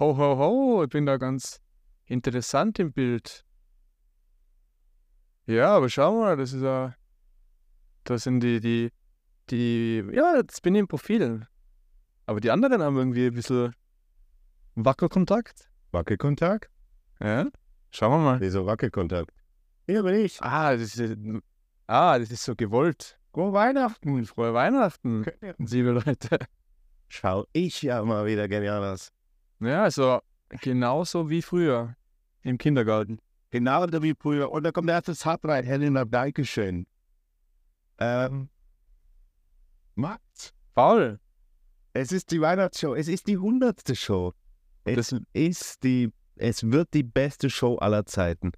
Ho, ho, ho, ich bin da ganz interessant im Bild. Ja, aber schau mal, das ist ja. Das sind die, die, die. Ja, jetzt bin ich im Profil. Aber die anderen haben irgendwie ein bisschen Wackelkontakt. Wackelkontakt? Ja, schauen wir mal. Wieso Wackelkontakt? Hier bin ich. Ah, das ist, ah, das ist so gewollt. Frohe Weihnachten. Frohe Weihnachten, liebe Leute. Schau ich ja mal wieder genial aus. Ja, also genauso wie früher im Kindergarten. Genau wie früher. Und da kommt der erste Sub rein. Helena, Dankeschön. Ähm, Max, Paul, es ist die Weihnachtsshow. Es ist die hundertste Show. Es Das- ist die, es wird die beste Show aller Zeiten.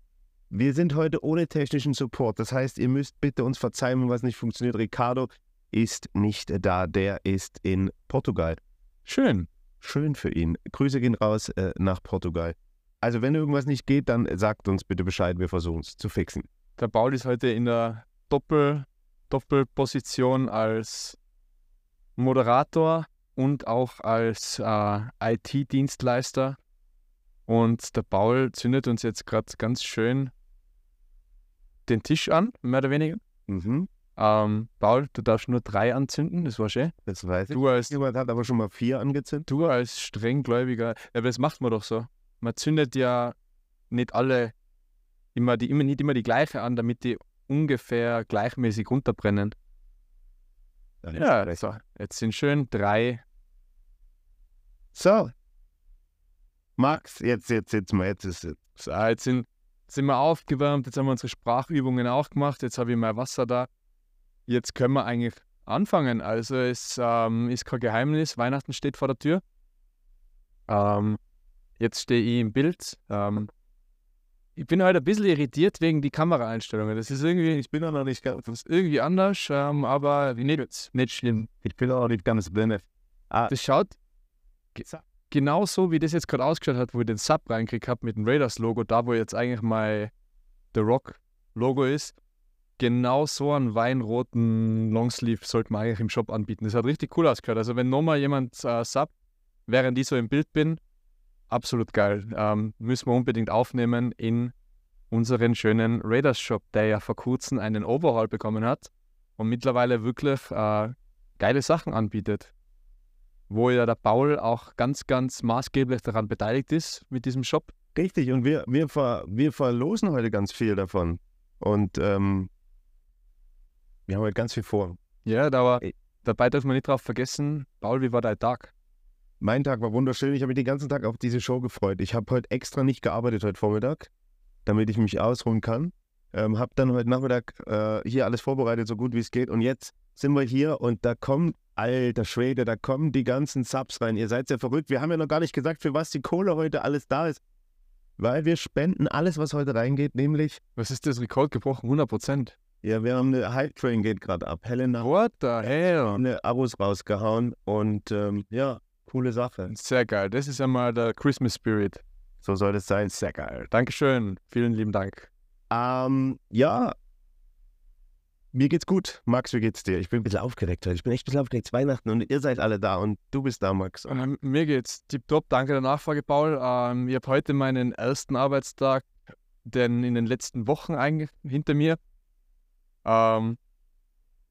Wir sind heute ohne technischen Support. Das heißt, ihr müsst bitte uns verzeihen, wenn was nicht funktioniert. Ricardo ist nicht da. Der ist in Portugal. schön. Schön für ihn. Grüße gehen raus äh, nach Portugal. Also, wenn irgendwas nicht geht, dann sagt uns bitte Bescheid. Wir versuchen es zu fixen. Der Paul ist heute in der Doppel, Doppelposition als Moderator und auch als äh, IT-Dienstleister. Und der Paul zündet uns jetzt gerade ganz schön den Tisch an, mehr oder weniger. Mhm. Ähm, Paul, du darfst nur drei anzünden, das war schön. Das weiß ich. Du als, Jemand hat aber schon mal vier angezündet. du als strenggläubiger, aber das macht man doch so. Man zündet ja nicht alle immer die, immer nicht immer die gleiche an, damit die ungefähr gleichmäßig runterbrennen. Ja, so, jetzt sind schön drei. So. Max, jetzt, jetzt, jetzt mal, jetzt ist es. So, jetzt sind, sind wir aufgewärmt, jetzt haben wir unsere Sprachübungen auch gemacht, jetzt habe ich mein Wasser da. Jetzt können wir eigentlich anfangen. Also es ähm, ist kein Geheimnis, Weihnachten steht vor der Tür. Ähm, jetzt stehe ich im Bild. Ähm, ich bin heute ein bisschen irritiert wegen die Kameraeinstellungen. Das ist irgendwie, Ich bin auch noch nicht ganz, irgendwie anders, ähm, aber nicht, nicht schlimm. ich bin auch nicht ganz drin. Ah, Das schaut ge genau so, wie das jetzt gerade ausgeschaut hat, wo ich den Sub reingekriegt habe mit dem Raiders-Logo, da wo jetzt eigentlich mein The Rock-Logo ist. Genau so einen weinroten Longsleeve sollte man eigentlich im Shop anbieten. Das hat richtig cool ausgehört. Also wenn nochmal jemand äh, Sub, während ich so im Bild bin, absolut geil. Ähm, müssen wir unbedingt aufnehmen in unseren schönen Raiders-Shop, der ja vor kurzem einen Overhaul bekommen hat und mittlerweile wirklich äh, geile Sachen anbietet wo ja der Paul auch ganz, ganz maßgeblich daran beteiligt ist mit diesem Shop. richtig, und wir, wir, ver, wir verlosen heute ganz viel davon. Und ähm, wir haben heute ganz viel vor. Ja, da war, Ey. dabei darf man nicht drauf vergessen, Paul, wie war dein Tag? Mein Tag war wunderschön. Ich habe mich den ganzen Tag auf diese Show gefreut. Ich habe heute extra nicht gearbeitet heute Vormittag, damit ich mich ausruhen kann. Ähm, habe dann heute Nachmittag äh, hier alles vorbereitet, so gut wie es geht. Und jetzt sind wir hier und da kommt, alter Schwede, da kommen die ganzen Subs rein. Ihr seid ja verrückt. Wir haben ja noch gar nicht gesagt, für was die Kohle heute alles da ist. Weil wir spenden alles, was heute reingeht, nämlich, Was ist das Rekord gebrochen? 100 Prozent. Ja, wir haben eine Hype Train geht gerade ab. Helena hat What the hell? eine Abos rausgehauen und ähm, ja, coole Sache. Sehr geil. Das ist ja mal der Christmas Spirit. So soll es sein. Sehr geil. Dankeschön. Vielen lieben Dank. Ähm, ja. Mir geht's gut. Max, wie geht's dir? Ich bin ein bisschen aufgeregt heute. Ich bin echt ein bisschen aufgeregt. Weihnachten und ihr seid alle da und du bist da, Max. Ähm, mir geht's tipptopp. Danke der Nachfrage, Paul. Ähm, ich habe heute meinen ersten Arbeitstag denn in den letzten Wochen eigentlich hinter mir. Ähm,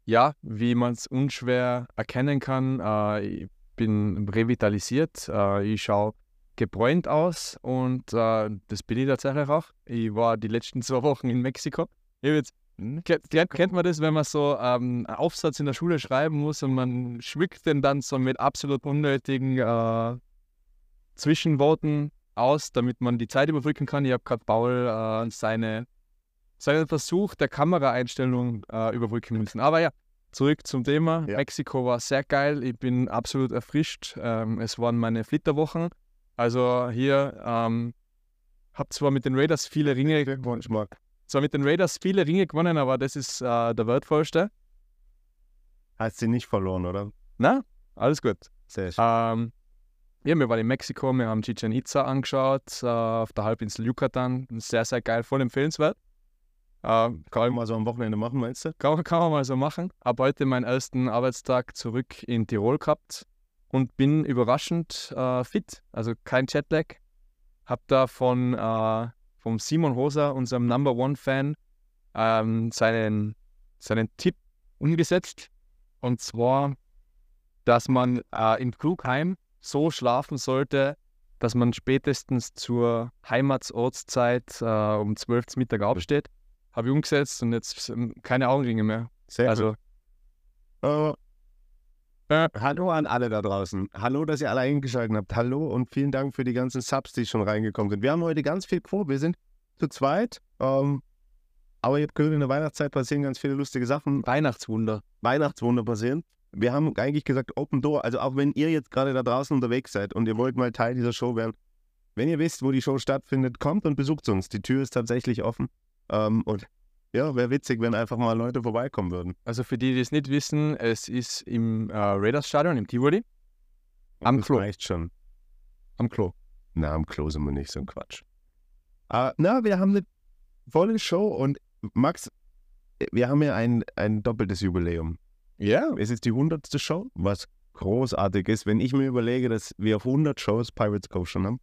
ja, wie man es unschwer erkennen kann, äh, ich bin revitalisiert. Äh, ich schaue gebräunt aus und äh, das bin ich tatsächlich auch. Ich war die letzten zwei Wochen in Mexiko. Jetzt Kennt, kennt, kennt man das, wenn man so ähm, einen Aufsatz in der Schule schreiben muss und man schmückt den dann so mit absolut unnötigen äh, Zwischenworten aus, damit man die Zeit überbrücken kann? Ich habe gerade Paul äh, seine, seinen Versuch der Kameraeinstellung äh, überbrücken müssen. Aber ja, zurück zum Thema. Ja. Mexiko war sehr geil. Ich bin absolut erfrischt. Ähm, es waren meine Flitterwochen. Also hier ähm, habe zwar mit den Raiders viele Ringe Marc. zwar mit den Raiders viele Ringe gewonnen, aber das ist äh, der wertvollste. Hast sie nicht verloren, oder? Na, alles gut. Sehr schön. Ähm, ja, wir waren in Mexiko, wir haben Chichen Itza angeschaut, äh, auf der Halbinsel Yucatan. Sehr, sehr geil, voll empfehlenswert. Ähm, Kann ich mal so am Wochenende machen, meinst du? kann, kann man mal so machen. Habe heute meinen ersten Arbeitstag zurück in Tirol gehabt und bin überraschend äh, fit. Also kein Jetlag. Hab da von äh, vom Simon Hoser, unserem Number One Fan, ähm, seinen, seinen Tipp umgesetzt. Und zwar, dass man äh, im Flugheim so schlafen sollte, dass man spätestens zur Heimatsortszeit äh, um 12 Uhr Mittag aufsteht. Habe ich umgesetzt und jetzt keine Augenringe mehr. Sehr Also, Äh, äh, hallo an alle da draußen. Hallo, dass ihr alle eingeschaltet habt. Hallo und vielen Dank für die ganzen Subs, die schon reingekommen sind. Wir haben heute ganz viel vor. Wir sind zu zweit. Ähm, aber ihr habt gehört, in der Weihnachtszeit passieren ganz viele lustige Sachen. Weihnachtswunder. Weihnachtswunder passieren. Wir haben eigentlich gesagt Open Door. Also auch wenn ihr jetzt gerade da draußen unterwegs seid und ihr wollt mal Teil dieser Show werden, wenn ihr wisst, wo die Show stattfindet, kommt und besucht uns. Die Tür ist tatsächlich offen. Ähm, und ja, wäre witzig, wenn einfach mal Leute vorbeikommen würden. Also für die, die es nicht wissen, es ist im äh, Raiders-Stadion, im Tivoli. Am das Klo. reicht schon. Am Klo. Na, am Klo sind wir nicht so ein Quatsch. Ah, na, wir haben eine volle Show und Max, wir haben ja ein, ein doppeltes Jubiläum. Ja. Es ist die 100. Show, was großartig ist, wenn ich mir überlege, dass wir auf 100 Shows Pirates Go schon haben.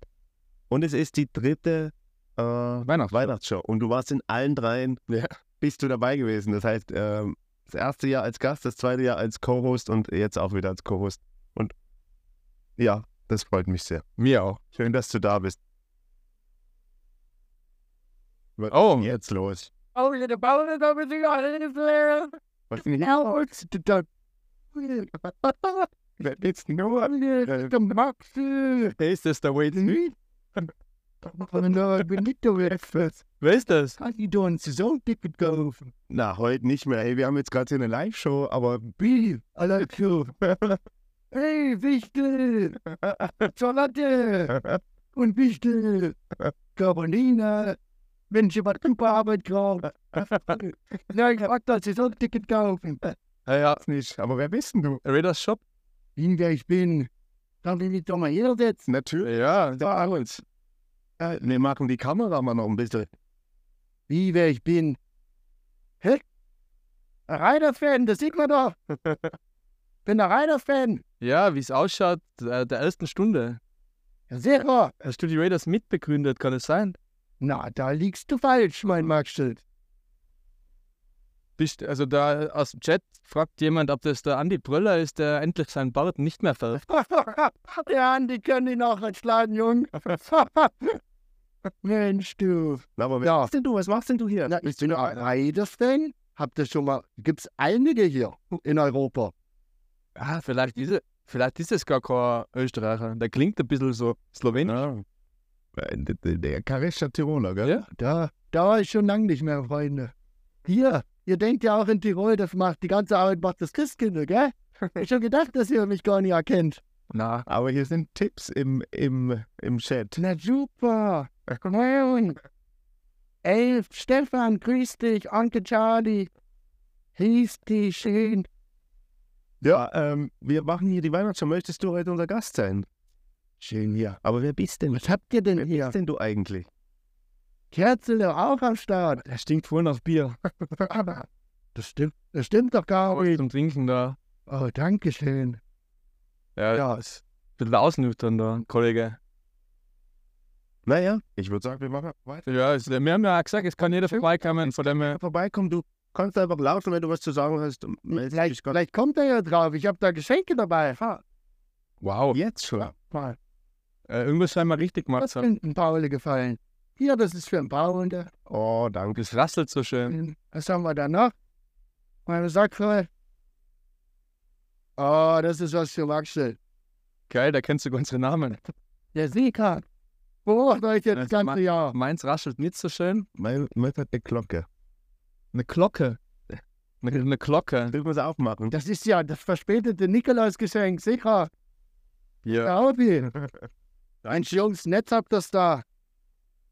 Und es ist die dritte äh, Weihnachtsshow. Weihnachtsshow. Und du warst in allen dreien, Ja. bist du dabei gewesen. Das heißt, ähm, das erste Jahr als Gast, das zweite Jahr als Co-Host und jetzt auch wieder als Co-Host. Und ja, das freut mich sehr. Mir auch. Schön, dass du da bist. Was Oh. jetzt los? Oh, the is over the island there. Was the dog. Wer denn nur? The Max. Ist das we need to. Wer ist das? How you doing? Saison-Ticket kaufen. Na, heute nicht mehr. Hey, wir haben jetzt gerade hier eine Live-Show, aber. I like you. Hey, Wichtel. Salate. Und Wichtel. Carbonina. Wenn ich super Arbeit brauche. Ja, ich mag das Saison-Ticket kaufen. Ja, ja. nicht. Aber wer bist denn du? Raiders Shop? Wie wer ich bin. Darf ich mich doch mal hier setzen? Natürlich. Ja. Da uns. Wir machen die Kamera mal noch ein bisschen. Wie wer ich bin. Hä? Ein Reiter-Fan, das sieht man doch. Bin ein Reiter-Fan. Ja, wie es ausschaut, äh, der ersten Stunde. Ja, sicher. Hast du die Raiders mitbegründet, kann es sein? Na, da liegst du falsch, mein Maxschild. Bist, also da aus dem Chat fragt jemand, ob das der Andi Bröller ist, der endlich seinen Bart nicht mehr färbt. ja, Andi können die noch entschlagen, Jung. Mensch, du. Na, aber Ja. bist denn du? Was machst denn du hier? Na, ich bin ein Reiter-Fan. Habt ihr schon mal, gibt's einige hier in Europa. Ah, vielleicht ist, es, vielleicht ist es gar kein Österreicher. Der klingt ein bisschen so slowenisch. Ja. Äh, Der, der, Karischer Tiroler, gell? Ja. Da, da war ich schon lange nicht mehr, Freunde. Hier, ihr denkt ja auch in Tirol, das macht die ganze Arbeit macht das Christkind, gell? Ich schon gedacht, dass ihr mich gar nicht erkennt. Na, Aber hier sind Tipps im, im, im Chat. Na super. Moin. Ey, Stefan, grüß dich. Onkel Charlie. Hieß die schön. Ja, ähm, wir machen hier die Weihnachtsshow. Möchtest du heute unser Gast sein? Schön hier. Aber wer bist denn? Was habt ihr denn Wer hier? bist denn du eigentlich? Kerzele auch am Start. der stinkt voll nach Bier. Das stimmt, das stimmt doch gar nicht. zum Trinken da. Oh, danke schön. Ja, Ja. ist ein bisschen ausnüchtern da, Kollege. Naja, ich würde sagen, wir machen weiter. Ja, es, wir haben ja auch gesagt, es kann jeder vorbeikommen, von dem her. Vorbeikommen, du kannst einfach laufen, wenn du was zu sagen hast. Vielleicht, vielleicht kommt er ja drauf. Ich habe da Geschenke dabei. Ha, Wow. Jetzt schon. mal. Äh, irgendwas soll mal richtig gemacht Was haben. könnte dem Paul gefallen? Hier, das ist für den Paul. Der- Oh, danke. Das rasselt so schön. Was haben wir da noch? Meine Sack voll. Oh, das ist was für Maxel. Geil, da kennst du unsere Namen. Der Sieger. Beobachtet euch jetzt Das das ganze Jahr. Meins raschelt nicht so schön. Mein, mein hat eine Glocke. Eine Glocke. Eine, eine Glocke. Man es aufmachen? Das ist ja das verspätete Nikolausgeschenk, sicher. Ja. Obi. Mensch, Jungs, nett habt ihr's da.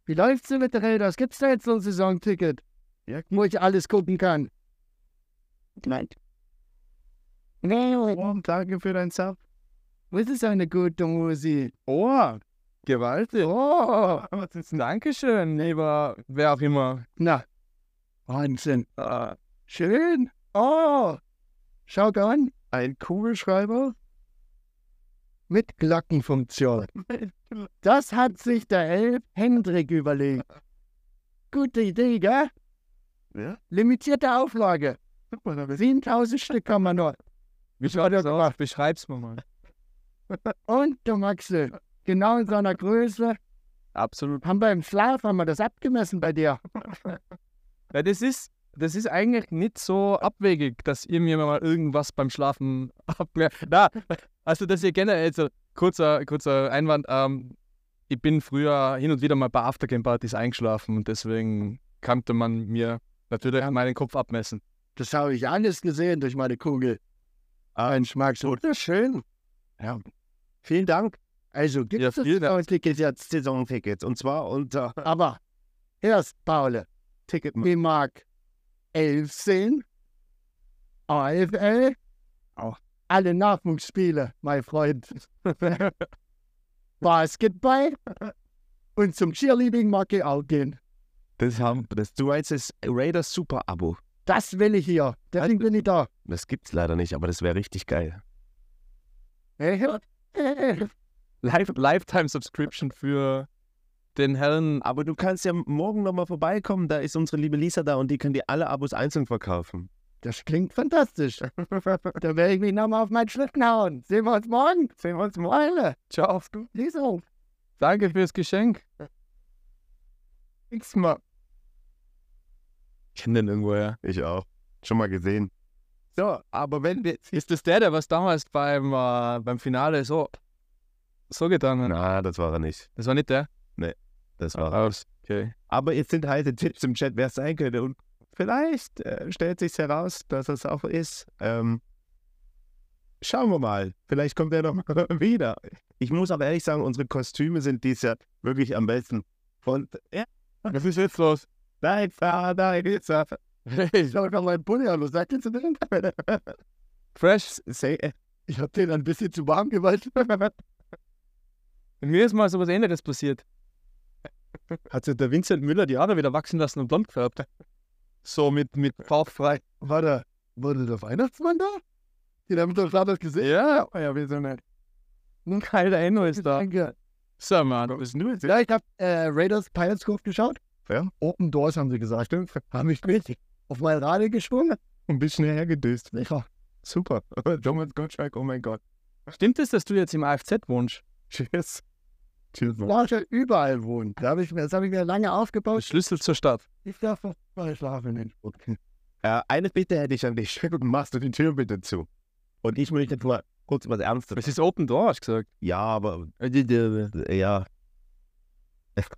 Wie läuft's denn mit der Raiders? Gibt's da jetzt so ein Saisonticket? Ja. Wo ich alles gucken kann? Nein. Nee, Oh, danke für dein Sub. das ist eine gute Musik. Oh, gewaltig. Oh, Dankeschön, lieber wer auch immer. na, Wahnsinn. Ah, Schön. Oh, schau an. Ein Kugelschreiber? mit Glockenfunktion. Das hat sich der Elf Hendrik überlegt. Gute Idee, gell? Ja. Limitierte Auflage. 10.000 Stück kann man noch. Wie schaut das aus? Beschreib's mir mal. Und der Maxel, genau in seiner Größe, Absolut. haben wir im Schlaf, haben wir das abgemessen bei dir. Ja, das ist, das ist eigentlich nicht so abwegig, dass ihr mir mal irgendwas beim Schlafen abmerkt. Na, also dass ihr generell, also kurzer, kurzer Einwand, ähm, ich bin früher hin und wieder mal bei Aftergame-Partys eingeschlafen und deswegen kannte man mir natürlich meinen Kopf abmessen. Das habe ich alles gesehen durch meine Kugel. Ah, Ein Schmackschutz. Wunderschön. Ja. Vielen Dank. Also gibt Ja, es Dank. Tickets jetzt. Saisontickets. Und zwar unter Aber erst, Paul, Ticket. wie mag 11 sehen? AFL? Auch. Alle Nachwuchsspiele, mein Freund. Basketball? Und zum Cheerleading mag ich auch gehen. Das haben, das, du meinst das Raiders Super Abo. Das will ich hier. Deswegen bin ich da. Das gibt's leider nicht, aber das wäre richtig geil. Life, Lifetime Subscription für den Herrn. Aber du kannst ja morgen nochmal vorbeikommen. Da ist unsere liebe Lisa da und die kann dir alle Abos einzeln verkaufen. Das klingt fantastisch. da werde ich mich nochmal auf meinen Schlitten hauen. Sehen wir uns morgen. Sehen wir uns morgen. Freunde, Ciao. Lisa. Danke fürs Geschenk. Nix mal. Ich kenne den irgendwoher. Ich auch. Schon mal gesehen. So, aber wenn wir. Ist das der, der was damals beim, äh, beim Finale so, so getan hat? Na, das war er nicht. Das war nicht der? Das war er. Aus. Okay. Aber jetzt sind heiße Tipps im Chat, wer es sein könnte. Und vielleicht äh, stellt sich heraus, dass es auch ist. Ähm, schauen wir mal. Vielleicht kommt er noch mal wieder. Ich muss aber ehrlich sagen, unsere Kostüme sind dies Jahr wirklich am besten. Von. Ja, Was ist jetzt los? nein, ah, nein, ist er. Ich schau mal meinen Pulli an. Was sagt ihr zu dem? Fresh. Say, äh, Ich habe den ein bisschen zu warm gewollt. Mir ist mal sowas ähnliches passiert. Hat sich der Vincent Müller die Haare wieder wachsen lassen und blond gefärbt. So mit, mit farbfrei. War der, war der Weihnachtsmann da? Den haben wir doch gerade gesehen. Ja, ja, wieso nicht? Ein geiler Enno ist da. Danke. So, Mann. was ist denn du jetzt? Ja, ich habe äh, Raiders Pirates Cove geschaut. Ja. Open Doors haben sie gesagt. Haben mich mit auf mein Radio geschwungen. Ein bisschen hergedöst. Ja. Super. Thomas Gottschalk, oh mein Gott. Stimmt es, dass du jetzt im AFZ wohnst? Cheers. Ja überall wohnen. Da hab ich mir, das habe ich mir lange aufgebaut. Schlüssel zur Stadt. Ich darf mal schlafen in Stuttgart. Äh, eine Bitte hätte ich an dich. Machst du die Tür bitte zu? Und ich möchte jetzt mal kurz was Ernstes. Es ist Open Door, hast du gesagt. Ja, aber. äh, Ja.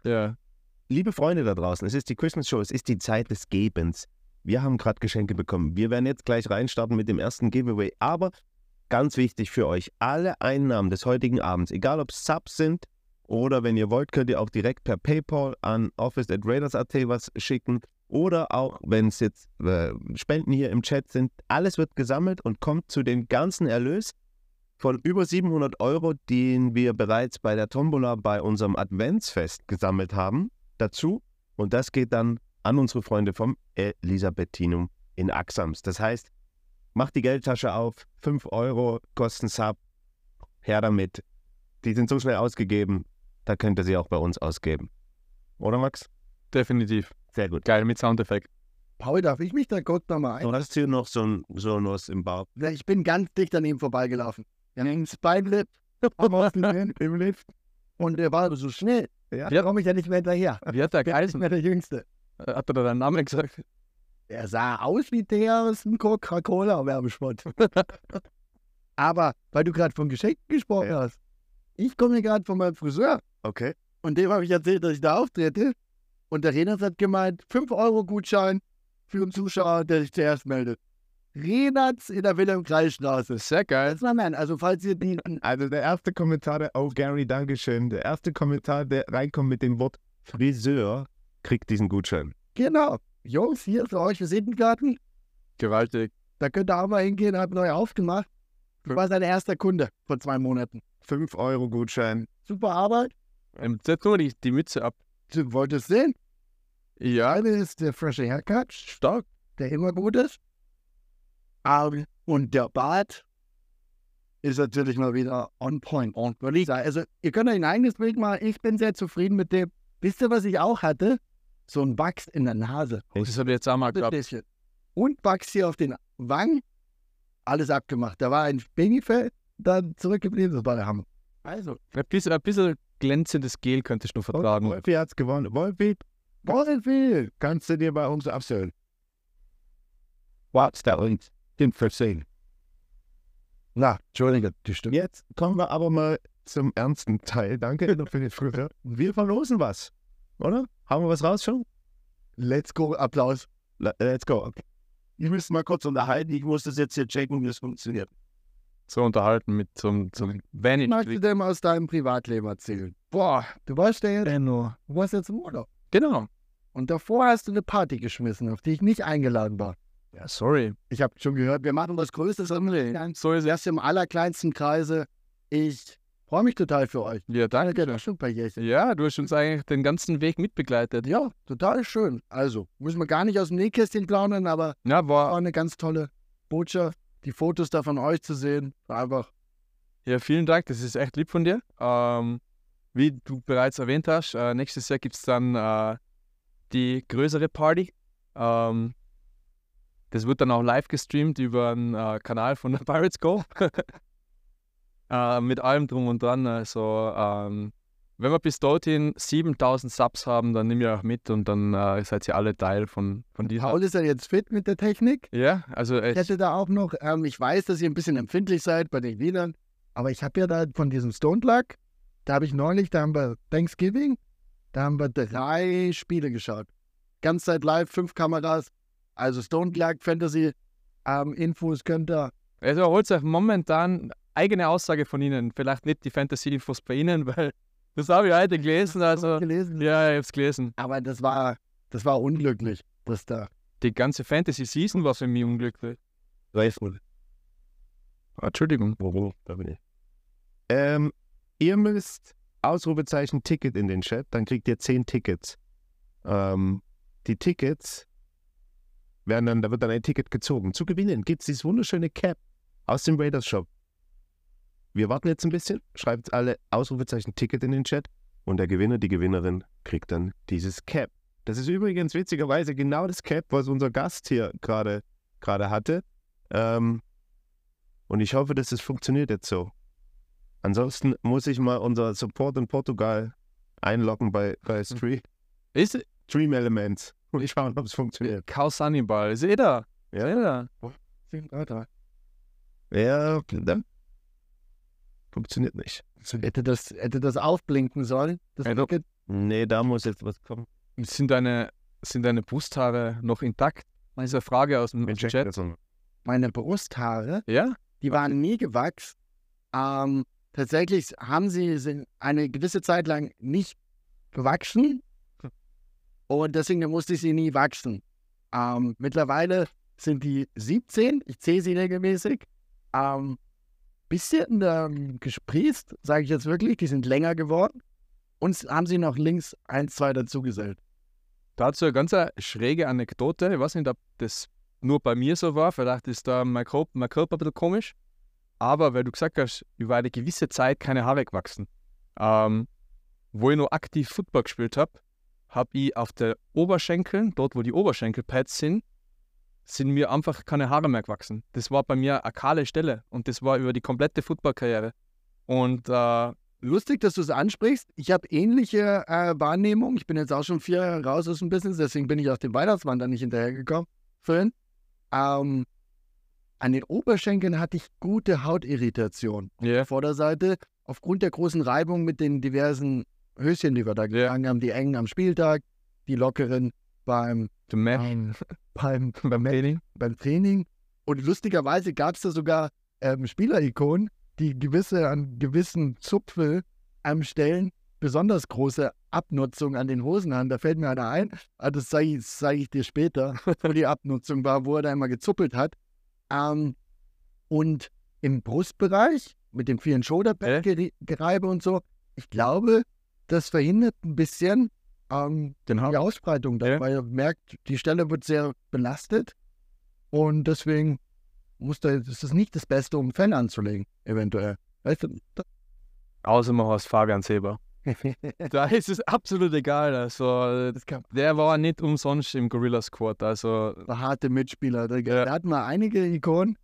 Ja. Liebe Freunde da draußen, es ist die Christmas Show, es ist die Zeit des Gebens. Wir haben gerade Geschenke bekommen. Wir werden jetzt gleich reinstarten mit dem ersten Giveaway. Aber ganz wichtig für euch, alle Einnahmen des heutigen Abends, egal ob Subs sind oder wenn ihr wollt, könnt ihr auch direkt per PayPal an office.raiders.at was schicken. Oder auch, wenn es jetzt äh, Spenden hier im Chat sind, alles wird gesammelt und kommt zu dem ganzen Erlös von über 700 Euro, den wir bereits bei der Tombola bei unserem Adventsfest gesammelt haben, dazu. Und das geht dann an unsere Freunde vom Elisabethinum in Axams. Das heißt, macht die Geldtasche auf, 5 Euro kosten Sub, her damit. Die sind so schnell ausgegeben, da könnt ihr sie auch bei uns ausgeben. Oder Max? Definitiv. Sehr gut. Geil mit Soundeffekt. Paul, darf ich mich da kurz nochmal ein? Du hast hier noch so ein, so ein was im Bauch. Ich bin ganz dicht an ihm vorbeigelaufen. Wir haben wir gesehen im Lift. Und er war so schnell. Ja. Da komme ich ja nicht mehr hinterher. Wie hat der Ich bin der Jüngste. Hat er da deinen Namen gesagt? Er sah aus wie der aus dem Coca-Cola-Werbespot. Aber weil du gerade von Geschenken gesprochen Ja. hast. Ich komme gerade von meinem Friseur. Okay. Und dem habe ich erzählt, dass ich da auftrete. Und der Renat hat gemeint, 5-Euro-Gutschein für einen Zuschauer, der sich zuerst meldet. Renats in der Wilhelm-Kreis-Straße. Sehr geil. Das war mein, also falls ihr die Also der erste Kommentar, der, oh Gary, Dankeschön. Der erste Kommentar, der reinkommt mit dem Wort Friseur, kriegt diesen Gutschein. Genau. Jungs, hier für euch Visitenkarten. Gewaltig. Da könnt ihr auch mal hingehen, hat neu aufgemacht. Ich war sein erster Kunde vor zwei Monaten. 5 Euro Gutschein. Super Arbeit. Ähm, Setz nur die, die Mütze ab. Du wolltest sehen. Ja, Eine ist der frische Haircut, stark. der immer gut ist. Aber, und der Bart, ist natürlich mal wieder on point. Ich sagen, also ihr könnt euch ein eigenes Bild machen. Ich bin sehr zufrieden mit dem. Wisst ihr, was ich auch hatte? So ein Wachs in der Nase. Das habe ich jetzt auch mal gehabt. Und Wachs hier auf den Wangen. Alles abgemacht. Da war ein Babyfell dann zurückgeblieben. Das war der Hammer. Also, Ein bisschen, ein bisschen glänzendes Gel könnte ich noch vertragen. Wolfi hat's gewonnen. Wolfi, Wolfi, kannst du dir bei uns absehen? What's that? Den versehen. Na, Entschuldige, die Stimme. Jetzt kommen wir aber mal zum ernsten Teil. Danke für die Frühe. Wir verlosen was, oder? Haben wir was raus schon? Let's go, Applaus. Le- Let's go. Ich müsste mal kurz unterhalten. Ich muss das jetzt hier checken, wie es funktioniert. So unterhalten mit zum, zum Was magst du Vanity. denn aus deinem Privatleben erzählen? Boah, du warst ja jetzt, du warst jetzt im Urlaub. Genau. Und davor hast du eine Party geschmissen, auf die ich nicht eingeladen war. Ja, sorry. Ich habe schon gehört, wir machen was Größtes am Leben. So ist es. Erst im allerkleinsten Kreise. Ich freue mich total für euch. Ja, danke. Das schon ein paar Jährchen. Ja, du hast uns eigentlich den ganzen Weg mitbegleitet. Ja, total schön. Also, muss man gar nicht aus dem Nähkästchen plaudern, aber Ja, war war. eine ganz tolle Botschaft. Die Fotos da von euch zu sehen, einfach Ja, vielen Dank. Das ist echt lieb von dir. Ähm, wie du bereits erwähnt hast, äh, nächstes Jahr gibt es dann äh, die größere Party. Ähm, das wird dann auch live gestreamt über den äh, Kanal von Pirates Go. äh, mit allem drum und dran. Also, ähm, wenn wir bis dorthin 7000 Subs haben, dann nimm ihr auch mit und dann äh, seid ihr alle Teil von, von dieser. Paul ist ja jetzt fit mit der Technik. Ja, also Ich hätte da auch noch, ähm, ich weiß, dass ihr ein bisschen empfindlich seid bei den Liedern, aber ich habe ja da von diesem Stone Luck, da habe ich neulich, da haben wir Thanksgiving, da haben wir drei Spiele geschaut. Ganz Zeit live, fünf Kameras, also Stone Luck Fantasy ähm, Infos könnt ihr. also holt euch momentan eigene Aussage von Ihnen. Vielleicht nicht die Fantasy-Infos bei Ihnen, weil das habe ich heute gelesen. Also, gelesen. ja, ich habe es gelesen. Aber das war, das war unglücklich, das da. Die ganze Fantasy-Season war für mich unglücklich. Reifel. Ah, Entschuldigung. Warum? Da bin ich. Ähm, ihr müsst Ausrufezeichen Ticket in den Chat, dann kriegt ihr 10 Tickets. Ähm, die Tickets werden dann, da wird dann ein Ticket gezogen. Zu gewinnen gibt es dieses wunderschöne Cap aus dem Raiders Shop. Wir warten jetzt ein bisschen, schreibt alle Ausrufezeichen Ticket in den Chat und der Gewinner, die Gewinnerin kriegt dann dieses Cap. Das ist übrigens witzigerweise genau das Cap, was unser Gast hier gerade gerade hatte. Ähm, und ich hoffe, dass es funktioniert jetzt so. Ansonsten muss ich mal unser Support in Portugal einloggen bei, bei Stream, Ist Stream Elements und schauen, ob es funktioniert. Chaos Hannibal. Ist eh da. Ja. Ist eh da. Ja, dann funktioniert nicht. Hätte das, hätte das aufblinken sollen. Das. Ticket. Nee, da muss jetzt was kommen. Sind deine, sind deine Brusthaare noch intakt? Das ist eine Frage aus dem checken Chat. Meine Brusthaare, Ja? die waren nie gewachsen. Ähm, tatsächlich haben sie sind eine gewisse Zeit lang nicht gewachsen. Und deswegen musste ich sie nie wachsen. Ähm, mittlerweile sind die 17, ich zähle sie regelmäßig. Ähm, bisschen ähm, gesprießt, sage ich jetzt wirklich, die sind länger geworden. Und haben sie noch links eins, zwei dazugesellt. Dazu eine ganz eine schräge Anekdote. Ich weiß nicht, ob das nur bei mir so war. Vielleicht ist da mein Körper, mein Körper ein bisschen komisch. Aber weil du gesagt hast, über eine gewisse Zeit keine Haare gewachsen. Ähm, wo ich noch aktiv Football gespielt habe, habe ich auf der Oberschenkeln, dort wo die Oberschenkelpads sind, sind mir einfach keine Haare mehr gewachsen. Das war bei mir eine kahle Stelle und das war über die komplette Footballkarriere. Und äh, Lustig, dass du es ansprichst. Ich habe ähnliche äh, Wahrnehmungen. Ich bin jetzt auch schon vier Jahre raus aus dem Business, deswegen bin ich auf dem Weihnachtsmann da nicht hinterhergekommen. Vorhin. Ähm, an den Oberschenkeln hatte ich gute Hautirritation. ja, Vorderseite, aufgrund der großen Reibung mit den diversen Höschen, die wir da getragen haben, die engen am Spieltag, die lockeren beim, beim, beim, beim Training. beim Training. Und lustigerweise gab es da sogar ähm, Spielerikonen, die gewisse an gewissen Zupfel am Stellen besonders große Abnutzung an den Hosen haben. Da fällt mir einer ein, aber das zeige ich, zeig ich dir später, wo die Abnutzung war, wo er da immer gezuppelt hat. Ähm, und im Brustbereich mit dem vielen Shoulderpad-Gereibe und so, ich glaube, das verhindert ein bisschen ähm, Den die Ausbreitung, da, Ja. weil ihr merkt, die Stelle wird sehr belastet und deswegen musst du, das ist nicht das Beste, um einen Fan anzulegen, eventuell. Weißt du? Außer man heißt Fabian Seber. Da ist es absolut egal. Also, Das der war nicht umsonst im Gorilla Squad. Also, der harte Mitspieler. Der, Ja. der hat mal einige Ikonen,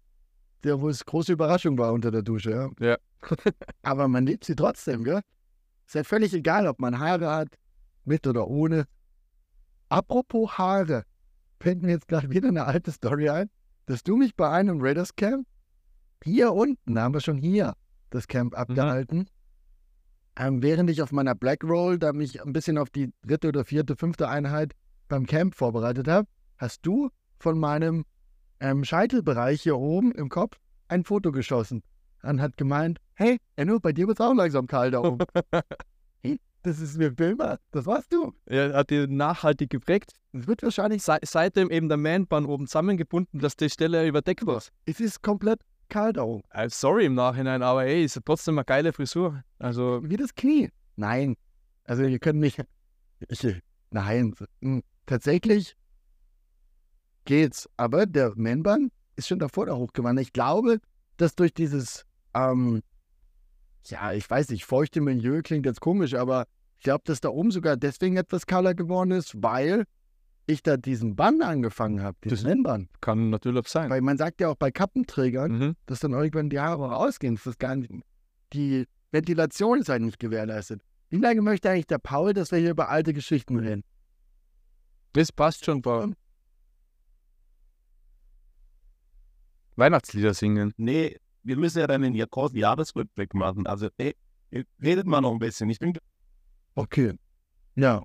der, wo es große Überraschung war unter der Dusche. Ja. Ja. Aber man liebt sie trotzdem, gell? Ist ja völlig egal, ob man Haare hat, mit oder ohne. Apropos Haare, fällt mir jetzt gerade wieder eine alte Story ein, dass du mich bei einem Raiders Camp hier unten, da haben wir schon hier das Camp abgehalten, ähm, während ich auf meiner Black Roll da mich ein bisschen auf die dritte oder vierte, fünfte Einheit beim Camp vorbereitet habe, hast du von meinem ähm, Scheitelbereich hier oben im Kopf ein Foto geschossen und hat gemeint, hey, Enno, bei dir wird es auch langsam kalt da oben. das ist mir Filmer, das warst du. er hat die nachhaltig geprägt. Es wird wahrscheinlich, Se seitdem eben der Man-Bun oben zusammengebunden, dass die Stelle überdeckt war. es ist komplett kalt oben. Äh, sorry im Nachhinein, aber ey, ist ja trotzdem eine geile Frisur. Also, Wie das Knie. Nein. Also ihr könnt mich. Ich, nein. Hm, Tatsächlich geht's. Aber der Man-Bun ist schon davor da hochgewandert. Ich glaube, dass durch dieses, ähm, ja, ich weiß nicht, feuchte Milieu klingt jetzt komisch, aber ich glaube, dass da oben sogar deswegen etwas kahler geworden ist, weil ich da diesen Bann angefangen habe, diesen Das- Man-Bun. kann natürlich sein. Weil man sagt ja auch bei Kappenträgern, Mhm. dass dann irgendwann die Haare rausgehen. Das ist gar nicht, die Ventilation ist halt nicht gewährleistet. Wie lange möchte eigentlich der Paul, dass wir hier über alte Geschichten reden? Das passt schon, Paul. Weihnachtslieder singen. Nee, wir müssen ja dann den großen Jahresrückblick machen. Also, nee, redet mal noch ein bisschen. Ich bin Okay. Ja.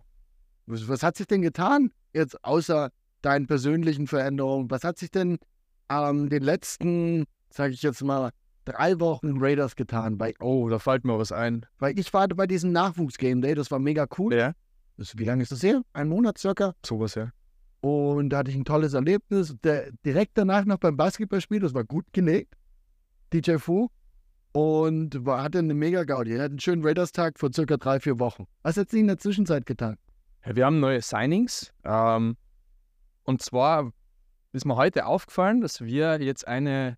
Was, was hat sich denn getan jetzt außer deinen persönlichen Veränderungen? Was hat sich denn ähm, den letzten, sage ich jetzt mal, drei Wochen Raiders getan? Bei, Oh, da fällt mir was ein. weil ich war bei diesem Nachwuchs-Game Day, das war mega cool. Ja, Das, wie lange ist das her? Ein Monat circa. sowas, ja. Und da hatte ich ein tolles Erlebnis. Der, direkt danach noch beim Basketballspiel, das war gut gelegt, DJ Fu. Und war, hatte eine mega Gaudi. Er hat einen schönen Raiders-Tag vor circa drei, vier Wochen. Was hat sie in der Zwischenzeit getan? Ja, Wir haben neue Signings. Ähm, und zwar ist mir heute aufgefallen, dass wir jetzt eine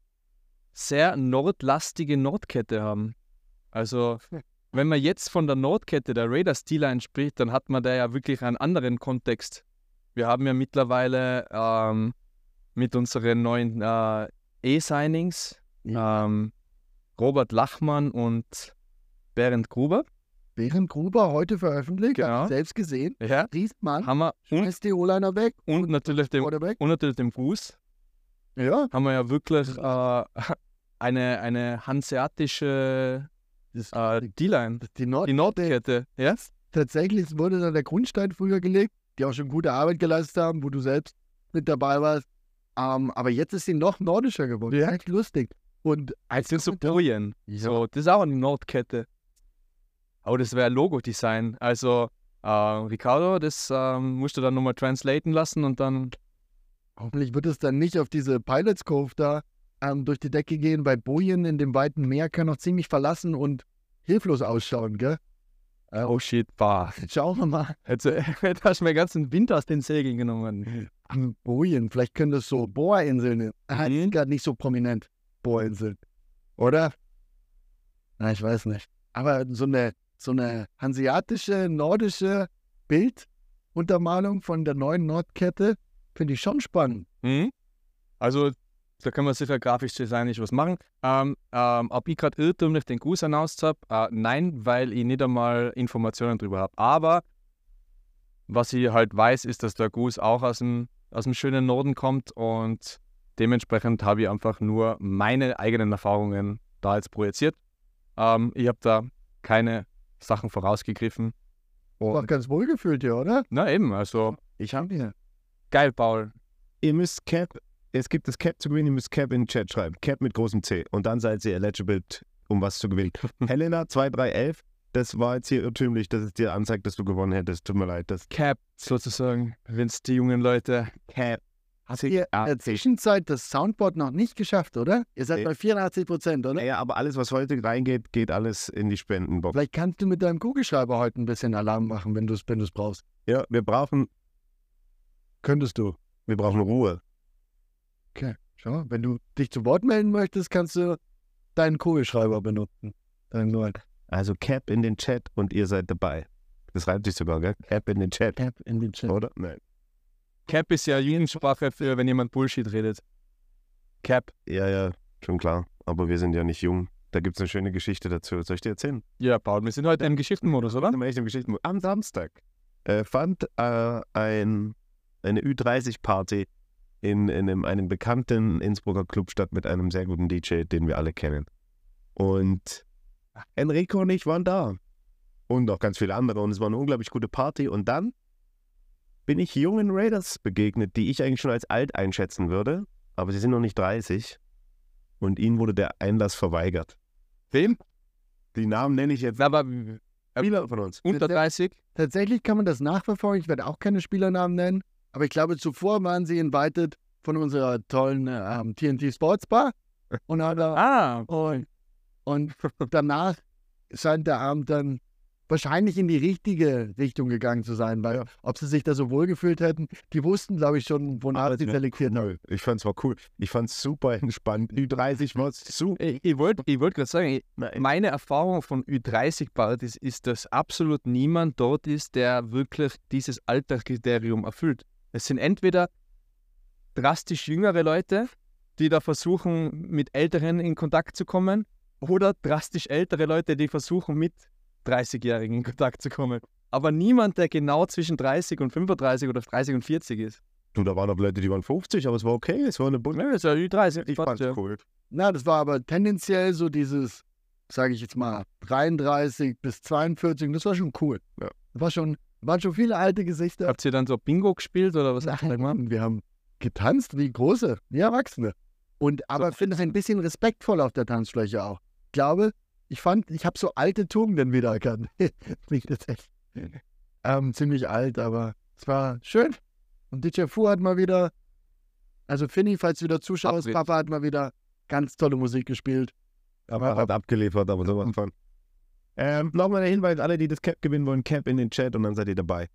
sehr nordlastige Nordkette haben. Also, wenn man jetzt von der Nordkette der Raiders D-Line spricht, dann hat man da ja wirklich einen anderen Kontext. Wir haben ja mittlerweile ähm, mit unseren neuen äh, E-Signings ähm, Robert Lachmann und Berend Gruber. Während Gruber heute veröffentlicht, Genau. selbst gesehen, Ja, Riesmann, haben wir und, schmeißt die O-Liner weg, und natürlich dem und natürlich dem Fuß. Ja, haben wir ja wirklich äh, eine, eine hanseatische äh, D-Line, die Nord die Nordkette. Ja? tatsächlich wurde da der Grundstein früher gelegt, die auch schon gute Arbeit geleistet haben, wo du selbst mit dabei warst. Ähm, aber jetzt ist sie noch nordischer geworden. Ja. Echt lustig. Und Das sind so Bojen. Ja. So, das ist auch eine Nordkette. Aber das wäre Logo-Design. Also, äh, Ricardo, das ähm, musst du dann nochmal translaten lassen und dann. Hoffentlich wird es dann nicht auf diese Pilots Cove da ähm, durch die Decke gehen, weil Bojen in dem weiten Meer kann noch ziemlich verlassen und hilflos ausschauen, gell? Oh shit, bah. Schauen wir mal. Äh, hast du mir den ganzen Winter aus den Segeln genommen. Am Bojen, vielleicht können das so Bohrinseln. Die Mhm. sind gerade nicht so prominent. Bohrinseln. Oder? Na, ich weiß nicht. Aber so eine, so eine hanseatische, nordische Bilduntermalung von der neuen Nordkette finde ich schon spannend. Mhm. Also, da können wir sicher grafisch designisch was machen. Ähm, ähm, ob ich gerade irrtümlich den Gruß announced habe? Äh, nein, weil ich nicht einmal Informationen darüber habe. Aber was ich halt weiß, ist, dass der Gruß auch aus dem, aus dem schönen Norden kommt und dementsprechend habe ich einfach nur meine eigenen Erfahrungen da jetzt projiziert. Ähm, ich habe da keine Sachen vorausgegriffen. War ganz wohl gefühlt hier, oder? na eben, also Ich habe hier. geil, Paul. Ihr müsst Cap, es gibt das Cap zu gewinnen, ihr müsst Cap in den Chat schreiben. Cap mit großem C. Und dann seid ihr eligible, um was zu gewinnen. Helena 2311, das war jetzt hier irrtümlich, dass es dir anzeigt, dass du gewonnen hättest. Tut mir leid. Das Cap sozusagen, wenn es die jungen Leute Cap. Habt ihr in der Zwischenzeit das Soundboard noch nicht geschafft, oder? Ihr seid Nee. bei 84 Prozent, oder? Naja, aber alles, was heute reingeht, geht alles in die Spendenbox. Vielleicht kannst du mit deinem Kugelschreiber heute ein bisschen Alarm machen, wenn du es wenn du's brauchst. Ja, wir brauchen, Könntest du. wir brauchen Ruhe. Schau, wenn du dich zu Wort melden möchtest, kannst du deinen Kugelschreiber benutzen. Deinen neuen. Also Cap in den Chat und ihr seid dabei. Das reimt sich sogar, gell? Cap in den Chat, Tab in den Chat. oder? Nein. Cap ist ja Jugendsprache für, wenn jemand Bullshit redet. Cap. Ja, ja, schon klar. Aber wir sind ja nicht jung. Da gibt es eine schöne Geschichte dazu. Soll ich dir erzählen? Ja, Paul, wir sind heute im Geschichtenmodus, oder? Am echten Geschichten. Am Samstag äh, fand äh, ein, eine Ü30-Party in, in einem, einem bekannten Innsbrucker Club statt mit einem sehr guten DJ, den wir alle kennen. Und Enrico und ich waren da. Und auch ganz viele andere. Und es war eine unglaublich gute Party. Und dann bin ich jungen Raiders begegnet, die ich eigentlich schon als alt einschätzen würde. Aber sie sind noch nicht 30. Und ihnen wurde der Einlass verweigert. Wem? Die Namen nenne ich jetzt. Aber Spieler von uns. unter 30? Tatsächlich kann man das nachverfolgen. Ich werde auch keine Spielernamen nennen. Aber ich glaube, zuvor waren sie invited von unserer tollen ähm, TNT Sports Bar. Und, hat er, Ah, und, und danach scheint der Abend dann wahrscheinlich in die richtige Richtung gegangen zu sein, weil ob sie sich da so wohlgefühlt hätten, die wussten, glaube ich, schon, wonach Aber sie ne- selektiert haben. Nö, ich fand's war cool. Ich fand's super entspannt. Ü30 war super. ich, ich wollte ich wollt gerade sagen, ich, Nein. meine Erfahrung von Ü30-Partys ist, dass absolut niemand dort ist, der wirklich dieses Alterskriterium erfüllt. Es sind entweder drastisch jüngere Leute, die da versuchen, mit Älteren in Kontakt zu kommen, oder drastisch ältere Leute, die versuchen, mit 30-Jährigen in Kontakt zu kommen. Aber niemand, der genau zwischen 30 und 35 oder 30 und 40 ist. Du, da waren auch Leute, die waren 50, aber es war okay. Es war eine bunte. Ja, das ist ja Ü30. Ich fand's ja. cool. Na, das war aber tendenziell so dieses, sage ich jetzt mal, 33 bis 42. und Das war schon cool. Ja. Das war schon, waren schon viele alte Gesichter. Habt ihr dann so Bingo gespielt oder was? Nein, wir haben getanzt wie Große, wie Erwachsene. Und aber finde es ein bisschen respektvoll auf der Tanzfläche auch. Ich glaube, ich fand, ich habe so alte Tugenden wiedererkannt. Klingt jetzt echt ähm, ziemlich alt, aber es war schön. Und DJ Fu hat mal wieder, also Finny, falls du wieder zuschaust. Papa hat mal wieder ganz tolle Musik gespielt. Aber hat abgeliefert, aber sowas von. Ähm, Nochmal der Hinweis, alle, die das Cap gewinnen wollen, Cap in den Chat und dann seid ihr dabei.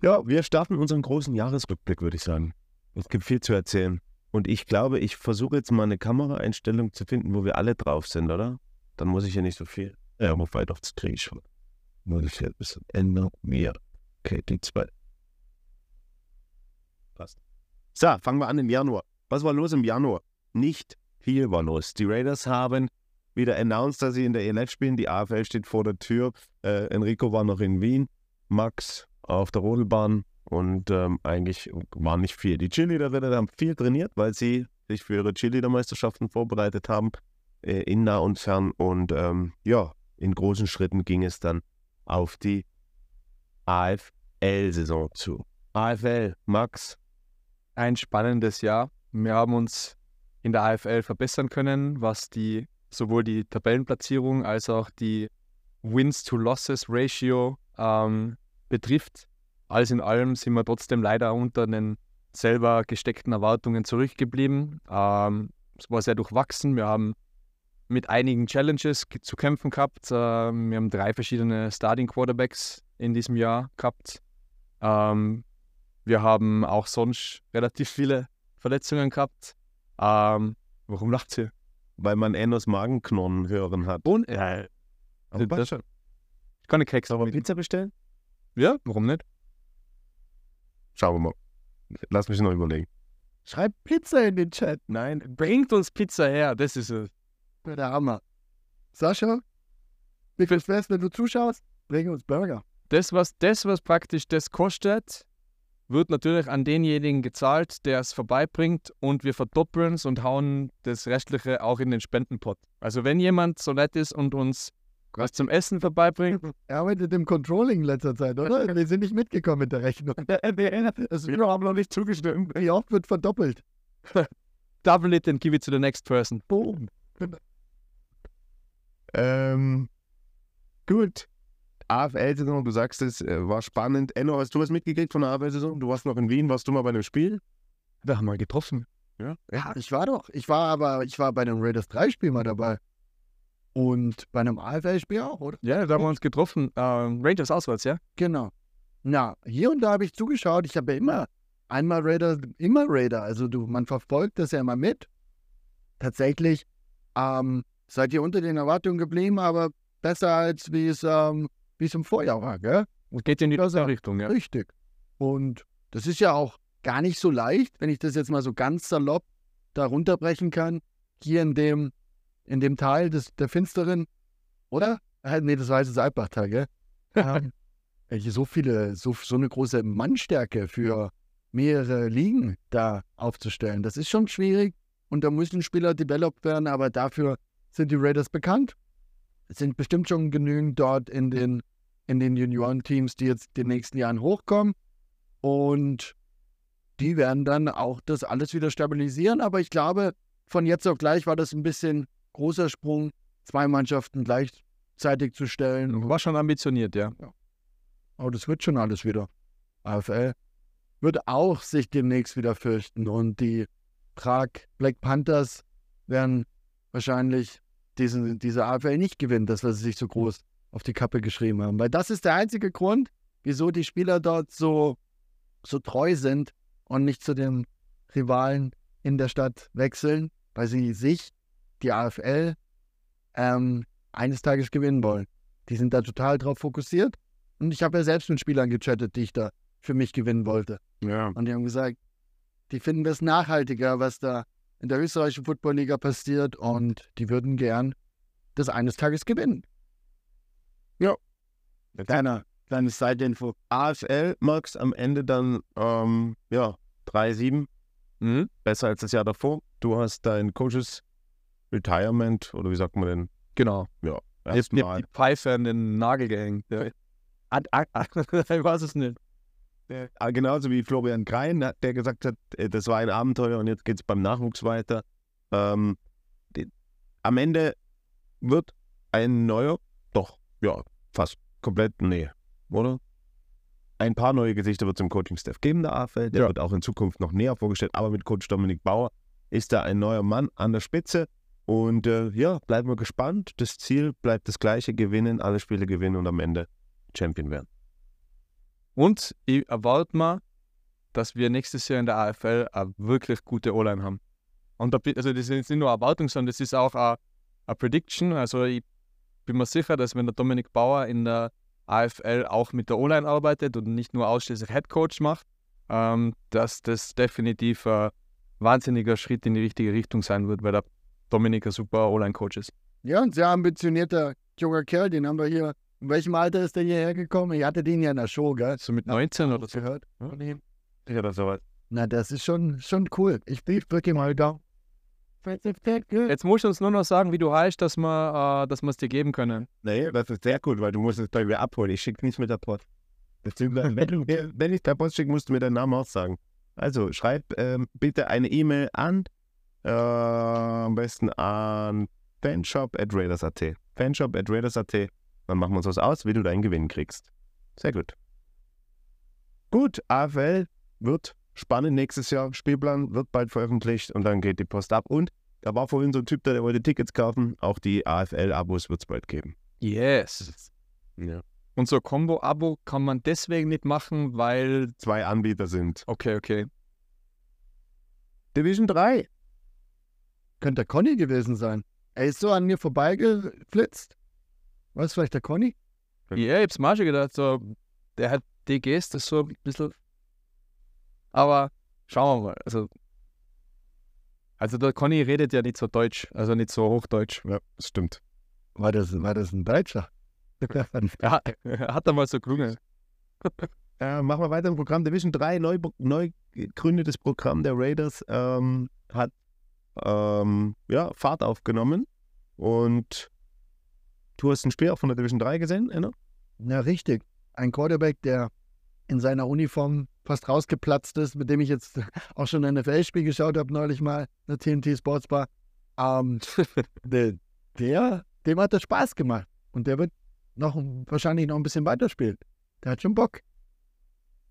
Ja, wir starten unseren großen Jahresrückblick, würde ich sagen. Es gibt viel zu erzählen. Und ich glaube, ich versuche jetzt mal eine Kameraeinstellung zu finden, wo wir alle drauf sind, oder? Dann muss ich ja nicht so viel. Ja, weit auf schon. Muss ich jetzt bis zum Ende mir. Okay, die zwei. Passt. So, fangen wir an im Januar. Was war los im Januar? Nicht viel war los. Die Raiders haben wieder announced, dass sie in der ELF spielen. Die AFL steht vor der Tür. Äh, Enrico war noch in Wien. Max auf der Rodelbahn. Und ähm, eigentlich war nicht viel. Die Cheerleaderinnen haben viel trainiert, weil sie sich für ihre Cheerleader-Meisterschaften vorbereitet haben. Äh, in nah und fern. Und ähm, ja, in großen Schritten ging es dann auf die AFL-Saison zu. AFL, Max, ein spannendes Jahr. Wir haben uns in der AFL verbessern können, was die sowohl die Tabellenplatzierung als auch die Wins-to-Losses-Ratio ähm, betrifft. Alles in allem sind wir trotzdem leider unter den selber gesteckten Erwartungen zurückgeblieben. Ähm, es war sehr durchwachsen. Wir haben mit einigen Challenges ge- zu kämpfen gehabt. Ähm, wir haben drei verschiedene Starting Quarterbacks in diesem Jahr gehabt. Ähm, wir haben auch sonst relativ viele Verletzungen gehabt. Ähm, warum lacht ihr? weil man Ennos Magenknurren hören hat. Und, ja, Aber das- schon. ich kann eine Keks Sollen wir. Pizza bestellen? Ja, warum nicht? Schauen wir mal. Lass mich noch überlegen. Schreib Pizza in den Chat. Nein, bringt uns Pizza her. Das ist es. Das der Hammer. Sascha, wie viel wär's, wenn du zuschaust? Bring uns Burger. Das was, das, was praktisch das kostet, wird natürlich an denjenigen gezahlt, der es vorbeibringt und wir verdoppeln es und hauen das Restliche auch in den Spendenpot. Also wenn jemand so nett ist und uns was zum Essen vorbeibringt, Er arbeitet im Controlling in letzter Zeit, oder? Wir sind nicht mitgekommen mit der Rechnung. Das Wir haben noch nicht zugestimmt. wie oft wird verdoppelt? double it and give it to the next person. Boom. Ähm, gut. AFL-Saison, du sagst es, äh, war spannend. Enno, hast du was mitgekriegt von der AFL-Saison? Du warst noch in Wien, warst du mal bei einem Spiel? Wir haben mal getroffen. Ja, ich war doch. Ich war aber, ich war bei einem Raiders 3 Spiel mal dabei. Und bei einem AFL-Spiel auch, oder? Ja, da haben wir uns getroffen. Ähm, Rangers auswärts, ja? Genau. Na, hier und da habe ich zugeschaut. Ich habe ja immer einmal Raider, immer Raider. Also du, man verfolgt das ja immer mit. Tatsächlich ähm, seid ihr unter den Erwartungen geblieben, aber besser als wie es, ähm, wie es im Vorjahr war, gell? Es geht in die Ja, so. Richtung, ja. Richtig. Und das ist ja auch gar nicht so leicht, wenn ich das jetzt mal so ganz salopp da runterbrechen kann. Hier in dem, in dem Teil des, der Finsteren, oder? Äh, nee, das war jetzt das Alpbachtal, gell? ähm, so viele, so, so eine große Mannstärke für mehrere Ligen da aufzustellen. Das ist schon schwierig und da müssen Spieler developed werden, aber dafür sind die Raiders bekannt. Es sind bestimmt schon genügend dort in den, in den Juniorenteams, die jetzt in den nächsten Jahren hochkommen. Und die werden dann auch das alles wieder stabilisieren. Aber ich glaube, von jetzt auf gleich war das ein bisschen großer Sprung, zwei Mannschaften gleichzeitig zu stellen. War schon ambitioniert, ja. Aber das wird schon alles wieder. AFL wird auch sich demnächst wieder fürchten. Und die Prag Black Panthers werden wahrscheinlich diesen, diese AFL nicht gewinnen, das, was sie sich so groß auf die Kappe geschrieben haben. Weil das ist der einzige Grund, wieso die Spieler dort so, so treu sind und nicht zu den Rivalen in der Stadt wechseln, weil sie sich, die AFL, ähm, eines Tages gewinnen wollen. Die sind da total drauf fokussiert. Und ich habe ja selbst mit Spielern gechattet, die ich da für mich gewinnen wollte. Ja. Und die haben gesagt, die finden das nachhaltiger, was da in der österreichischen Footballliga passiert und die würden gern das eines Tages gewinnen. Kleiner, kleines Side-Info. AFL, Max, am Ende dann, ähm, ja, 3-7, Mhm. besser als das Jahr davor. Du hast dein Coaches Retirement, oder wie sagt man denn? Genau. Ja, Ich hab, ich erstmal. die Pfeife an den Nagel gehängt. Ja. Ich weiß es nicht. Ah, Genauso wie Florian Krein, hat- der gesagt hat, äh, das war ein Abenteuer und jetzt geht es beim Nachwuchs weiter. Ähm, die, am Ende wird ein neuer, doch, ja, fast komplett, nee, oder? Ein paar neue Gesichter wird es im Coaching-Staff geben, der AFL. Der Ja. wird auch in Zukunft noch näher vorgestellt, aber mit Coach Dominik Bauer ist da ein neuer Mann an der Spitze. Und äh, ja, bleiben wir gespannt. Das Ziel bleibt das gleiche, gewinnen, alle Spiele gewinnen und am Ende Champion werden. Und ich erwarte mal, dass wir nächstes Jahr in der AFL eine wirklich gute O-Line haben. Und da, also das ist nicht nur Erwartung, sondern das ist auch eine, eine Prediction. Also ich bin mir sicher, dass wenn der Dominik Bauer in der AFL auch mit der O-Line arbeitet und nicht nur ausschließlich Head Coach macht, ähm, dass das definitiv ein wahnsinniger Schritt in die richtige Richtung sein wird, weil der Dominik ein super O-Line-Coach ist. Ja, ein sehr ambitionierter junger Kerl, den haben wir hier. In welchem Alter ist der hierher gekommen? Ich hatte den ja in der Show, gell? So mit 19 oder so. gehört Ja. von ihm. Ja, das sowas. Na, das ist schon, schon cool. Ich drücke mal da. Jetzt musst du uns nur noch sagen, wie du heißt, dass wir äh, dass es dir geben können. Nee, das ist sehr gut, weil du musst es bei mir abholen. Ich schicke nichts mit der Post. Beziehungsweise, wenn, mir, wenn ich per Post schicke, musst du mir deinen Namen auch sagen. Also, schreib ähm, bitte eine E-Mail an, äh, am besten an fanshop at raiders.at. Fanshop at raiders.at. Dann machen wir uns was aus, wie du deinen Gewinn kriegst. Sehr gut. Gut, AFL wird spannend nächstes Jahr. Spielplan wird bald veröffentlicht und dann geht die Post ab. Und da war vorhin so ein Typ, da, der wollte Tickets kaufen. Auch die AFL-Abos wird es bald geben. Yes. Ja. Und so Combo-Abo kann man deswegen nicht machen, weil. Zwei Anbieter sind. Okay, okay. Division 3. Könnte der Conny gewesen sein. Er ist so an mir vorbeigeflitzt. War es vielleicht der Conny? Ja, ich hab's auch schon gedacht, so, der hat DGs, das so ein bisschen. Aber schauen wir mal. Also, also der Conny redet ja nicht so deutsch, also nicht so hochdeutsch. Ja, das stimmt. War das, war das ein Deutscher? Ja, hat er mal so gelungen. Äh, machen wir weiter im Programm. Division 3, neu, neu gegründetes Programm der Raiders, ähm, hat ähm, ja, Fahrt aufgenommen. Und du hast ein Spiel auch von der Division 3 gesehen, Enno? Na, richtig. Ein Quarterback, der in seiner Uniform fast rausgeplatzt ist, mit dem ich jetzt auch schon ein NFL-Spiel geschaut habe, neulich mal, eine TNT Sports Bar. Ähm, der, der, dem hat das Spaß gemacht. Und der wird noch wahrscheinlich noch ein bisschen weiterspielen. Der hat schon Bock.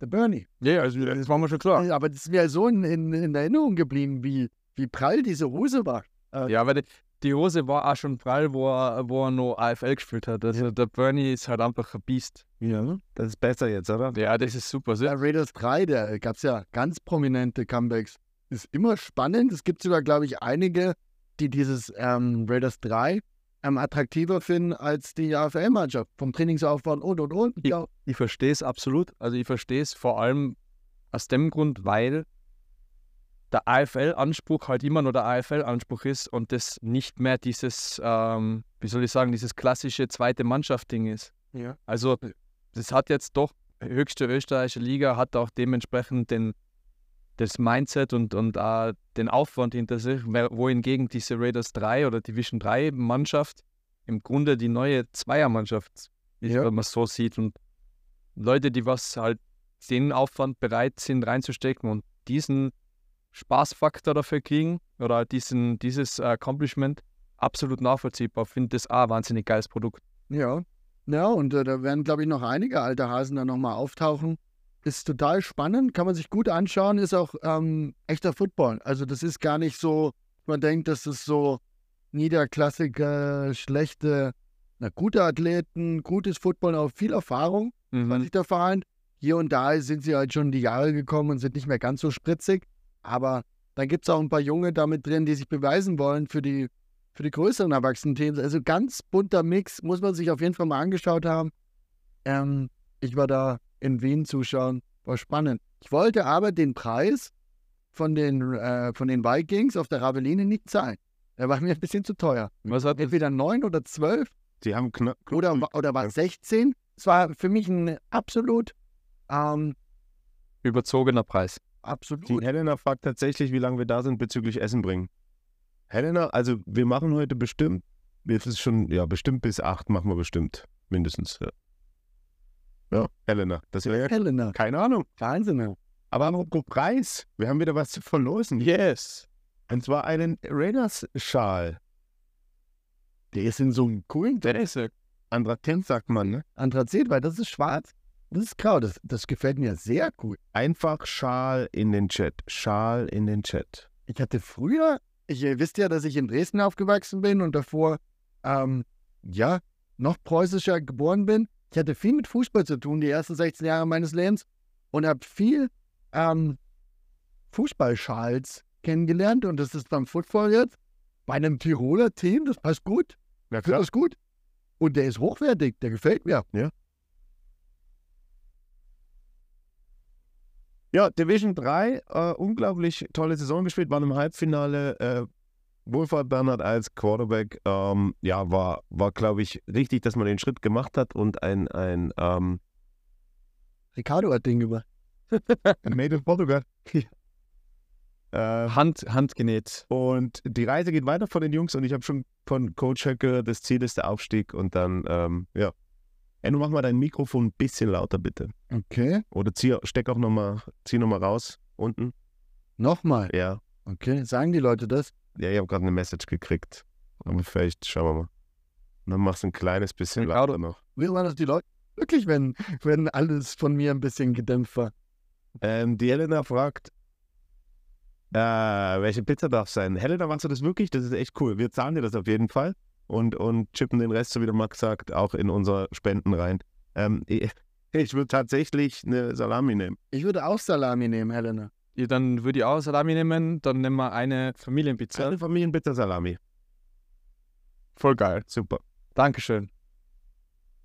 Der Bernie. Ja, also das war mir schon klar. Aber das ist mir so in, in, in Erinnerung geblieben, wie, wie prall diese Hose war. Ja, weil die, Hose war auch schon prall, wo er, wo er noch AFL gespielt hat. Also der Bernie ist halt einfach ein Biest. Ja, das ist besser jetzt, oder? Ja, das ist super. Bei Raiders 3, da gab es ja ganz prominente Comebacks. Ist immer spannend. Es gibt sogar, glaube ich, einige, die dieses ähm, Raiders 3 ähm, attraktiver finden als die AFL-Mannschaft. Vom Trainingsaufbau und und und. Ja. Ich verstehe es absolut. Also ich verstehe es vor allem aus dem Grund, weil der AFL-Anspruch halt immer noch der AFL-Anspruch ist und das nicht mehr dieses, ähm, wie soll ich sagen, dieses klassische zweite Mannschaft-Ding ist. Ja. Also das hat jetzt doch, höchste österreichische Liga hat auch dementsprechend den, das Mindset und, und auch den Aufwand hinter sich, wohingegen diese Raiders 3 oder Division 3 Mannschaft im Grunde die neue Zweiermannschaft ist, Ja. wenn man es so sieht. Und Leute, die was halt den Aufwand bereit sind reinzustecken und diesen Spaßfaktor dafür kriegen oder diesen, dieses Accomplishment, absolut nachvollziehbar. Finde das auch ein wahnsinnig geiles Produkt. Ja. Ja, und äh, da werden, glaube ich, noch einige alte Hasen dann nochmal auftauchen. Ist total spannend, kann man sich gut anschauen, ist auch ähm, echter Football. Also das ist gar nicht so, man denkt, das ist so niederklassige, schlechte, na gute Athleten, gutes Football, auch viel Erfahrung, was sich da vereint. Hier und da sind sie halt schon in die Jahre gekommen und sind nicht mehr ganz so spritzig. Aber dann gibt es auch ein paar Junge damit drin, die sich beweisen wollen für die, für die größeren Erwachsenen-Teams. Also ganz bunter Mix, muss man sich auf jeden Fall mal angeschaut haben. Ähm, ich war da in Wien zuschauen, war spannend. Ich wollte aber den Preis von den, äh, von den Vikings auf der Raveline nicht zahlen. Der war mir ein bisschen zu teuer. Was hat? Entweder 9 oder 12 Die haben knapp. oder, oder war es 16. Es war für mich ein absolut, ähm, Überzogener Preis. Absolut. Die Helena fragt tatsächlich, wie lange wir da sind bezüglich Essen bringen. Helena, also wir machen heute bestimmt, es ist schon, ja, bestimmt bis acht machen wir bestimmt. Mindestens. Ja, ja Helena, das wäre ja Helena. keine Ahnung. Wahnsinn. Aber apropos Preis, wir haben wieder was zu verlosen. Yes. Und zwar einen Raiders-Schal. Der ist in so einem coolen ja Andratent sagt man, ne? Anthrazit, weil das ist schwarz. Das ist grau. Das, das gefällt mir sehr gut. Einfach Schal in den Chat. Schal in den Chat. Ich hatte früher, ich, ihr wisst ja, dass ich in Dresden aufgewachsen bin und davor, ähm, ja, noch preußischer geboren bin. Ich hatte viel mit Fußball zu tun, die ersten 16 Jahre meines Lebens und habe viel ähm, Fußballschals kennengelernt und das ist beim Football jetzt bei einem Tiroler Team, das passt gut, Ja, das ist gut. Und der ist hochwertig, der gefällt mir. Ja, Division 3, äh, unglaublich tolle Saison gespielt, war im Halbfinale. Äh, Wohlfahrt Bernhard als Quarterback, ähm, ja, war, war glaube ich, richtig, dass man den Schritt gemacht hat und ein, ein ähm, Ricardo hat den gemacht. Made in Portugal. äh, Hand, handgenäht. und die Reise geht weiter von den Jungs und ich habe schon von Coach Höck gehört, das Ziel ist der Aufstieg und dann, ähm, ja. Enno, mach mal dein Mikrofon ein bisschen lauter, bitte. Okay. Oder zieh, steck auch nochmal, zieh nochmal raus, unten. Nochmal. Ja. Okay. Sagen die Leute das? Ja, ich habe gerade eine Message gekriegt. Aber vielleicht schauen wir mal. Und dann machst du ein kleines bisschen Ricardo. lauter noch. Wie waren das die Leute? Wirklich, wenn, wenn alles von mir ein bisschen gedämpft war. Ähm, die Helena fragt, äh, welche Pizza darf sein? Helena, machst du das wirklich? Das ist echt cool. Wir zahlen dir das auf jeden Fall und, und chippen den Rest, so wie der Max sagt, auch in unsere Spenden rein. Ähm, ich ich würde tatsächlich eine Salami nehmen. Ich würde auch Salami nehmen, Helena. Ja, dann würde ich auch Salami nehmen, dann nehmen wir eine Familienpizza. Eine Familienpizza Salami. Voll geil. Super. Dankeschön.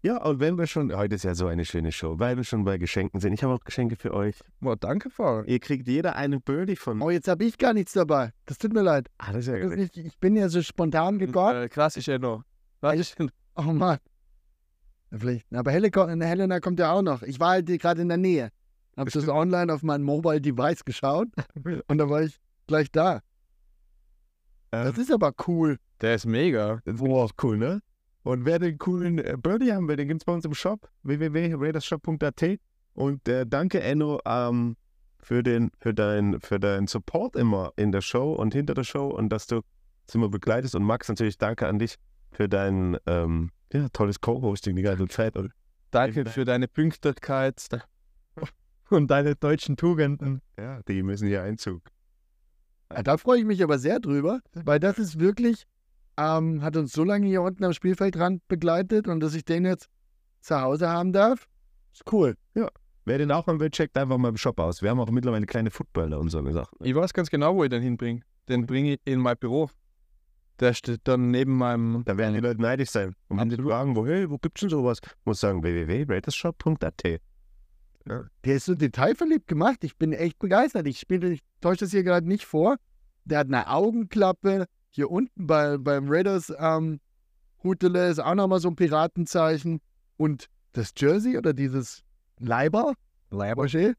Ja, und wenn wir schon, heute ist ja so eine schöne Show, weil wir schon bei Geschenken sind. Ich habe auch Geschenke für euch. Boah, danke, Frau. Ihr kriegt jeder einen Birdie von. Oh, jetzt habe ich gar nichts dabei. Das tut mir leid. Ah, das ist ja Ich, ich bin ja so spontan gekommen. Äh, klassisch Enno. Klassisch Enno. Oh Mann. Vielleicht. Aber Helena kommt ja auch noch. Ich war halt gerade in der Nähe. Habe das online auf mein Mobile Device geschaut und da war ich gleich da. Ähm, Das ist aber cool. Der ist mega. Das ist auch cool, ne? Und wer den coolen äh, Birdie haben will, den gibt es bei uns im Shop, www.raidershop.at. Und äh, danke, Enno, ähm, für, den, für, dein, für deinen Support immer in der Show und hinter der Show und dass du uns immer begleitest. Und Max, natürlich danke an dich für dein ähm, ja, tolles Co-Hosting die ganze Zeit. Danke für deine Pünktlichkeit und deine deutschen Tugenden. ja, die müssen hier Einzug. Da freue ich mich aber sehr drüber, weil das ist wirklich ähm, hat uns so lange hier unten am Spielfeldrand begleitet und dass ich den jetzt zu Hause haben darf, ist cool. Wer den auch mal will, checkt einfach mal im Shop aus. Wir haben auch mittlerweile kleine Footballer und so Sachen. Ich weiß ganz genau, wo ich den hinbringe. Den bringe ich in mein Büro. Der steht dann neben meinem. Da werden die Leute neidisch sein. Und wenn die fragen, wo, hey, wo gibt's denn sowas? Muss sagen, www.ratershop.at. Der ist so detailverliebt gemacht. Ich bin echt begeistert. Ich spiele, ich täusche das hier gerade nicht vor. Der hat eine Augenklappe. Hier unten bei, beim Raiders ähm, Hutele ist auch nochmal so ein Piratenzeichen. Und das Jersey oder dieses Leiber, Leiberschee,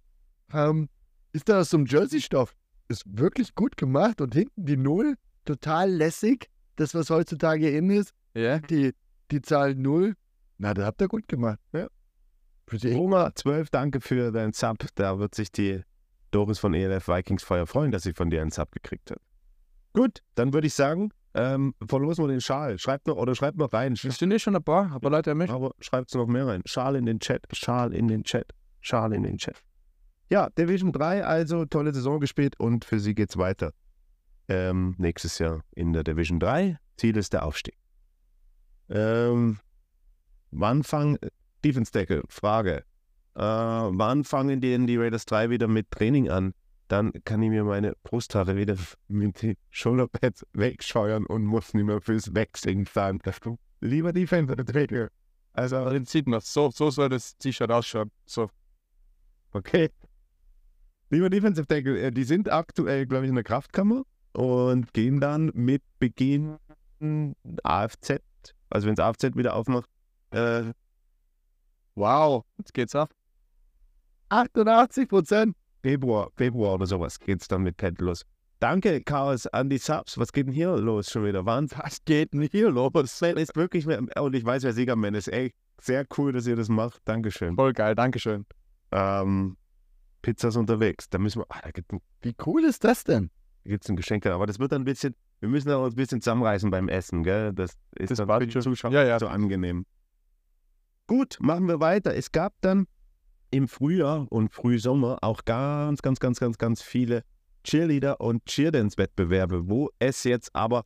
ähm, ist da aus so einem Jersey-Stoff. Ist wirklich gut gemacht und hinten die Null, total lässig. Das, was heutzutage in ist, Ja. die, die Zahl Null. Na, das habt ihr gut gemacht. Ja. Roma 12, danke für deinen Sub. Da wird sich die Doris von ELF Vikings Feuer freuen, dass sie von dir einen Sub gekriegt hat. Gut, dann würde ich sagen, ähm, verlosen wir den Schal. Schreibt noch oder schreibt noch rein. Es sind eh schon ein paar, aber Leute, er möchte. Aber schreibt noch mehr rein. Schal in den Chat, Schal in den Chat, Schal in den Chat. Ja, Division 3, also tolle Saison gespielt und für sie geht's weiter. Ähm, nächstes Jahr in der Division 3. Ziel ist der Aufstieg. Ähm, wann fangen, Defense Deckel, Frage. Äh, wann fangen die die Raiders 3 wieder mit Training an? Dann kann ich mir meine Brusthaare wieder mit den Shoulderpads wegscheuern und muss nicht mehr fürs Wechseln fahren. Lieber Defense Deckel. Also, Den sieht man. So, so soll das T-Shirt ausschauen. So. Okay. Lieber Defensive Tackle, äh, die sind aktuell, glaube ich, in der Kraftkammer und gehen dann mit Beginn AFZ, also wenn das AFZ wieder aufmacht, äh, Wow. Jetzt geht's ab. 88 Prozent. Februar, Februar oder sowas geht's dann mit Pet los. Danke, Chaos, an die Subs. Was geht denn hier los schon wieder? Wahnsinn. Was geht denn hier los? Man ist wirklich, mehr, und ich weiß, wer Siegerman ist. Ey, sehr cool, dass ihr das macht. Dankeschön. Voll geil, Dankeschön. Ähm, Pizzas unterwegs. Da müssen wir, ah, da gibt ein Wie cool ist das denn? gibt es ein Geschenk dann. Aber das wird dann ein bisschen, wir müssen auch uns ein bisschen zusammenreißen beim Essen, gell? Das ist Das dann für die Zuschauer ja, ja. so angenehm. Gut, machen wir weiter. Es gab dann im Frühjahr und Frühsommer auch ganz, ganz, ganz, ganz, ganz viele Cheerleader- und Cheerdance-Wettbewerbe, wo es jetzt aber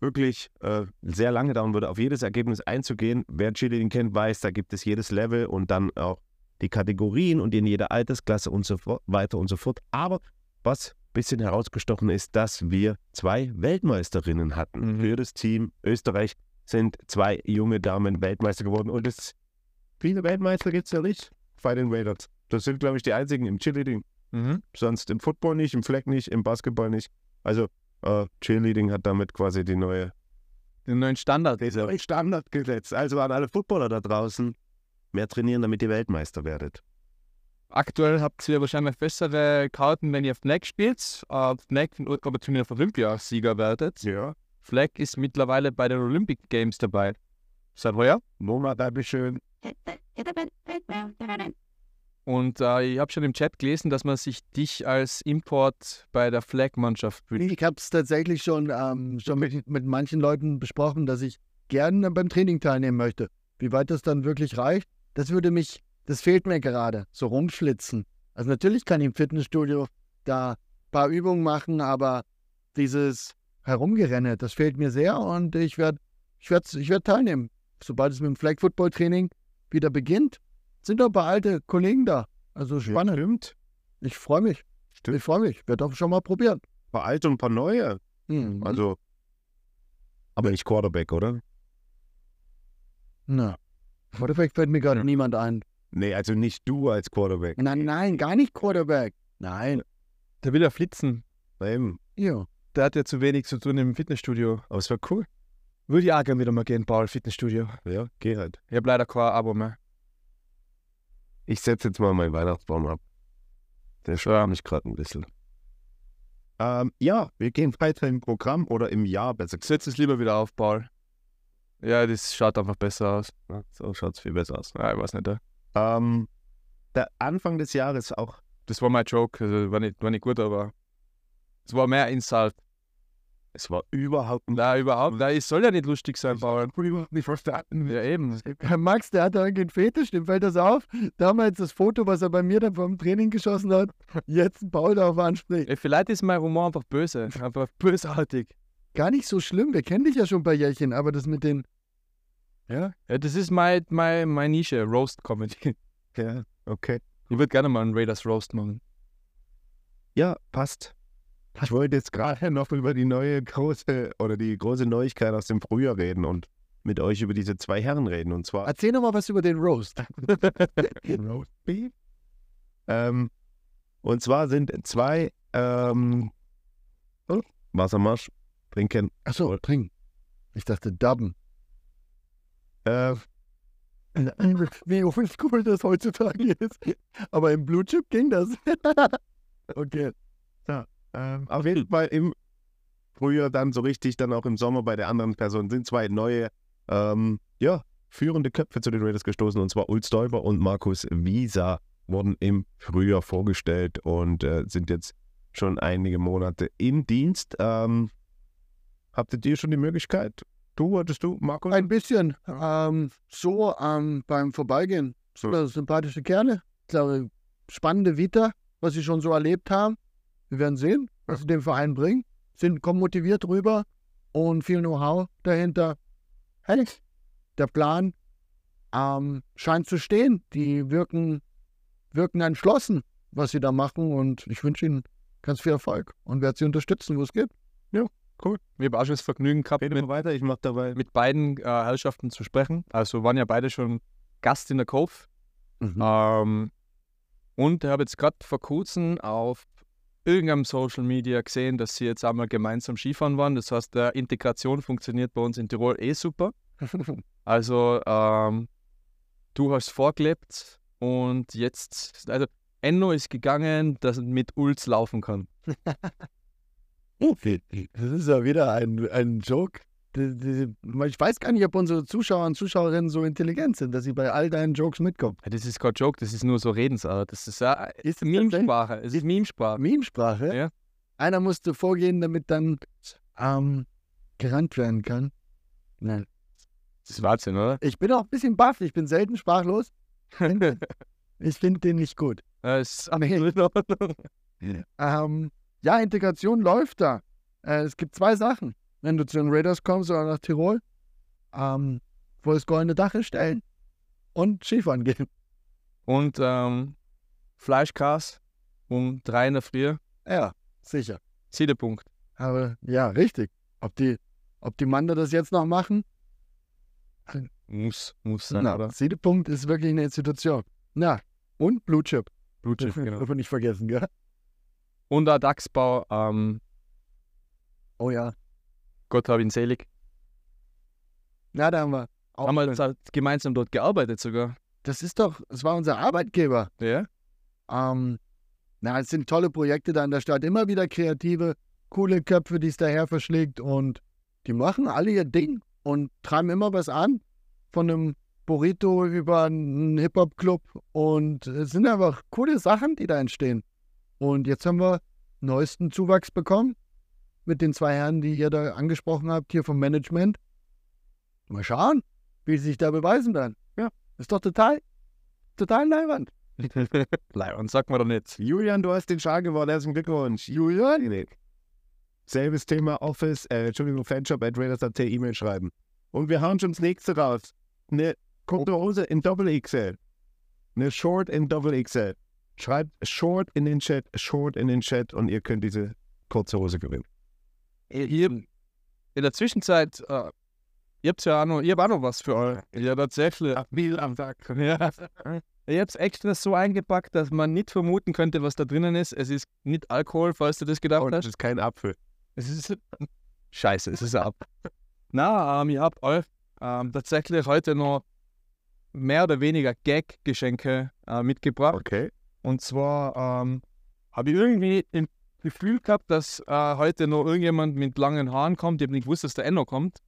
wirklich äh, sehr lange dauern würde, auf jedes Ergebnis einzugehen. Wer Cheerleading kennt, weiß, da gibt es jedes Level und dann auch die Kategorien und in jeder Altersklasse und so fort, weiter und so fort. Aber was ein bisschen herausgestochen ist, dass wir zwei Weltmeisterinnen hatten. Mhm. Für das Team Österreich sind zwei junge Damen Weltmeister geworden und es viele Weltmeister gibt es ja nicht bei den Raiders. Das sind, glaube ich, die einzigen im Cheerleading. Mhm. Sonst im Football nicht, im Flag nicht, im Basketball nicht. Also äh, Cheerleading hat damit quasi die neue Den neuen Standard. den neuen Standard gesetzt. Also an alle Footballer da draußen, mehr trainieren, damit ihr Weltmeister werdet. Aktuell habt ihr wahrscheinlich bessere Karten, wenn ihr Flag spielt. Äh, Flag aber Turnier auf Olympiasieger werdet. Ja. Flag ist mittlerweile bei den Olympic Games dabei. Seit heuer. Noma, Dankeschön. Und äh, ich habe schon im Chat gelesen, dass man sich dich als Import bei der Flag-Mannschaft wünscht. Ich habe es tatsächlich schon, ähm, schon mit, mit manchen Leuten besprochen, dass ich gerne beim Training teilnehmen möchte. Wie weit das dann wirklich reicht, das würde mich, das fehlt mir gerade, so rumschlitzen. Also natürlich kann ich im Fitnessstudio da ein paar Übungen machen, aber dieses Herumgerenne, das fehlt mir sehr und ich werde ich werd, ich werd teilnehmen. Sobald es mit dem Flag Football Training wieder beginnt, sind doch ein paar alte Kollegen da. Also spannend. Stimmt. Ich freue mich. Stimmt. Ich freue mich. Werde auch schon mal probieren. Ein paar alte und ein paar neue. Mhm. Also, aber nicht Quarterback, oder? Na, Quarterback fällt mir gerade niemand ein. Nee, also nicht du als Quarterback. Nein, nein, gar nicht Quarterback. Nein. Der will ja flitzen. Na eben. Ja. Der hat ja zu wenig zu tun im Fitnessstudio. Aber es wäre cool. Würde ich auch gerne wieder mal gehen, Paul, Fitnessstudio. Ja, geh halt. Ich habe leider kein Abo mehr. Ich setze jetzt mal meinen Weihnachtsbaum ab. Der stört mich gerade ein bisschen. Ähm, ja, wir gehen weiter im Programm oder im Jahr besser. Setz es lieber wieder auf, Paul. Ja, das schaut einfach besser aus. Ja, So schaut es viel besser aus. Ja, ich weiß nicht. ja. Ähm, der Anfang des Jahres auch. Das war mein Joke. Also war, nicht, war nicht gut, aber es war mehr Insult. Es war überhaupt nicht. Nein, überhaupt. Nein, es soll ja nicht lustig sein, Paul. überhaupt nicht verstanden. Ja, eben. Max, der hat da irgendwie einen Fetisch, dem fällt das auf. Damals das Foto, was er bei mir dann vom Training geschossen hat, jetzt Paul darauf anspricht. Ey, vielleicht ist mein Humor einfach böse. Einfach bösartig. gar nicht so schlimm. Wir kennen dich ja schon ein paar Jährchen, aber das mit den. Ja, Ja, das ist meine mein, mein Nische, Roast Comedy. Ja, okay. Ich würde gerne mal einen Raiders Roast machen. Ja, passt. Ich wollte jetzt gerade noch über die neue große oder die große Neuigkeit aus dem Frühjahr reden und mit euch über diese zwei Herren reden. Und zwar erzähl noch mal was über den Roast. Roast Beef. Ähm, und zwar sind zwei ähm, oh, Wassermarsch trinken. Achso, trinken. Ich dachte, dubben. Äh, Wie oldschool das heutzutage ist. Aber im Blue Chip ging das. okay. Ähm, auf jeden Fall im Frühjahr dann so richtig, dann auch im Sommer bei der anderen Person sind zwei neue, ähm, ja, führende Köpfe zu den Raiders gestoßen. Und zwar Ulf Stoiber und Markus Wieser wurden im Frühjahr vorgestellt und äh, sind jetzt schon einige Monate im Dienst. Ähm, habtet ihr schon die Möglichkeit? Du, hattest du, Markus? Ein bisschen ähm, so ähm, beim Vorbeigehen. So. So. Sympathische Kerle. Ich glaube, spannende Vita, was sie schon so erlebt haben. Wir werden sehen, was sie dem Verein bringen. Sind, kommen motiviert rüber und viel Know-how dahinter. Hey, der Plan ähm, scheint zu stehen. Die wirken, wirken entschlossen, was sie da machen und ich wünsche ihnen ganz viel Erfolg und werde sie unterstützen, wo es geht. Cool. Wir haben auch schon das Vergnügen gehabt, Rede mit, weiter, ich mach dabei. mit beiden äh, Herrschaften zu sprechen. Also waren ja beide schon Gast in der Cove. Mhm. Ähm, und ich habe jetzt gerade vor kurzem auf irgendeinem Social Media gesehen, dass sie jetzt einmal gemeinsam Skifahren waren. Das heißt, der Integration funktioniert bei uns in Tirol eh super. Also ähm, du hast vorgelebt und jetzt, also Enno ist gegangen, dass er mit Ulz laufen kann. Das ist ja wieder ein, ein Joke. Ich weiß gar nicht, ob unsere Zuschauer und Zuschauerinnen so intelligent sind, dass sie bei all deinen Jokes mitkommen. Ja, Das ist kein Joke, das ist nur so Redensart. Das ist ja Ist Memesprache. Es ist Memesprache. Memesprache? Ja. Einer musste vorgehen, damit dann ähm, gerannt werden kann. Nein. Das ist Wahnsinn, oder? Ich bin auch ein bisschen baff. Ich bin selten sprachlos. Ich finde den nicht gut. Das ist absolut in Ordnung. Ähm, ja, Integration läuft da. Äh, es gibt zwei Sachen. Wenn du zu den Raiders kommst oder nach Tirol, ähm, wo das goldene Dach stellen und Skifahren gehen. Und ähm, Fleischkas um drei in der Früh. Ja, sicher. Siedepunkt. Aber ja, richtig. Ob die, ob die Mander das jetzt noch machen? Muss, muss sein, Na, oder? Siedepunkt ist wirklich eine Institution. Na, und Blue Chip. Blutschiff, genau. Dürfen nicht vergessen, gell? Und der Dachsbau, ähm, Oh ja. Gott hab ihn selig. Na, da haben wir. Auch Haben wir halt gemeinsam dort gearbeitet sogar. das ist doch, das war unser Arbeitgeber. Ja? Ähm, na, es sind tolle Projekte da in der Stadt. Immer wieder kreative, coole Köpfe, die es daher verschlägt. Und die machen alle ihr Ding und treiben immer was an. Von einem Burrito über einen Hip-Hop-Club. Und es sind einfach coole Sachen, die da entstehen. Und jetzt haben wir neuesten Zuwachs bekommen mit den zwei Herren, die ihr da angesprochen habt, hier vom Management. Mal schauen, wie sie sich da beweisen dann. Ja, ist doch total, total leibend. Leihwand, sag mal doch nicht. Julian, du hast den Schal gewonnen. Herzlichen Glückwunsch. Julian? Selbes Thema Office, äh, Entschuldigung, Fanshop at Raiders.at E-Mail schreiben. Und wir hauen schon das nächste raus. Eine kurze Hose in Doppel XL. Eine Short in Doppel XL. Schreibt Short in den Chat, Short in den Chat und ihr könnt diese kurze Hose gewinnen. Hier, in der Zwischenzeit, äh, ihr habt ja auch noch, ich hab auch noch was für euch. Ja, tatsächlich. Viel am Tag. Ja. Ich hab's extra so eingepackt, dass man nicht vermuten könnte, was da drinnen ist. Es ist nicht Alkohol, falls du das gedacht Und hast. das ist kein Apfel. Es ist scheiße, es ist ab. Na, ähm, ich hab euch ähm, tatsächlich heute noch mehr oder weniger Gag-Geschenke äh, mitgebracht. Okay. Und zwar ähm, habe ich irgendwie ein Gefühl gehabt, dass äh, heute noch irgendjemand mit langen Haaren kommt. Ich habe nicht gewusst, dass der Enno kommt.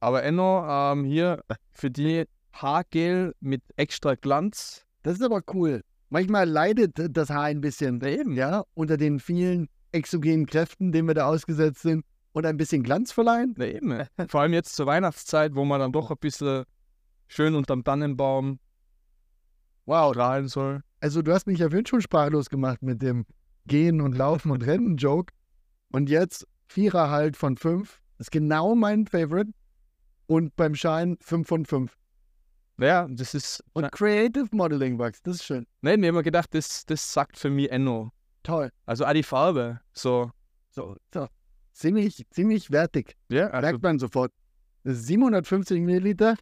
Aber Enno, ähm, hier für die Haargel mit extra Glanz. Das ist aber cool. Manchmal leidet das Haar ein bisschen, Eben. ja, unter den vielen exogenen Kräften, denen wir da ausgesetzt sind, und ein bisschen Glanz verleihen. Na eben. Vor allem jetzt zur Weihnachtszeit, wo man dann doch ein bisschen schön unterm Tannenbaum Wow. strahlen soll. Also du hast mich ja schon sprachlos gemacht mit dem Gehen und Laufen und Rennen-Joke. Und jetzt Vierer halt von fünf Das ist genau mein Favorite. Und beim Schein 5 von 5. Ja, das ist. Und Creative Modeling Bugs, das ist schön. Habe mir gedacht, das, das sagt für mich Enno. Toll. Also auch die Farbe. So. So, so. Ziemlich, ziemlich wertig. Ja, also, Merkt man sofort. Das ist 750 Milliliter.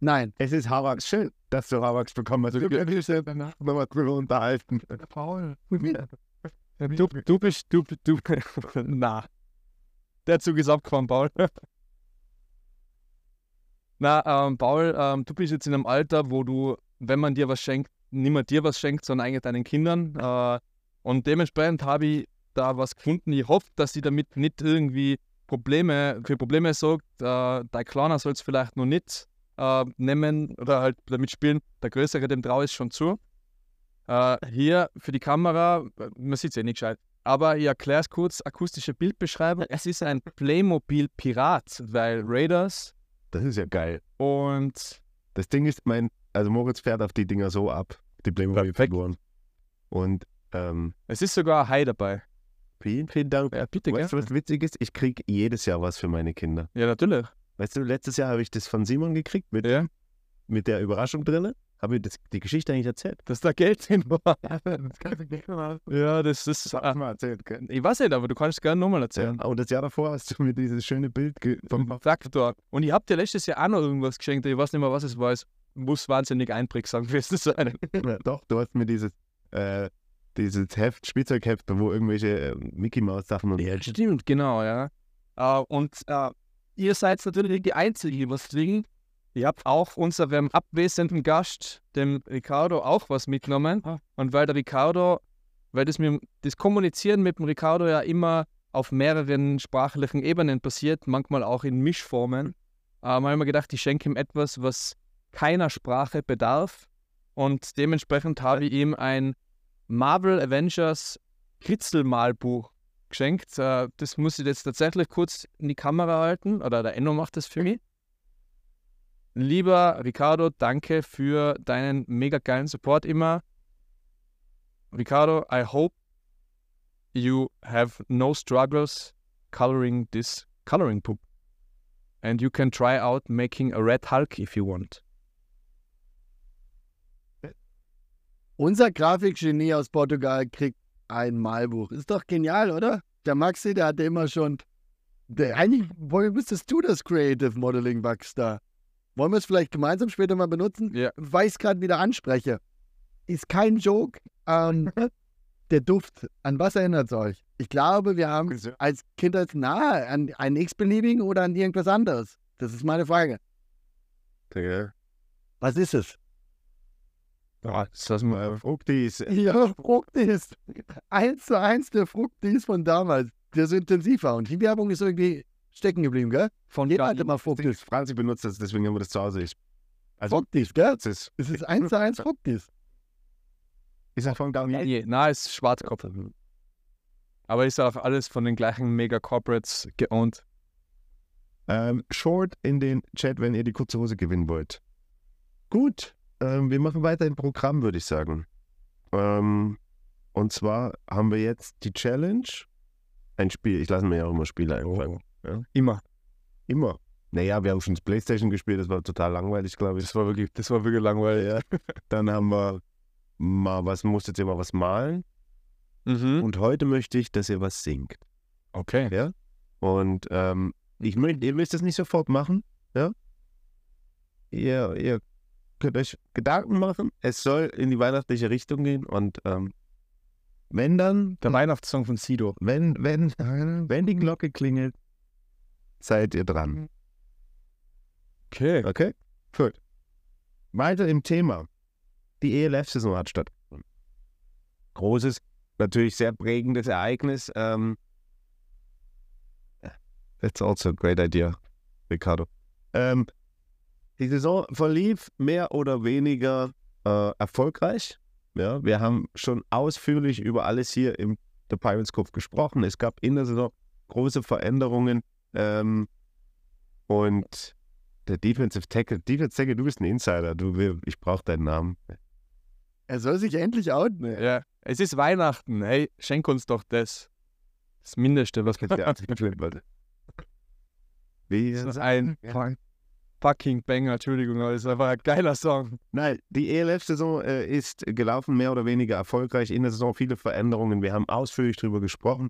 Nein. Es ist Harax. Schön, dass du Harax bekommen hast. Wir können uns ja danach nochmal drüber unterhalten. Paul. du, du bist. Du, du, na. Der Zug ist abgefahren, Paul. Na, ähm, Paul, ähm, du bist jetzt in einem Alter, wo du, wenn man dir was schenkt, nicht mehr dir was schenkt, sondern eigentlich deinen Kindern. Äh, und dementsprechend habe ich da was gefunden. Ich hoffe, dass sie damit nicht irgendwie Probleme, für Probleme sorgt. Äh, dein Kleiner soll es vielleicht noch nicht äh, nehmen oder halt damit spielen. Der Größere, dem traue ich schon zu. Äh, hier für die Kamera, man sieht es ja nicht gescheit, aber ich erkläre es kurz, akustische Bildbeschreibung. Es ist ein Playmobil Pirat, weil Raiders Das ist ja geil. und Das Ding ist, mein, also Moritz fährt auf die Dinger so ab, die Playmobil-Figuren. Und ähm, es ist sogar ein Hai dabei. vielen, vielen Dank. Ja, bitte, Weißt du, was witzig ist? Ich kriege jedes Jahr was für meine Kinder. Ja, natürlich. Weißt du, letztes Jahr habe ich das von Simon gekriegt mit, Ja, mit der Überraschung drin. Habe ich das, die Geschichte eigentlich erzählt? dass da Geld drin war. das kannst du nicht mal. Ja, das ist. Das mal erzählen können. Ich weiß nicht, aber du kannst es gerne nochmal erzählen. Ja, und das Jahr davor hast du mir dieses schöne Bild vom Faktor. Und ich habe dir letztes Jahr auch noch irgendwas geschenkt, ich weiß nicht mehr, was es war. Es muss wahnsinnig einprägsam gewesen sein. Ja, doch, du hast mir dieses, äh, dieses Heft, Spielzeugheft, wo irgendwelche äh, Mickey Mouse Sachen und Ja, stimmt, genau, ja. Äh, und äh, ihr seid natürlich die Einzigen, die was kriegen. Ihr habt auch unserem abwesenden Gast, dem Ricardo, auch was mitgenommen. Und weil der Ricardo, weil das, mit, das Kommunizieren mit dem Ricardo ja immer auf mehreren sprachlichen Ebenen passiert, manchmal auch in Mischformen, äh, haben wir gedacht, ich schenke ihm etwas, was keiner Sprache bedarf. Und dementsprechend habe ich ihm ein Marvel Avengers Kritzelmalbuch geschenkt. Äh, Das muss ich jetzt tatsächlich kurz in die Kamera halten, oder der Enno macht das für mich. Lieber Ricardo, danke für deinen mega geilen Support immer. Ricardo, I hope you have no struggles coloring this coloring book. And you can try out making a red Hulk if you want. Unser Grafikgenie aus Portugal kriegt ein Malbuch. Ist doch genial, oder? Der Maxi, der hatte immer schon. Der, eigentlich woll- müsstest du das Creative Modeling da. Wollen wir es vielleicht gemeinsam später mal benutzen? Ja. Weil ich es gerade wieder anspreche. Ist kein Joke. Ähm, der Duft, an was erinnert es euch? Ich glaube, wir haben als Kindheit nahe an einen x-beliebigen oder an irgendwas anderes. Das ist meine Frage. Ja. Was ist es? Ja, das lassen wir Äh, Fruchtis. Ja, Fruchtis. Eins zu eins der Fruchtis von damals. Der so intensiv war. Und die Werbung ist irgendwie stecken geblieben, gell? von Jeder hatte mal Fruchtis. Franzi benutzt das, deswegen haben wir das zu Hause. Ich, also, Fruchtis, gell? das ist, Es ist eins zu eins Fruchtis. ist ja von Garnier. Nee, na, ist Schwarzkopf. Aber ist auch alles von den gleichen Mega-Corporates geowned. Ähm, Short in den Chat, wenn ihr die kurze Hose gewinnen wollt. Gut, ähm, wir machen weiter im Programm, würde ich sagen. Ähm, und zwar haben wir jetzt die Challenge. Ein Spiel, ich lasse mir ja auch immer Spiele einfallen. Immer. Immer. Naja, wir haben schon das Playstation gespielt, das war total langweilig, glaube ich. Das war wirklich, das war wirklich langweilig. Ja. Dann haben wir mal was, musst jetzt immer was malen. Mhm. Und heute möchte ich, dass ihr was singt. Okay. Ja? Und ähm, ich möchte, ihr müsst das nicht sofort machen, ja? Ihr, ihr könnt euch Gedanken machen. Es soll in die weihnachtliche Richtung gehen und ähm, wenn dann, Der Weihnachtssong von Sido. wenn, wenn, wenn die Glocke klingelt, seid ihr dran. Okay. Okay? Gut. Weiter im Thema. Die ELF-Saison hat stattgefunden. Großes, natürlich sehr prägendes Ereignis. Ähm, that's also a great idea, Ricardo. Ähm, die Saison verlief mehr oder weniger äh, erfolgreich. Ja, wir haben schon ausführlich über alles hier im The Pirates Cove gesprochen. Es gab in der Saison große Veränderungen. Ähm, und der Defensive Tackle, Defensive Tackle, du bist ein Insider. Du, ich brauche deinen Namen. Er soll sich endlich outen. ey. Ja, es ist Weihnachten. Hey, schenk uns doch das. Das Mindeste, was wir Der Artikel, warte. Wie Das ist ein Ja. Fuck- fucking Banger, Entschuldigung, aber das ist einfach ein geiler Song. Nein, die ELF-Saison äh, ist gelaufen, mehr oder weniger erfolgreich. In der Saison viele Veränderungen. Wir haben ausführlich darüber gesprochen.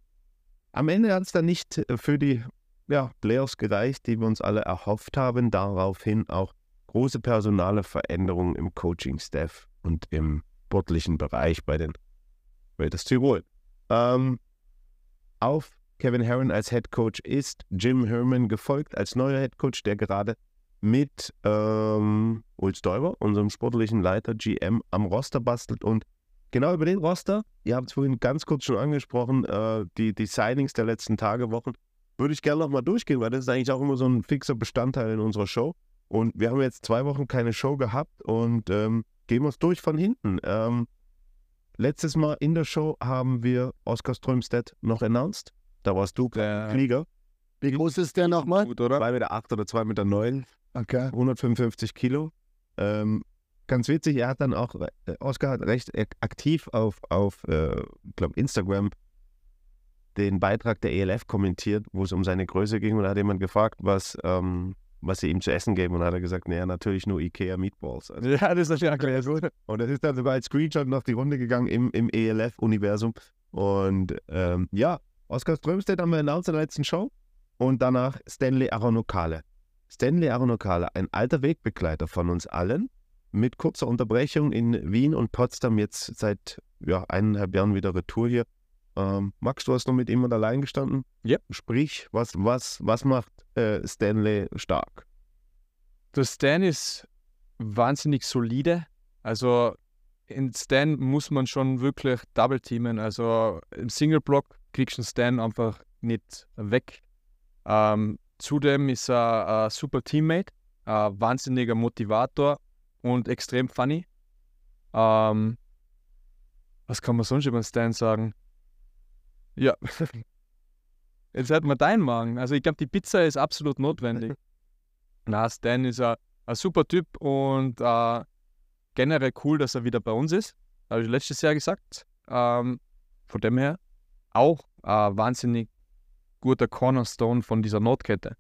Am Ende hat es dann nicht äh, für die ja, Playoffs gereicht, die wir uns alle erhofft haben. Daraufhin auch große personale Veränderungen im Coaching-Staff und im sportlichen Bereich bei den Raiders Tirol. Ähm, auf Kevin Herron als Head Coach ist Jim Herman gefolgt als neuer Head Coach, der gerade mit ähm, Ulf Däuber, unserem sportlichen Leiter GM, am Roster bastelt. Und genau über den Roster, ihr habt es vorhin ganz kurz schon angesprochen, äh, die, die Signings der letzten Tage, Wochen, würde ich gerne nochmal durchgehen, weil das ist eigentlich auch immer so ein fixer Bestandteil in unserer Show. Und wir haben jetzt zwei Wochen keine Show gehabt und ähm, gehen wir es durch von hinten. Ähm, letztes Mal in der Show haben wir Oskar Strömstedt noch announced. Da warst du Der Flieger. Wie groß ist der nochmal? gut, oder? 2 Meter 8 oder 2 Meter 9. Okay. 155 Kilo. Ähm, ganz witzig, er hat dann auch, äh, Oscar hat recht ak- aktiv auf, auf äh, glaube Instagram den Beitrag der ELF kommentiert, wo es um seine Größe ging und da hat jemand gefragt, was, ähm, was sie ihm zu essen geben und dann hat er gesagt, naja, natürlich nur Ikea Meatballs. Also, Ja, das ist natürlich erklärt, oder? und das ist dann sogar als Screenshot noch die Runde gegangen im, im ELF-Universum. Und ähm, ja, Oskar Strömstedt haben wir announced in der letzten Show. Und danach Stanley Aronokale. Stanley Aronokale, ein alter Wegbegleiter von uns allen, mit kurzer Unterbrechung in Wien und Potsdam jetzt seit ja, eineinhalb Jahren wieder Retour hier. Ähm, Max, du hast noch mit ihm und allein gestanden? Ja. Sprich, was, was, was macht äh, Stanley stark? Der Stan ist wahnsinnig solide. Also in Stan muss man schon wirklich double teamen. Also im Single Block kriegst du Stan einfach nicht weg. Ähm, zudem ist er ein super Teammate, ein wahnsinniger Motivator und extrem funny. Ähm, was kann man sonst über Stan sagen? Ja. Jetzt hat man deinen Magen. Also ich glaube, die Pizza ist absolut notwendig. Na, Stan ist ein, ein super Typ und äh, generell cool, dass er wieder bei uns ist. Habe ich letztes Jahr gesagt. Ähm, von dem her auch ein wahnsinnig guter Cornerstone von dieser Notkette.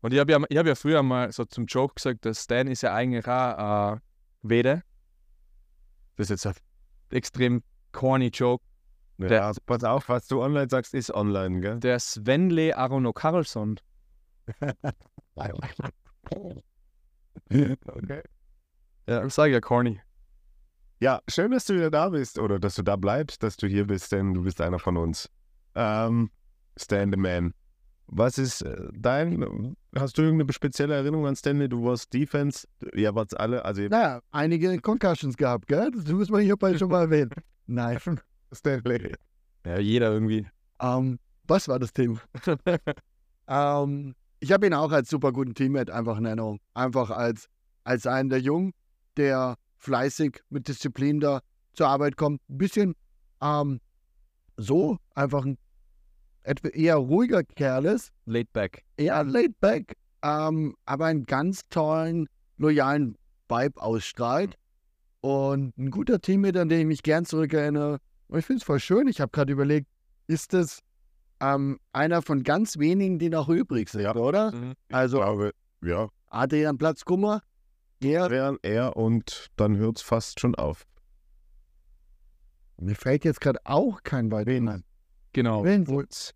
Und ich habe ja, ich hab ja früher mal so zum Joke gesagt, dass Stan ist ja eigentlich auch äh, Wede. Das ist jetzt ein extrem corny Joke. Ja, Der- pass auf, was du online sagst, ist online, gell? Der Svenle Arono Karlsson. okay. Ja, ich sage ja corny. Ja, schön, dass du wieder da bist oder dass du da bleibst, dass du hier bist, denn du bist einer von uns. Ähm, Stan the Man. Was ist äh, dein, hast du irgendeine spezielle Erinnerung an Stanley? Du warst Defense, ihr wart's alle, also Naja, einige Concussions gehabt, gell? Das muss man hier bald schon mal erwähnen. Nein. Stanley. Ja, jeder irgendwie. Ähm, was war das Thema? ähm, ich habe ihn auch als super guten Teammate einfach in Erinnerung. Einfach als, als einen der Jungen, der fleißig mit Disziplin da zur Arbeit kommt. Ein bisschen ähm, so, einfach ein eher ruhiger Kerl ist, Laid back. eher laid back, ähm, aber einen ganz tollen, loyalen Vibe ausstrahlt. Und ein guter Teammate, an den ich mich gern zurückerinnere. Und ich finde es voll schön. Ich habe gerade überlegt, ist es ähm, einer von ganz wenigen, die noch übrig sind, Ja. oder? ich Also glaube, ja, Adrian Platzkummer, er, wären er und dann hört's fast schon auf. Mir fällt jetzt gerade auch kein weiterer ein. Genau. Wen? Wutz.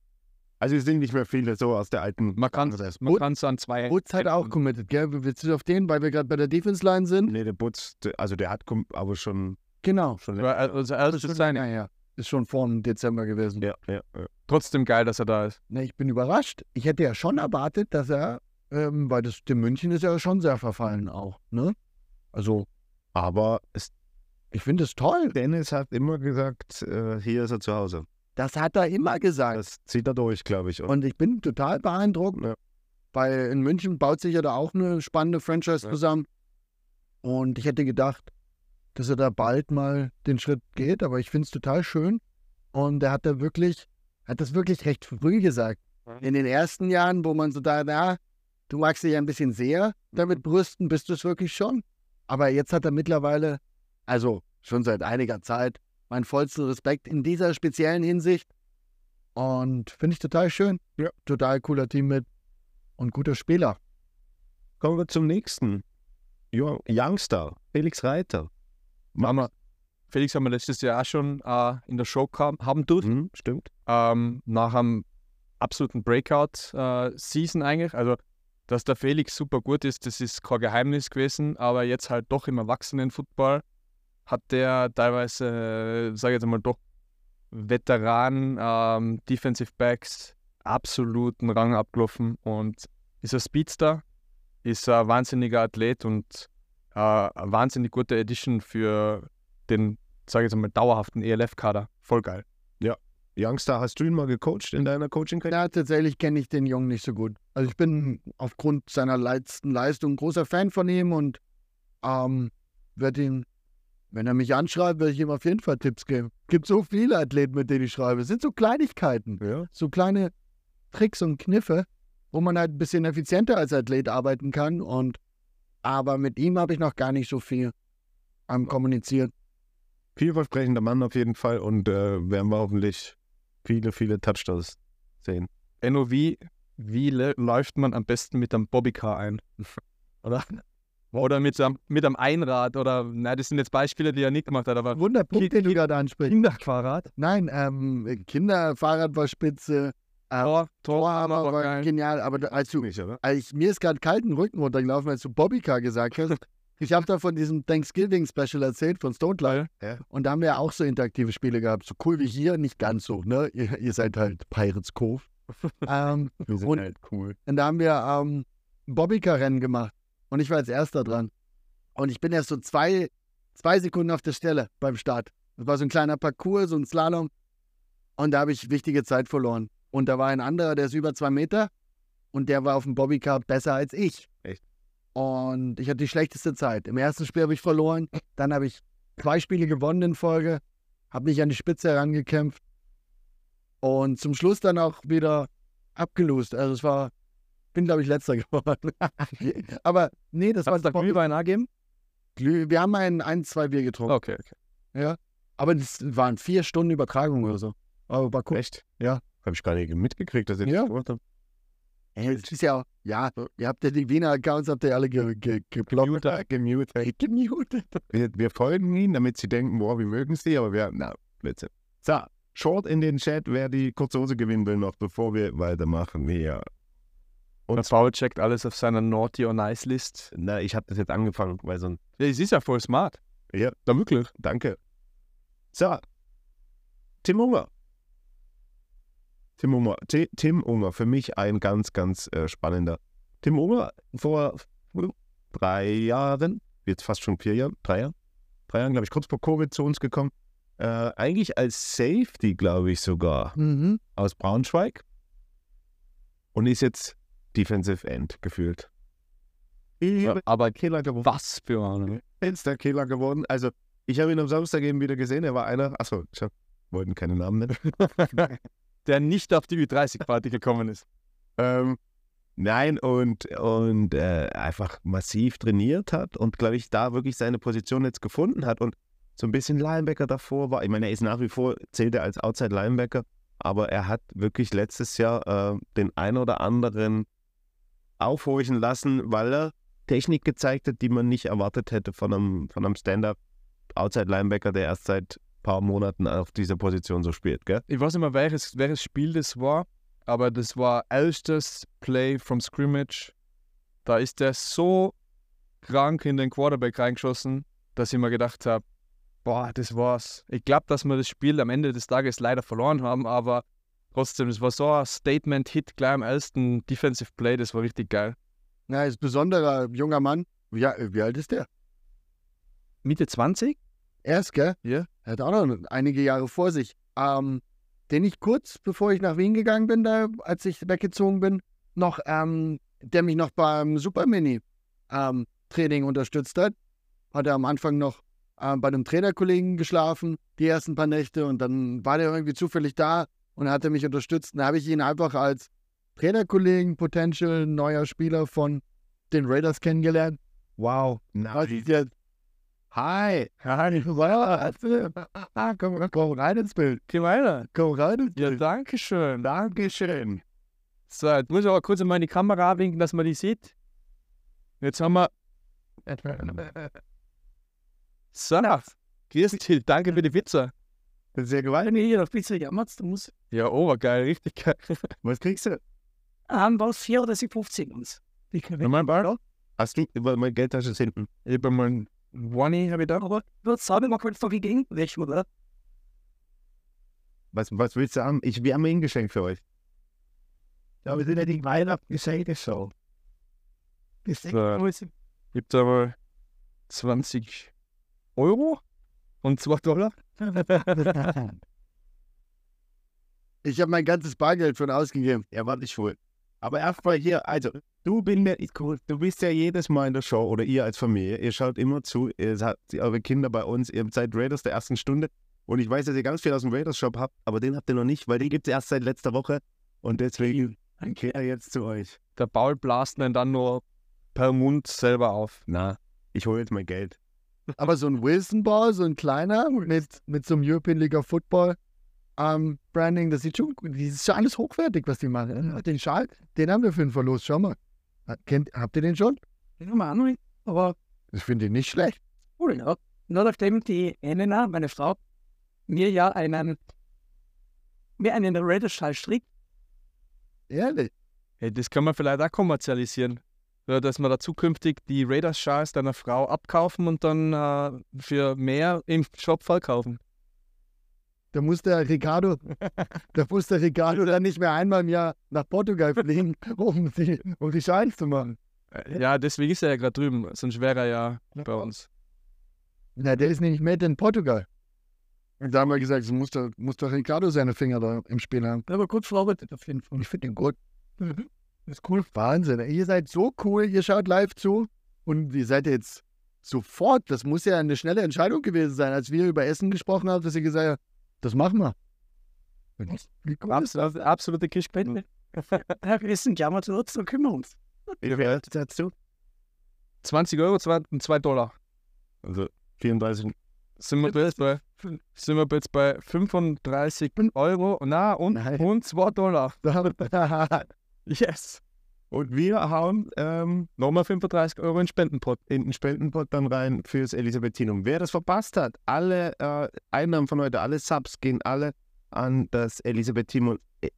Also es sind nicht mehr viele so aus der alten. Man kann das. man kann's an zwei. Wutz hat auch committed, gell? Willst du auf den, weil wir gerade bei der Defense-Line sind? Nee, der Butz, also der hat aber schon, Genau. schon Also erstes ist sein. ja, ja. Ist schon vor dem Dezember gewesen. Ja, ja, ja. Trotzdem geil, dass er da ist. Na, ich bin überrascht. Ich hätte ja schon erwartet, dass er, ähm, weil das dem München ist ja schon sehr verfallen auch, ne? Also, Aber es, ich finde es toll. Dennis hat immer gesagt, äh, hier ist er zu Hause. Das hat er immer gesagt. Das zieht er durch, glaube ich. Und Und ich bin total beeindruckt, Ja. weil in München baut sich ja da auch eine spannende Franchise Ja. zusammen. Und ich hätte gedacht, dass er da bald mal den Schritt geht, aber ich finde es total schön. Und er hat da wirklich, hat das wirklich recht früh gesagt. In den ersten Jahren, wo man so da, na, du magst dich ein bisschen sehr damit brüsten, bist du es wirklich schon. Aber jetzt hat er mittlerweile, also schon seit einiger Zeit, meinen vollsten Respekt in dieser speziellen Hinsicht. Und finde ich total schön. Ja. Total cooler Team mit. und guter Spieler. Kommen wir zum nächsten. Youngster, Felix Reiter. Mama. Felix haben wir letztes Jahr auch schon äh, in der Show kam, haben dürfen. Mhm, stimmt. ähm, nach einem absoluten Breakout-Season eigentlich. Also, dass der Felix super gut ist, das ist kein Geheimnis gewesen, aber jetzt halt doch im Erwachsenen-Football hat der teilweise, äh, sage ich jetzt mal, doch Veteran, ähm, Defensive Backs absoluten Rang abgelaufen und ist ein Speedster, ist ein wahnsinniger Athlet und äh, eine wahnsinnig gute Edition für den, sage ich jetzt mal, dauerhaften ELF-Kader. Voll geil. Youngster, hast du ihn mal gecoacht in deiner Coaching-Karriere? Ja, tatsächlich kenne ich den Jungen nicht so gut. Also ich bin aufgrund seiner letzten Leistung ein großer Fan von ihm und ähm, werde ihn, wenn er mich anschreibt, werde ich ihm auf jeden Fall Tipps geben. Es gibt so viele Athleten, mit denen ich schreibe. Es sind so Kleinigkeiten, Ja. so kleine Tricks und Kniffe, wo man halt ein bisschen effizienter als Athlet arbeiten kann. Und aber mit ihm habe ich noch gar nicht so viel am kommuniziert. Vielversprechender Mann auf jeden Fall und äh, werden wir hoffentlich viele, viele Touchdowns sehen. Enno, wie, wie lä- läuft man am besten mit einem Bobbycar ein? oder? Oder mit einem, mit einem Einrad oder, na, das sind jetzt Beispiele, die er nicht gemacht hat, aber Wunderpunkt, den du gerade ansprichst. Kinderfahrrad. Nein, ähm, Kinderfahrrad war spitze, äh, Tor, Torhammer war war geil. genial, aber da- als du, Nicht, oder? als mir ist gerade kalt den Rücken runtergelaufen, als du Bobbycar gesagt hast. Ich habe da von diesem Thanksgiving-Special erzählt von Stone. Ja. Und da haben wir ja auch so interaktive Spiele gehabt. So cool wie hier, nicht ganz so, ne? Ihr, ihr seid halt Pirates Cove. ähm, Wir sind Und- halt cool. und da haben wir ähm, Bobbycar-Rennen gemacht. Und ich war als erster dran. Und ich bin erst so zwei, zwei Sekunden auf der Stelle beim Start. Das war so ein kleiner Parcours, so ein Slalom. Und da habe ich wichtige Zeit verloren. Und da war ein anderer, der ist über zwei Meter. Und der war auf dem Bobbycar besser als ich. Echt? Und ich hatte die schlechteste Zeit. Im ersten Spiel habe ich verloren. Dann habe ich zwei Spiele gewonnen in Folge. Habe mich an die Spitze herangekämpft. Und zum Schluss dann auch wieder abgelost. Also es war, bin glaube ich letzter geworden. Aber nee, das war Hast du da Glühwein angeben? Glüh. Wir haben ein, ein, zwei Bier getrunken. Okay, okay. Aber das waren vier Stunden Übertragung oder so. Aber war cool. Echt? Ja. Habe ich gar nicht mitgekriegt, dass ihr Ja. das gemacht habt. Ey, das ist ja, auch- ja, ihr habt ja die Wiener Accounts, habt ihr alle ge, ge, geblockt. Gemutet. Gemutet. Wir, wir folgen ihnen, damit sie denken, boah, wir mögen sie, aber wir, na, Blödsinn. So, Short in den Chat, wer die kurze Hose gewinnen will, noch bevor wir weitermachen. Ja. Und Paul checkt alles auf seiner Naughty or Nice List. Na, ich habe das jetzt angefangen, weil so ein, Ja, es ist ja voll smart. Ja. Da wirklich. danke. So, Tim Unger. Tim Unger, Ti- Tim Unger, für mich ein ganz, ganz äh, spannender. Tim Unger vor drei Jahren, jetzt fast schon vier Jahren, drei Jahren, drei Jahren, glaube ich, kurz vor Covid zu uns gekommen. Äh, eigentlich als Safety, glaube ich sogar, Mhm. aus Braunschweig. Und ist jetzt Defensive End gefühlt. Ja, aber Killer geworden. was für eine. Ist der Killer geworden. Also, ich habe ihn am Samstag eben wieder gesehen. Er war einer, achso, ich hab, wollten keine Namen nennen. Der nicht auf die Ü30-Party gekommen ist. Ähm, nein, und, und äh, einfach massiv trainiert hat und, glaube ich, da wirklich seine Position jetzt gefunden hat und so ein bisschen Linebacker davor war. Ich meine, er ist nach wie vor, zählt er als Outside Linebacker, aber er hat wirklich letztes Jahr äh, den ein oder anderen aufhorchen lassen, weil er Technik gezeigt hat, die man nicht erwartet hätte von einem, von einem Stand-Up Outside Linebacker, der erst seit ein paar Monaten auf dieser Position so spielt, gell? Ich weiß nicht mehr, welches, welches Spiel das war, aber das war erstes Play from Scrimmage. Da ist der so krank in den Quarterback reingeschossen, dass ich mir gedacht habe, boah, das war's. Ich glaube, dass wir das Spiel am Ende des Tages leider verloren haben, aber trotzdem, es war so ein Statement-Hit gleich am ersten Defensive Play, das war richtig geil. Ja, ist ein besonderer junger Mann. Wie, wie alt ist der? Mitte 20? Erst, gell? Ja. Er hat auch noch einige Jahre vor sich. Ähm, den ich kurz, bevor ich nach Wien gegangen bin, da, als ich weggezogen bin, noch, ähm, der mich noch beim Super Mini ähm, unterstützt hat. Hat er am Anfang noch ähm, bei einem Trainerkollegen geschlafen, die ersten paar Nächte, und dann war der irgendwie zufällig da und hat er mich unterstützt. Dann habe ich ihn einfach als Trainerkollegen, Potential, neuer Spieler von den Raiders kennengelernt. Wow. Was ist jetzt? Hi. Hi. Ah, komm, komm rein ins Bild. Geh weiter. Komm rein ins Ja, Bild. danke schön. Dankeschön. So, jetzt muss ich aber kurz mal in die Kamera winken, dass man die sieht. Jetzt haben wir. So, grüß dich, danke für die Pizza. Das ist ja Wenn gewaltig. ihr hier auf Pizza jammert, dann muss Ja, obergeil, richtig geil. Was kriegst du? ähm, was 4 oder 50 uns. Nochmal Bar? Hast du, meine Geldtasche ist hinten. Ich habe mal ein One habe ich da. Aber wird sagen, man könnte doch gegen welchen, oder? Was, was willst du haben? Ich, wir haben ein Geschenk für euch. Ja, wir sind ja die Weihnachtsgeschenke so. So. Gibt aber 20 Euro und 2 Dollar. Ich habe mein ganzes Bargeld schon ausgegeben. Ja, warte ich wohl. Aber erstmal hier, also, du, bin mir, cool. du bist ja jedes Mal in der Show oder ihr als Familie, ihr schaut immer zu, ihr habt eure Kinder bei uns, ihr seid Raiders der ersten Stunde und ich weiß, dass ihr ganz viel aus dem Raiders-Shop habt, aber den habt ihr noch nicht, weil den gibt es erst seit letzter Woche und deswegen kehrt er jetzt zu euch. Der Paul blast ihn dann nur per Mund selber auf. Na, ich hole jetzt mein Geld. Aber so ein Wilson Ball, so ein kleiner mit, mit so einem European League of Football ähm, Branding, das sieht schon, das ist schon alles hochwertig, was die machen. Den Schal, den haben wir für einen Verlust, schau mal. Kennt, habt ihr den schon? Den haben wir auch noch nicht, aber Ich finde den nicht schlecht. cool, ja. Nur nachdem die Elena, meine Frau, mir ja einen, mir einen Raiders-Schal strickt, Ehrlich. Hey, das kann man vielleicht auch kommerzialisieren. Dass man da zukünftig die Raiders-Schals deiner Frau abkaufen und dann äh, für mehr im Shop verkaufen. Da muss der Ricardo, da muss der Ricardo dann nicht mehr einmal im Jahr nach Portugal fliegen, um die, um die Scheins zu machen. Ja, deswegen ist er ja gerade drüben, sonst wäre er ja bei uns. Na, der ist nicht made in Portugal. Und da haben wir gesagt, es muss doch, muss doch Ricardo seine Finger da im Spiel haben. aber gut verarbeitet auf jeden Fall. Und ich finde den gut. Mhm. Das ist cool. Wahnsinn. Ihr seid so cool, ihr schaut live zu und ihr seid jetzt sofort, das muss ja eine schnelle Entscheidung gewesen sein, als wir über Essen gesprochen haben, dass ihr gesagt habt, das machen wir. Wie cool? Absolut, absolute Kirschbände. Herr Essen, jammern zu uns, dann kümmern wir uns. Wie viel hast du? 20 Euro zwei- und 2 Dollar. Also 34. Sind wir jetzt bei, sind wir jetzt bei 35 Euro na, und, Nein. und 2 Dollar. Yes. Und wir hauen ähm, Nochmal 35 Euro in Spendenpot. in den Spendenpot dann rein fürs Elisabethinum. Wer das verpasst hat, alle äh, Einnahmen von heute, alle Subs gehen alle an das Elisabethinum äh,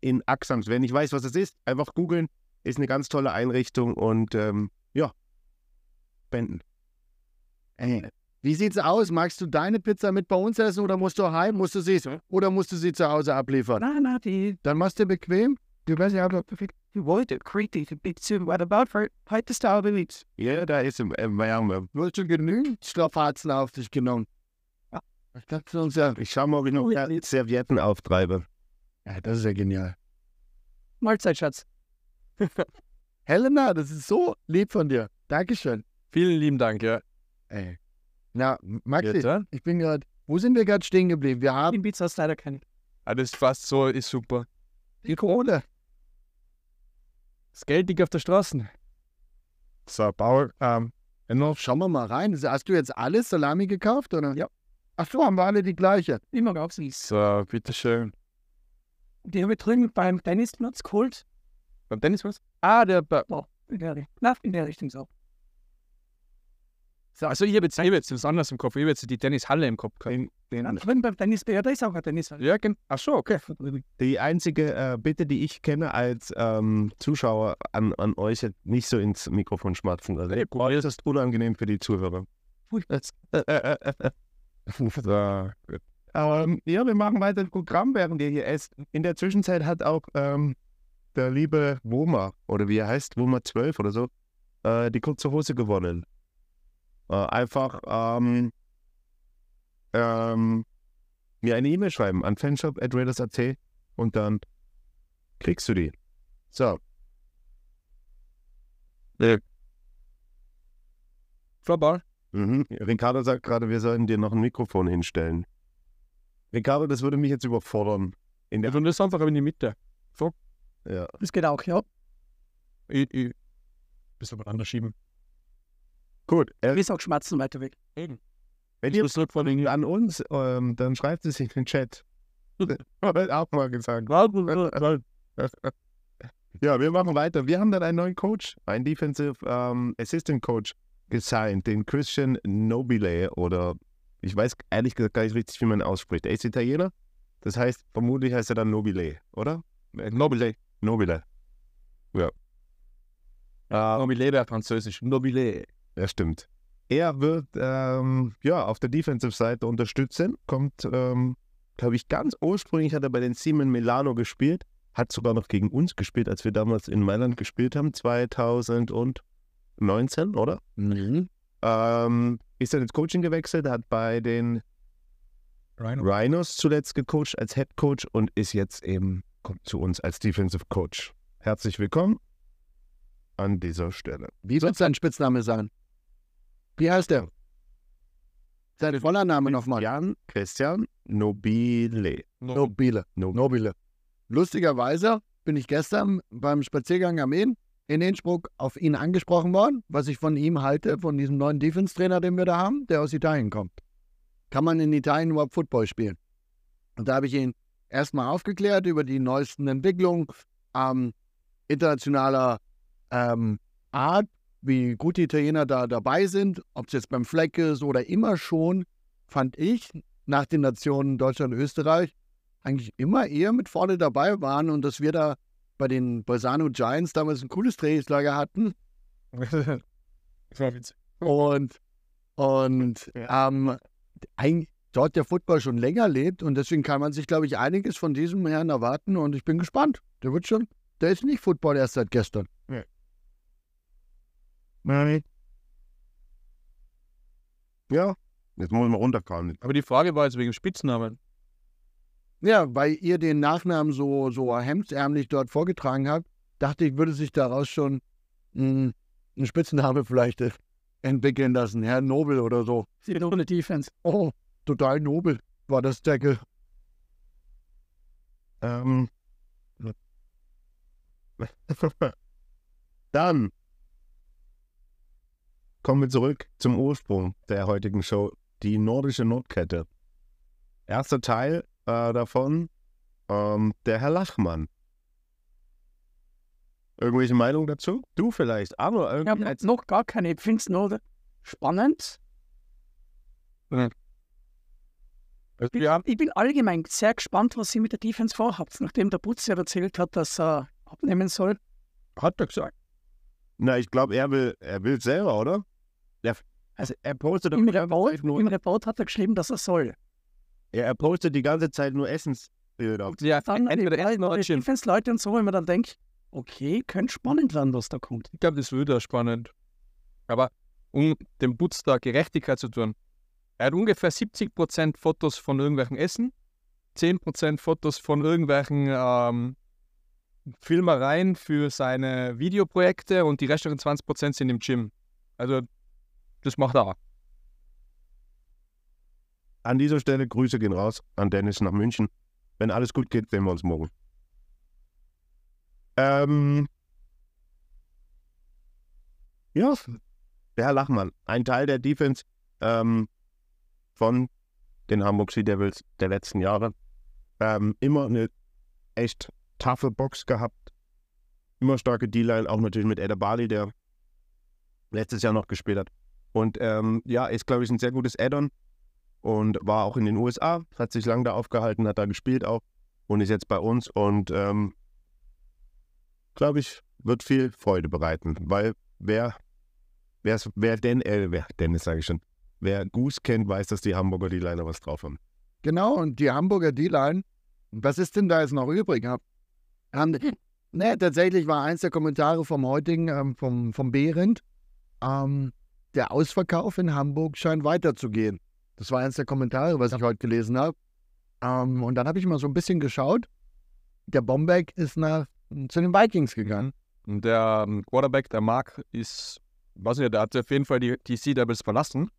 in Axams. Wer nicht weiß, was es ist, einfach googeln. Ist eine ganz tolle Einrichtung und ähm, ja, spenden. Ey, Wie sieht's aus? Magst du deine Pizza mit bei uns essen oder musst du heim? Musst du sie, oder musst du sie zu Hause abliefern? Nein, nein, die, Dann machst du bequem. Du weißt ja, aber die wollte creepy, ein bisschen what about for heute ist der beliebt. Ja, da ist im du hast schon genügend Strapazen auf dich genommen. Ich dachte uns ja, Ich schau mal, ob ich noch Servietten auftreibe. ja, das ist ja genial. Mahlzeit, Schatz. Helena, das ist so lieb von dir. Dankeschön. Vielen lieben Dank, ja. Ey. Na, Maxi, Bitte? ich bin gerade, wo sind wir gerade stehen geblieben? Wir haben Die Pizza ist leider keine. Das ist fast so, ist super. die Kohle. Das Geld liegt auf der Straße. So, Paul, ähm, Schauen wir mal rein. Hast du jetzt alles Salami gekauft, oder? Ja. Ach so, haben wir alle die gleiche. Immer auf sie. So, bitteschön. Die habe ich drüben beim Tennisplatz geholt. Beim Dennis was? Ah, der. Ba Oh, in der, Ri- na, in der Richtung so. So, also, ich habe jetzt, ich hab jetzt was anderes im Kopf. Ich habe jetzt die Tennishalle im Kopf gehabt. Den, Ja, den, drüben beim Tennisbär, da ist auch ein Tennis. Ja, genau. Ach so, okay. die einzige äh, Bitte, die ich kenne als ähm, Zuschauer an, an euch, nicht so ins Mikrofon schmatzen. Also, Nee, boah, das ist unangenehm für die Zuhörer. So, gut. Ähm, ja, wir machen weiter das Programm, während ihr hier esst. In der Zwischenzeit hat auch ähm, der liebe Woma, oder wie er heißt, Woma 12 oder so, äh, die kurze Hose gewonnen. Äh, einfach ähm, ähm, mir eine E-Mail schreiben an fanshop.raiders.at und dann kriegst du die. So, Frau Ball. mhm. Ricardo sagt gerade, wir sollen dir noch ein Mikrofon hinstellen. Ricardo, das würde mich jetzt überfordern. In Ja, der, und das einfach in die Mitte. ja. Das geht auch, ja. Ich, ich. Bisschen mal anders schieben. Gut, äh, Wir ist auch schmatzen weiter weg. wenn ihr den an uns, ähm, dann schreibt es in den Chat. Hat auch mal gesagt. Ja, wir machen weiter. Wir haben dann einen neuen Coach, einen Defensive ähm, Assistant Coach gesigned, den Christian Nobile oder ich weiß ehrlich gesagt gar nicht richtig, wie man ausspricht. Er ist Italiener. Das heißt, vermutlich heißt er dann Nobile, oder? Äh, Nobile. Nobile. Ja. Äh, Nobile wäre französisch. Nobile. Ja, stimmt. Er wird ähm, ja auf der Defensive-Seite unterstützen. Kommt, ähm, glaube ich, ganz ursprünglich hat er bei den Simon Milano gespielt. Hat sogar noch gegen uns gespielt, als wir damals in Mailand gespielt haben, 2019, oder? Mhm. Ähm, ist dann ins Coaching gewechselt, hat bei den Rhino. Rhinos zuletzt gecoacht als Head Coach und ist jetzt eben kommt zu uns als Defensive Coach. Herzlich willkommen an dieser Stelle. Wie wird sein Spitzname sein? Wie heißt er? Sein voller Name nochmal. Jan Christian Nobile. Nobile. No- Nobile. Lustigerweise bin ich gestern beim Spaziergang am Inn in Innsbruck auf ihn angesprochen worden, was ich von ihm halte, von diesem neuen Defense-Trainer, den wir da haben, der aus Italien kommt. Kann man in Italien überhaupt Football spielen? Und da habe ich ihn erstmal aufgeklärt über die neuesten Entwicklungen ähm, internationaler ähm, Art, wie gut die Italiener da dabei sind, ob es jetzt beim Fleck ist oder immer schon, fand ich, nach den Nationen Deutschland und Österreich, eigentlich immer eher mit vorne dabei waren und dass wir da bei den Bolzano Giants damals ein cooles Trainingslager hatten das war witzig. und, und ähm, eigentlich dort der Football schon länger lebt und deswegen kann man sich, glaube ich, einiges von diesem Herrn erwarten und ich bin gespannt. Der wird schon, der ist nicht Football erst seit gestern. Ja, jetzt muss man runterkommen. Aber die Frage war jetzt wegen Spitznamen. Ja, weil ihr den Nachnamen so, so hemdsärmlich dort vorgetragen habt, dachte ich, würde sich daraus schon mh, ein Spitzname vielleicht entwickeln lassen. Herr Nobel oder so. Sie ohne Defense. Oh, total nobel war das Deckel. Ähm. Dann kommen wir zurück zum Ursprung der heutigen Show, die nordische Nordkette. Erster Teil äh, davon, ähm, der Herr Lachmann. Irgendwelche Meinung dazu? Du vielleicht, aber Ich irgendwie habe als noch gar keine. Ich finde es nur spannend. Also wir haben, Ich bin allgemein sehr gespannt, was ihr mit der Defense vorhabt. Nachdem der Putz ja erzählt hat, dass er abnehmen soll. hat er gesagt. Na, ich glaube, er will, er will selber, oder? Ja, also er postet Im Report, nur, Im Report hat er geschrieben, dass er soll. ja, er postet die ganze Zeit nur Essensbilder. Ja, Dann entweder Essen oder. Defense-Leute und so, wenn man dann denkt, okay, könnte spannend werden, was da kommt. Ich glaube, das wird auch spannend. Aber um dem Putz da Gerechtigkeit zu tun, er hat ungefähr 70% Fotos von irgendwelchen Essen, 10% Fotos von irgendwelchen ähm, Filmereien für seine Videoprojekte und die restlichen 20% sind im Gym. Also, das macht er auch. An dieser Stelle Grüße gehen raus an Dennis nach München. Wenn alles gut geht, sehen wir uns morgen. Ähm, ja, der Lachmann, ein Teil der Defense ähm, von den Hamburg Sea Devils der letzten Jahre. Ähm, immer eine echt taffe Box gehabt. Immer starke D-Line, auch natürlich mit Eder Bali, der letztes Jahr noch gespielt hat. Und ähm, ja, ist, glaube ich, ein sehr gutes Add-on und war auch in den USA, hat sich lange da aufgehalten, hat da gespielt auch und ist jetzt bei uns und ähm, glaube ich, wird viel Freude bereiten, weil wer, wer's, wer denn, äh, wer, Dennis sage ich schon, wer Goose kennt, weiß, dass die Hamburger die Liner was drauf haben. Genau, und die Hamburger D-Line, was ist denn da jetzt noch übrig? Ne, tatsächlich war eins der Kommentare vom heutigen, ähm, vom, vom Behrendt, ähm, der Ausverkauf in Hamburg scheint weiterzugehen. Das war eins der Kommentare, was ich heute gelesen habe. Ähm, und dann habe ich mal so ein bisschen geschaut. Der Bombeck ist nach, zu den Vikings gegangen. Und der ähm, Quarterback, der Mark, ist, weiß nicht, der hat auf jeden Fall die, die Sea Devils verlassen.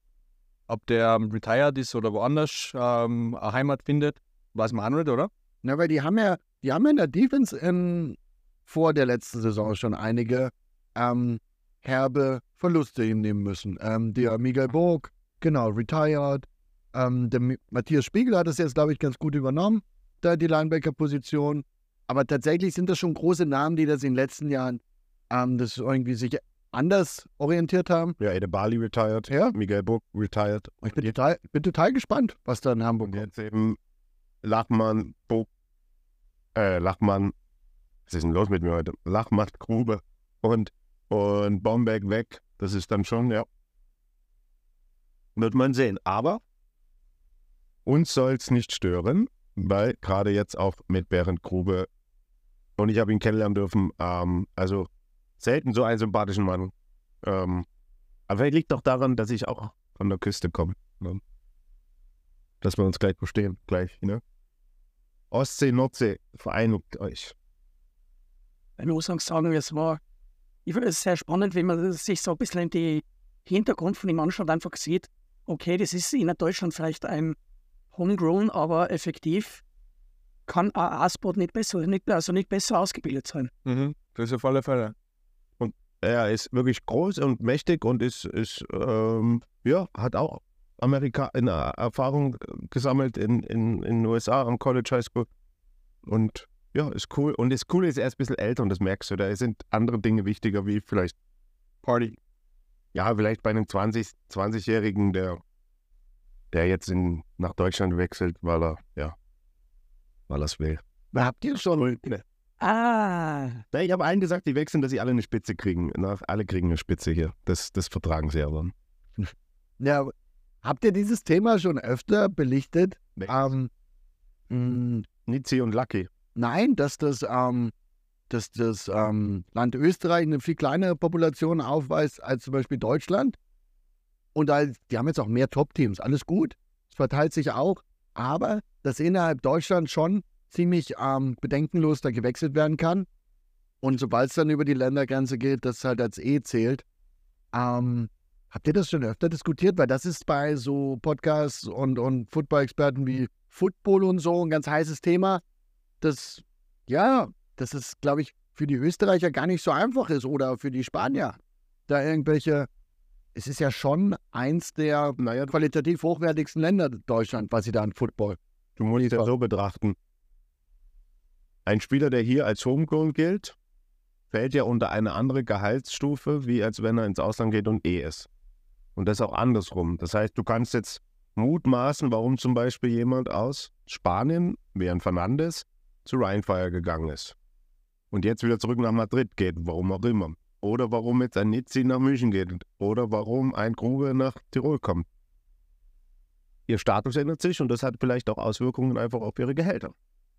Ob der ähm, retired ist oder woanders ähm, eine Heimat findet, weiß man auch nicht, oder? Na, weil die haben ja, die haben ja in der Defense in, vor der letzten Saison schon einige ähm, herbe Verluste hinnehmen müssen. Ähm, der Miguel Burg, genau, retired. Ähm, der Matthias Spiegel hat das jetzt, glaube ich, ganz gut übernommen, da die Linebacker-Position. Aber tatsächlich sind das schon große Namen, die das in den letzten Jahren ähm, das irgendwie sich anders orientiert haben. Ja, Ede Bali retired, Ja. Miguel Buck retired. Ich bin total, bin total gespannt, was da in Hamburg Und kommt. jetzt eben Lachmann, Buck, äh, Lachmann, was ist denn los mit mir heute? Lachmann, Grube und, und Bombeck weg. Das ist dann schon, ja. Wird man sehen. Aber uns soll es nicht stören, weil gerade jetzt auch mit Berend Grube und ich habe ihn kennenlernen dürfen. Ähm, also selten so einen sympathischen Mann. Ähm, aber vielleicht liegt auch daran, dass ich auch von der Küste komme. Ne? Dass wir uns gleich verstehen, gleich, ne? Ostsee, Nordsee, vereinigt euch. Ich muss auch sagen, es war, ich finde es sehr spannend, wenn man sich so ein bisschen in die Hintergrund von ihm anschaut, einfach sieht, okay, das ist in Deutschland vielleicht ein Homegrown, aber effektiv kann ein A-Spot nicht besser, nicht, also nicht besser ausgebildet sein. Mhm. Das ist auf alle Fälle. Er ist wirklich groß und mächtig und ist, ist ähm, ja, hat auch Amerika in Erfahrung gesammelt in den USA am College High School. Und ja, ist cool. Und das Coole ist, er ist ein bisschen älter und das merkst du. Da sind andere Dinge wichtiger, wie vielleicht Party. Ja, vielleicht bei einem 20, 20-Jährigen, der, der jetzt in, nach Deutschland wechselt, weil er, ja, weil er es will. Habt ihr schon? Ah, Na, ich habe allen gesagt, die wechseln, dass sie alle eine Spitze kriegen. Na, alle kriegen eine Spitze hier. Das, das vertragen sie aber. Ja, habt ihr dieses Thema schon öfter belichtet? Nee. Ähm, mh, Nizzi und Lucky. Nein, dass das, ähm, dass das ähm, Land Österreich eine viel kleinere Population aufweist als zum Beispiel Deutschland. Und als, die haben jetzt auch mehr Top-Teams. Alles gut. Es verteilt sich auch. Aber dass innerhalb Deutschland schon ziemlich ähm, bedenkenlos da gewechselt werden kann. Und sobald es dann über die Ländergrenze geht, das halt als E zählt. Ähm, habt ihr das schon öfter diskutiert? Weil das ist bei so Podcasts und, und Football-Experten wie Football und so ein ganz heißes Thema. Das, ja, das ist, glaube ich, für die Österreicher gar nicht so einfach ist oder für die Spanier. Da irgendwelche, es ist ja schon eins der Naja, qualitativ hochwertigsten Länder Deutschland, was sie da an Football. du musst es ja so betrachten. Ein Spieler, der hier als Homegrown gilt, fällt ja unter eine andere Gehaltsstufe, wie als wenn er ins Ausland geht und E ist. Und das auch andersrum. Das heißt, du kannst jetzt mutmaßen, warum zum Beispiel jemand aus Spanien, wie ein Fernandes, zu Rheinfire gegangen ist. Und jetzt wieder zurück nach Madrid geht, warum auch immer. Oder warum jetzt ein Nizzi nach München geht. Oder warum ein Grube nach Tirol kommt. Ihr Status ändert sich und das hat vielleicht auch Auswirkungen einfach auf ihre Gehälter.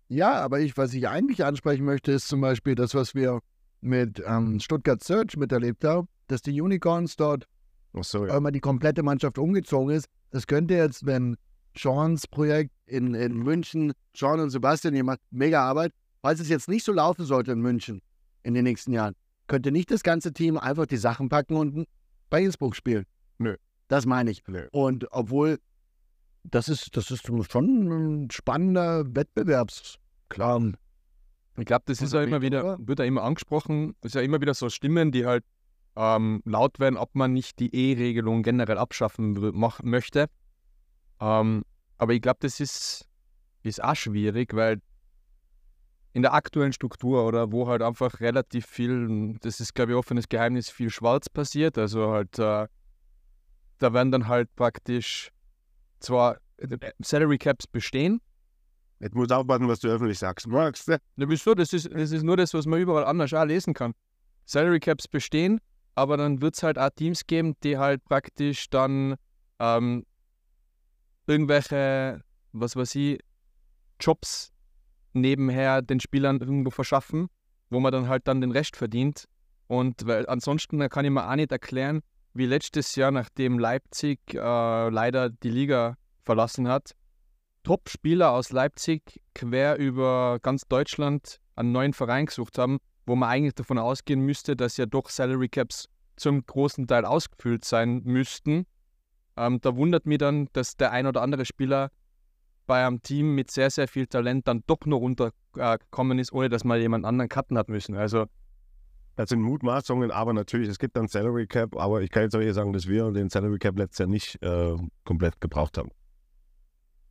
Ja, aber ich, was ich eigentlich ansprechen möchte, ist zum Beispiel das, was wir mit ähm, Stuttgart Search miterlebt haben, dass die Unicorns dort Ach so, ja. einmal die komplette Mannschaft umgezogen ist. Das könnte jetzt, wenn Seans Projekt in, in München, Sean und Sebastian, ihr macht mega Arbeit, falls es jetzt nicht so laufen sollte in München in den nächsten Jahren, könnte nicht das ganze Team einfach die Sachen packen und bei Innsbruck spielen. Nö. Das meine ich. Nö. Und obwohl, das ist, das ist schon ein spannender Wettbewerbs. Klar. Ich glaube, das ist ja immer wieder, wird ja immer angesprochen, ist ja immer wieder so Stimmen, die halt ähm, laut werden, ob man nicht die E-Regelung generell abschaffen möchte. Ähm, aber ich glaube, das ist, ist auch schwierig, weil in der aktuellen Struktur oder wo halt einfach relativ viel, das ist glaube ich offenes Geheimnis, viel Schwarz passiert. Also halt, äh, da werden dann halt praktisch zwar äh, Salary Caps bestehen, Jetzt musst du aufpassen, was du öffentlich sagst. Magst du? Na, wieso? Das ist, das ist nur das, was man überall anders auch lesen kann. Salary Caps bestehen, aber dann wird es halt auch Teams geben, die halt praktisch dann ähm, irgendwelche, was weiß ich, Jobs nebenher den Spielern irgendwo verschaffen, wo man dann halt dann den Rest verdient. Und weil ansonsten kann ich mir auch nicht erklären, wie letztes Jahr, nachdem Leipzig äh, leider die Liga verlassen hat, Top-Spieler aus Leipzig quer über ganz Deutschland einen neuen Verein gesucht haben, wo man eigentlich davon ausgehen müsste, dass ja doch Salary Caps zum großen Teil ausgefüllt sein müssten. Ähm, da wundert mich dann, dass der ein oder andere Spieler bei einem Team mit sehr, sehr viel Talent dann doch noch runtergekommen ist, ohne dass man jemand anderen cutten hat müssen. Also Das sind Mutmaßungen, aber natürlich, es gibt dann Salary Cap, aber ich kann jetzt auch eher sagen, dass wir den Salary Cap letztes Jahr nicht äh, komplett gebraucht haben.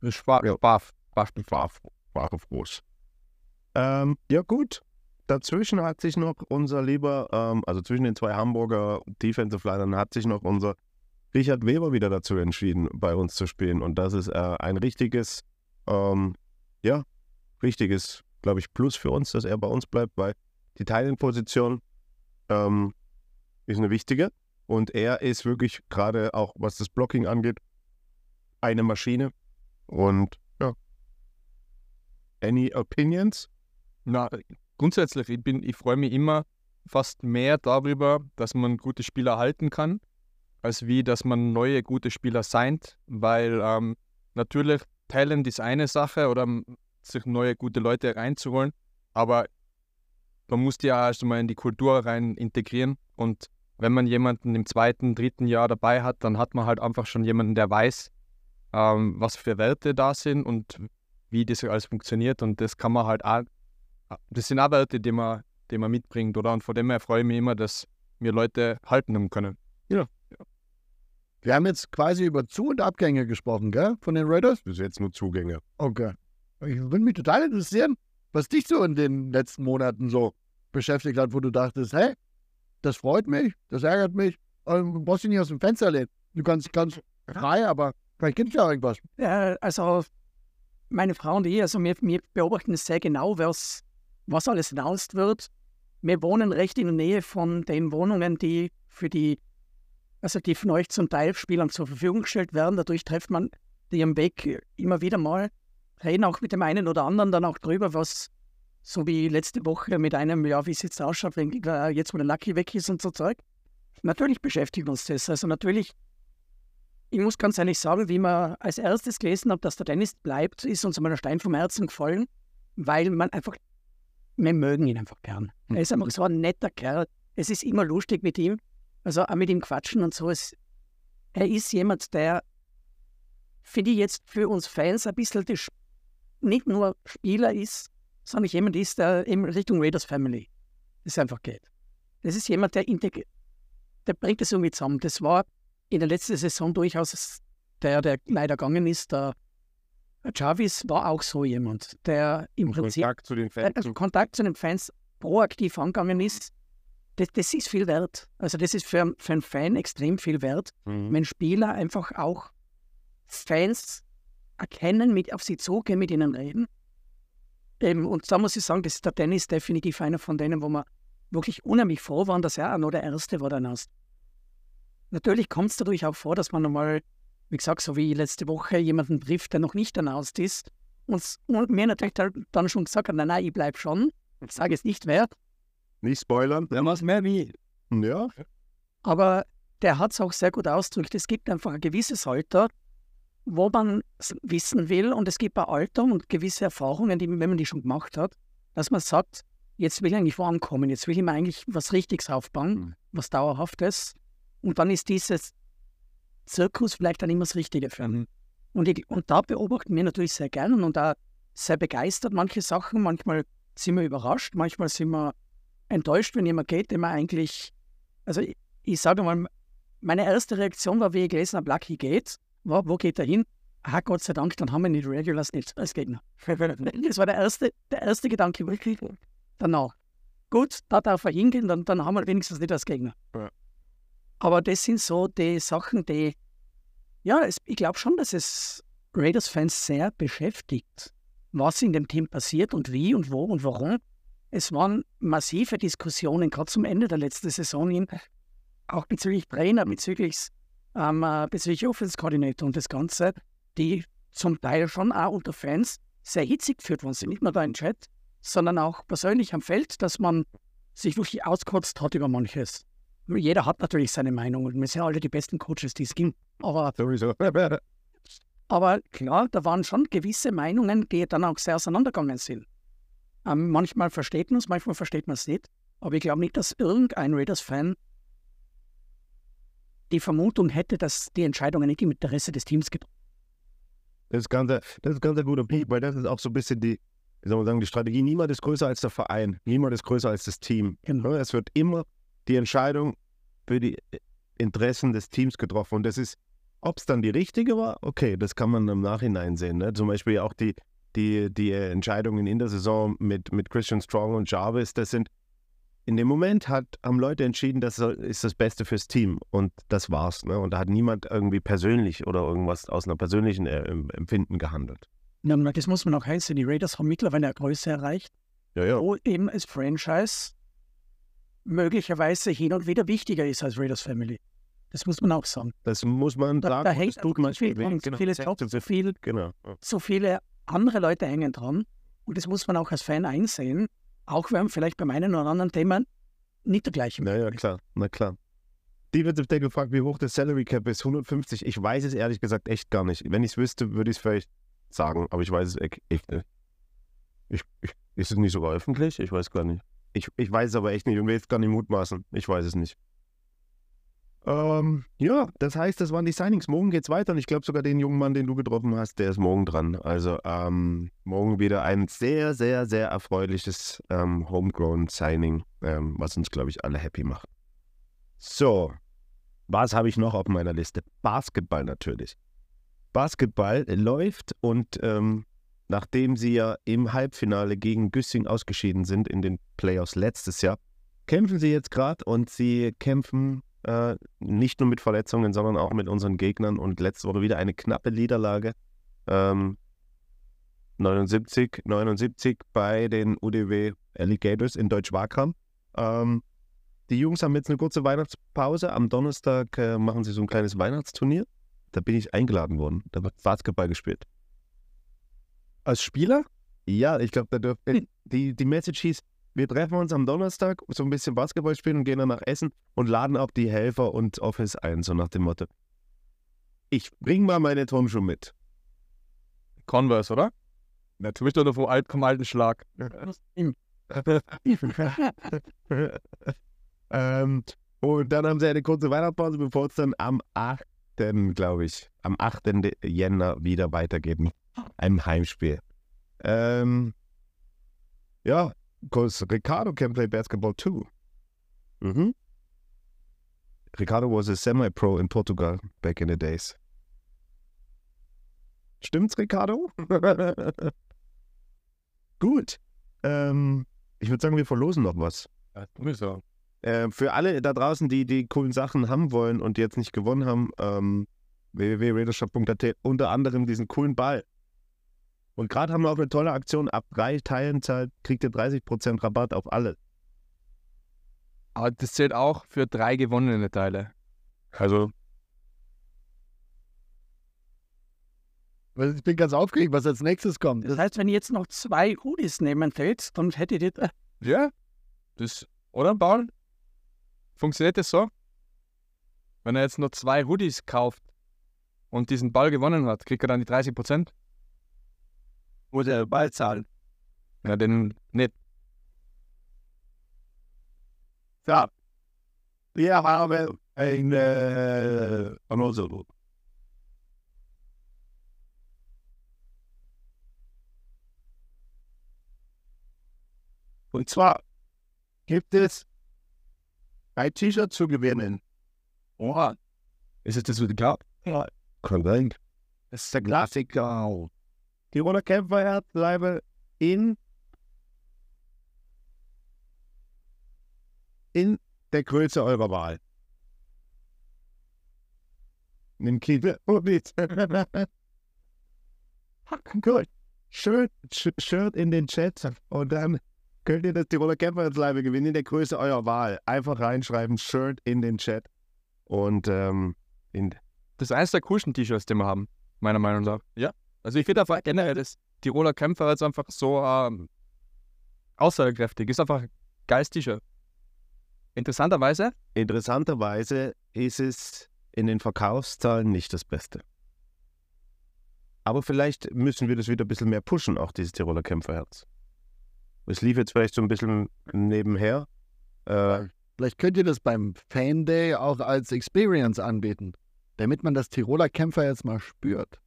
das war, Ja. war, war, War, war groß. Ähm, ja, gut. Dazwischen hat sich noch unser lieber, ähm, also zwischen den zwei Hamburger Defensive Linern hat sich noch unser Richard Weber wieder dazu entschieden, bei uns zu spielen. Und das ist äh, ein richtiges, ähm, ja, richtiges, glaube ich, Plus für uns, dass er bei uns bleibt, weil die Teilenposition ähm, ist eine wichtige. Und er ist wirklich gerade auch, was das Blocking angeht, eine Maschine. Und ja. Any opinions? Na, grundsätzlich, ich, ich freue mich immer fast mehr darüber, dass man gute Spieler halten kann, als wie, dass man neue gute Spieler seint, weil ähm, natürlich Talent ist eine Sache oder sich neue gute Leute reinzuholen, aber man muss die ja erst einmal in die Kultur rein integrieren und wenn man jemanden im zweiten, dritten Jahr dabei hat, dann hat man halt einfach schon jemanden, der weiß, ähm, was für Werte da sind und wie das alles funktioniert und das kann man halt auch das sind auch Werte, die man, die man mitbringt, oder? Und von dem her freue ich mich immer, dass wir Leute halten können. Ja. Wir haben jetzt quasi über Zu- und Abgänge gesprochen, gell? Von den Raiders? Bis jetzt nur Zugänge. Okay. Ich würde mich total interessieren, was dich so in den letzten Monaten so beschäftigt hat, wo du dachtest, hey, das freut mich, das ärgert mich, ähm, du brauchst dich nicht aus dem Fenster lehnen. Du kannst ganz frei, aber vielleicht gibt es ja irgendwas. Ja, also meine Frau und ich, also wir, wir beobachten sehr genau, was, was alles announced wird. Wir wohnen recht in der Nähe von den Wohnungen, die für die, also die von euch zum Teil Spielern zur Verfügung gestellt werden. Dadurch trifft man die am Weg immer wieder mal, reden auch mit dem einen oder anderen dann auch drüber, was, so wie letzte Woche mit einem, ja, wie es jetzt ausschaut, wenn äh, jetzt wo der Lucky weg ist und so Zeug. Natürlich beschäftigt uns das. Also natürlich, ich muss ganz ehrlich sagen, wie wir als erstes gelesen haben, dass der Dennis bleibt, ist uns einmal ein Stein vom Herzen gefallen, weil man einfach wir mögen ihn einfach gern. Er ist einfach so ein netter Kerl. Es ist immer lustig mit ihm. Also auch mit ihm quatschen und so. Es, er ist jemand, der, finde ich, jetzt für uns Fans ein bisschen die, nicht nur Spieler ist, sondern jemand ist, der in Richtung Raiders Family das einfach geht. Das ist jemand, der, der bringt das irgendwie zusammen. Das war in der letzten Saison durchaus der, der leider gegangen ist, der Jarvis war auch so jemand, der im Prinzip Kontakt zu den Fans. also Kontakt zu den Fans proaktiv angegangen ist. Das, das ist viel wert. Also das ist für, für einen Fan extrem viel wert, Mhm. wenn Spieler einfach auch Fans erkennen, mit, auf sie zugehen, mit ihnen reden. Ähm, und da muss ich sagen, das ist der Dennis definitiv einer von denen, wo wir wirklich unheimlich froh waren, dass er auch noch der Erste war danach. Natürlich kommt es dadurch auch vor, dass man nochmal, wie gesagt, so wie letzte Woche jemanden trifft, der noch nicht announced ist. Und, und mir natürlich dann schon gesagt hat, nein, nein, ich bleib schon. Ich sage jetzt nicht wer, Nicht spoilern. Der macht mehr wie. Ja. aber der hat es auch sehr gut ausgedrückt. Es gibt einfach ein gewisses Alter, wo man s- wissen will und es gibt ein Alter und gewisse Erfahrungen, die, wenn man die schon gemacht hat, dass man sagt, jetzt will ich eigentlich wo ankommen, jetzt will ich mir eigentlich was Richtiges aufbauen, Mhm. was Dauerhaftes und dann ist dieses Zirkus vielleicht dann immer das Richtige für einen. Und, ich, und da beobachten wir natürlich sehr gern und da sehr begeistert manche Sachen. Manchmal sind wir überrascht, manchmal sind wir enttäuscht, wenn jemand geht, den man eigentlich, also ich, ich sage mal, meine erste Reaktion war, wie ich gelesen habe, Lucky geht, war, wo geht er hin? Ah, Gott sei Dank, dann haben wir die Regulars nicht als Gegner. Das war der erste, der erste Gedanke wirklich danach. Gut, da darf er hingehen, dann, dann haben wir wenigstens nicht als Gegner. Ja. Aber das sind so die Sachen, die, ja, es, ich glaube schon, dass es Raiders-Fans sehr beschäftigt, was in dem Team passiert und wie und wo und warum. Es waren massive Diskussionen, gerade zum Ende der letzten Saison hin, auch bezüglich Trainer, bezüglich, ähm, äh, bezüglich Offense Coordinator und das Ganze, die zum Teil schon auch unter Fans sehr hitzig geführt worden sind. Nicht nur da im Chat, sondern auch persönlich am Feld, dass man sich wirklich auskotzt hat über manches. Jeder hat natürlich seine Meinung und wir sind alle die besten Coaches, die es gibt. Aber Sowieso. aber klar, da waren schon gewisse Meinungen, die dann auch sehr auseinandergegangen sind. Ähm, manchmal versteht man es, manchmal versteht man es nicht. Aber ich glaube nicht, dass irgendein Raiders-Fan die Vermutung hätte, dass die Entscheidungen nicht im Interesse des Teams getroffen Das ist ganz, das ist ganz ein guter Punkt, weil das ist auch so ein bisschen die, wie soll man sagen, die Strategie. Niemand ist größer als der Verein, niemand ist größer als das Team. Genau. Es wird immer die Entscheidung für die Interessen des Teams getroffen. Und das ist, ob es dann die richtige war, okay, das kann man im Nachhinein sehen. Ne? Zum Beispiel auch die, die, die Entscheidungen in der Saison mit, mit Christian Strong und Jarvis, das sind in dem Moment hat, haben Leute entschieden, das ist das Beste fürs Team. Und das war's. Ne? Und da hat niemand irgendwie persönlich oder irgendwas aus einer persönlichen äh, Empfinden gehandelt. Ja, das muss man auch heißen. Die Raiders haben mittlerweile eine Größe erreicht, Ja, ja. wo eben als Franchise möglicherweise hin und wieder wichtiger ist als Raiders Family. Das muss man auch sagen. Das muss man Da, sagen. da hängt tut man zu viel dran, zu zu viel Genau. So viele andere Leute hängen dran. Und das muss man auch als Fan einsehen. Auch wenn vielleicht bei meinen oder anderen Themen nicht der gleiche Na ja, Meinung ist. klar. Na klar. Defensive Tackle fragt, wie hoch das Salary Cap ist. 150. Ich weiß es ehrlich gesagt echt gar nicht. Wenn ich es wüsste, würde ich es vielleicht sagen, aber ich weiß es echt nicht. Ich, ich, ist es nicht sogar öffentlich? Ich weiß gar nicht. Ich, ich weiß es aber echt nicht und will jetzt gar nicht mutmaßen. Ich weiß es nicht. Ähm, ja, das heißt, das waren die Signings. Morgen geht's weiter und ich glaube sogar den jungen Mann, den du getroffen hast, der ist morgen dran. Also ähm, morgen wieder ein sehr, sehr, sehr erfreuliches ähm, Homegrown-Signing, ähm, was uns, glaube ich, alle happy macht. So, was habe ich noch auf meiner Liste? Basketball natürlich. Basketball läuft und ähm, nachdem sie ja im Halbfinale gegen Güssing ausgeschieden sind in den Playoffs letztes Jahr, kämpfen sie jetzt gerade und sie kämpfen äh, nicht nur mit Verletzungen, sondern auch mit unseren Gegnern. Und letzte Woche wieder eine knappe Niederlage. Ähm, 79, 79 bei den UDW Alligators in Deutsch-Wakram. Ähm, die Jungs haben jetzt eine kurze Weihnachtspause. Am Donnerstag äh, machen sie so ein kleines Weihnachtsturnier. Da bin ich eingeladen worden. Da wird Basketball gespielt. Als Spieler? Ja, ich glaube, da dürfen. Die, die Message hieß, wir treffen uns am Donnerstag, so ein bisschen Basketball spielen und gehen dann nach Essen und laden auch die Helfer und Office ein, so nach dem Motto. Ich bring mal meine Turnschuhe mit. Converse, oder? Natürlich doch noch vom, alt, vom alten Schlag. ähm, und dann haben sie eine kurze Weihnachtspause, bevor es dann am 8., glaube ich, am 8. Jänner wieder weitergeht mit einem Heimspiel. Ähm, ja, because Ricardo can play basketball too. Mhm. Ricardo was a semi-pro in Portugal back in the days. Stimmt's, Ricardo? Gut. Ähm, ich würde sagen, wir verlosen noch was. so. Äh, für alle da draußen, die die coolen Sachen haben wollen und jetzt nicht gewonnen haben, ähm, www.radarshop.at, unter anderem diesen coolen Ball. Und gerade haben wir auch eine tolle Aktion. Ab drei Teilen zahlt, kriegt ihr 30% Rabatt auf alle. Aber das zählt auch für drei gewonnene Teile. Also, Weil Ich bin ganz aufgeregt, was als nächstes kommt. Das heißt, wenn ihr jetzt noch zwei Hoodies nehmen fällt, dann hättet ihr ja, das, oder Paul? Funktioniert das so? Wenn er jetzt nur zwei Hoodies kauft und diesen Ball gewonnen hat, kriegt er dann die 30%? Muss er Ball zahlen. Ja, den nicht. Ja. Wir haben ein äh, Anonso. Und zwar gibt es ein T-Shirt zu gewinnen. Oha. Ist es das wieder klar? Ja, Kann sein. das ist der Klassiker. Tiroler Kämpferherz bleibe in, in der Größe eurer Wahl. Nimm Kiel und nichts. Gut. Shirt, Sh- Shirt in den Chat und dann könnt ihr das Tiroler Kämpferherzleibe gewinnen in der Größe eurer Wahl. Einfach reinschreiben, Shirt in den Chat. Und ähm, in, Das ist eines der coolsten T-Shirts, die wir haben, meiner Meinung nach. Ja. Also ich finde einfach generell das Tiroler Kämpfer jetzt einfach so ähm, aussagekräftig. Ist einfach T-Shirt. Interessanterweise, Interessanterweise ist es in den Verkaufszahlen nicht das Beste. Aber vielleicht müssen wir das wieder ein bisschen mehr pushen, auch dieses Tiroler Kämpferherz. Es lief jetzt vielleicht so ein bisschen nebenher. Äh, Vielleicht könnt ihr das beim Fan Day auch als Experience anbieten, damit man das Tiroler Kämpfer jetzt mal spürt.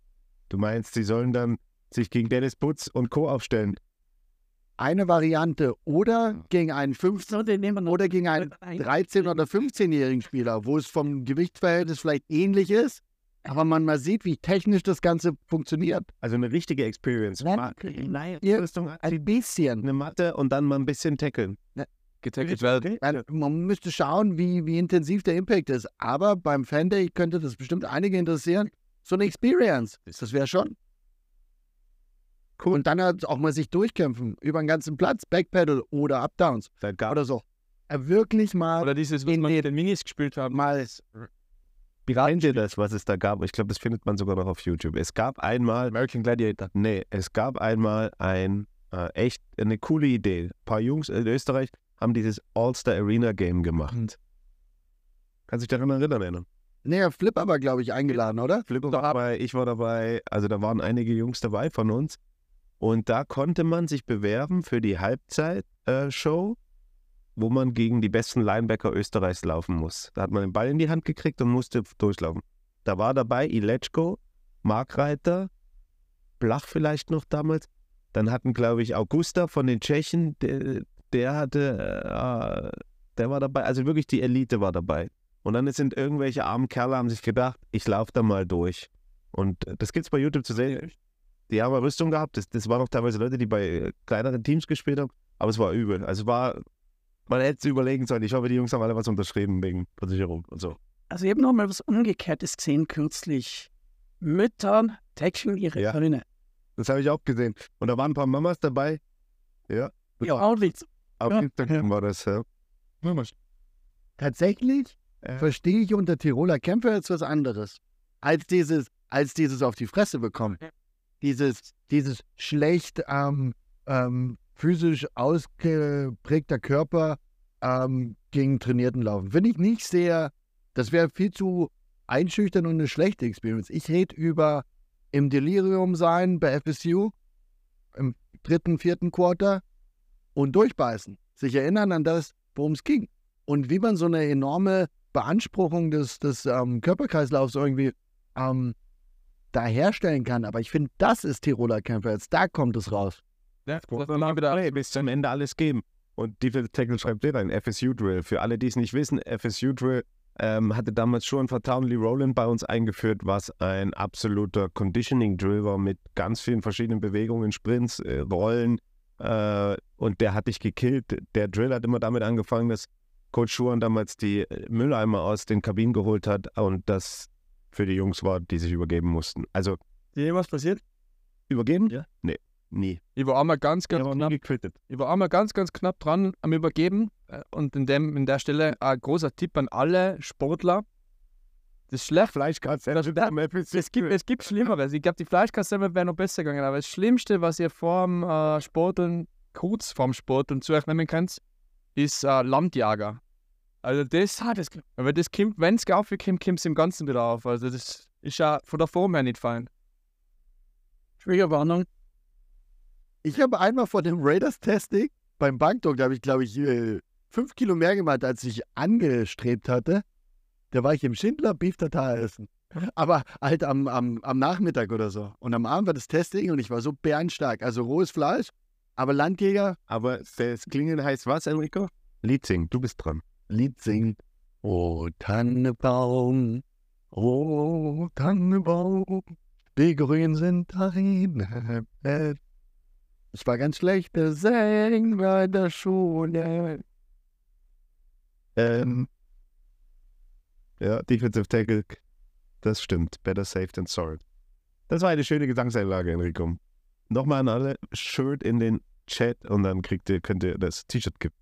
Du meinst, sie sollen dann sich gegen Dennis Putz und Co. aufstellen? Eine Variante oder gegen einen 15 so, den nehmen wir noch oder gegen einen ein. 13- oder 15-jährigen Spieler, wo es vom Gewichtsverhältnis vielleicht ähnlich ist, aber man mal sieht, wie technisch das Ganze funktioniert. Also eine richtige Experience. Nein, nein, Ein bisschen. eine Matte und dann mal ein bisschen tackeln. Getackelt werden. Weil Man müsste schauen, wie, wie intensiv der Impact ist. Aber beim Fan-Day könnte das bestimmt einige interessieren. So eine Experience, das wäre schon. Cool. Und dann halt auch mal sich durchkämpfen über den ganzen Platz, Backpedal oder Updowns oder so. Äh, Wirklich mal, Oder dieses, was den- mit den Minis gespielt haben. mal Kennt ihr das, was es da gab? Ich glaube, das findet man sogar noch auf YouTube. Es gab einmal, American Gladiator. nee, es gab einmal ein äh, echt eine coole Idee. Ein paar Jungs in Österreich haben dieses All-Star Arena Game gemacht. Kannst du dich daran erinnern? Nee, Flip aber, glaube ich, eingeladen, oder? Flipper war dabei, ich war dabei, also da waren einige Jungs dabei von uns. Und da konnte man sich bewerben für die Halbzeit-Show, wo man gegen die besten Linebacker Österreichs laufen muss. Da hat man den Ball in die Hand gekriegt und musste durchlaufen. Da war dabei Ilechko, Markreiter, Blach vielleicht noch damals. Dann hatten, glaube ich, Augusta von den Tschechen, der, der hatte, äh, der war dabei, also wirklich die Elite war dabei. Und dann sind irgendwelche armen Kerle, haben sich gedacht, ich laufe da mal durch. Und das gibt's bei YouTube zu sehen. Die haben Rüstung gehabt. Das, das waren auch teilweise Leute, die bei äh, kleineren Teams gespielt haben. Aber es war übel. Also es war, man hätte es überlegen sollen. Ich hoffe, die Jungs haben alle was unterschrieben wegen Versicherung und so. Also ich habe noch mal was Umgekehrtes gesehen kürzlich. Mütter tackeln ihre Ja. Söhne. Das habe ich auch gesehen. Und da waren ein paar Mamas dabei. Ja. Ja, ordentlich. Auf Ja. Instagram war das, ja. Tatsächlich Äh. verstehe ich unter Tiroler Kämpfer jetzt was anderes. Als dieses, als dieses auf die Fresse bekommen. Dieses, dieses schlecht ähm, ähm, physisch ausgeprägter Körper ähm, gegen trainierten Laufen. Finde ich nicht sehr, das wäre viel zu einschüchtern und eine schlechte Experience. Ich rede über im Delirium sein bei FSU im dritten, vierten Quarter und durchbeißen. Sich erinnern an das, worum es ging. Und wie man so eine enorme Beanspruchung des, des ähm, Körperkreislaufs irgendwie ähm, da herstellen kann. Aber ich finde, das ist Tiroler Kämpfer jetzt. Da kommt es raus. Ja, das dann wieder alle bis zum Ende alles geben. Und die Tackle schreibt dir ein FSU Drill. Für alle, die es nicht wissen, FSU Drill ähm, hatte damals schon Townley Rowland bei uns eingeführt, was ein absoluter Conditioning Drill war mit ganz vielen verschiedenen Bewegungen, Sprints, äh, Rollen. Äh, und der hat dich gekillt. Der Drill hat immer damit angefangen, dass Coach Schuhan damals die äh, Mülleimer aus den Kabinen geholt hat und das für die Jungs war, die sich übergeben mussten. Also jemals passiert? übergeben? Ja. Nee, nie. Ich war einmal ganz, ganz knapp. Ich war einmal ganz, ganz knapp dran am Übergeben. Äh, Und in, dem, in der Stelle ein großer Tipp an alle Sportler. Das ist schlecht. Fleischkatze. Das, es, gibt, es gibt Schlimmeres. Ich glaube, die Fleischkasse wäre noch besser gegangen. Aber das Schlimmste, was ihr vorm äh, Sporteln, kurz vorm Sporteln zu euch nehmen könnt, ist äh, Landjager. Also das, Ah, das aber das kommt, wenn es aufkommt, kommt es im Ganzen wieder auf. Also das ist ja von der Form her nicht fein. Triggerwarnung. Ich habe einmal vor dem Raiders-Testing beim Bankdog, da habe ich, glaube ich, äh, fünf Kilo mehr gemacht, als ich angestrebt hatte. Da war ich im Schindler Beef Tartar essen. Aber halt am, am, am Nachmittag oder so. Und am Abend war das Testing und ich war so bärenstark. Also rohes Fleisch, aber Landjäger, Aber das Klingeln heißt was, Enrico? Lied singen, du bist dran. Lied singen. Oh, Tannebaum, oh, Tannebaum, wie grün sind deine Blätter. Ich war ganz schlecht Sänger bei der Schule. Ähm, ja, Defensive Tackle, das stimmt. Better safe than sorry. Das war eine schöne Gesangseinlage, Enrico. Nochmal an alle, Shirt in den Chat und dann kriegt ihr, könnt ihr das T-Shirt geben.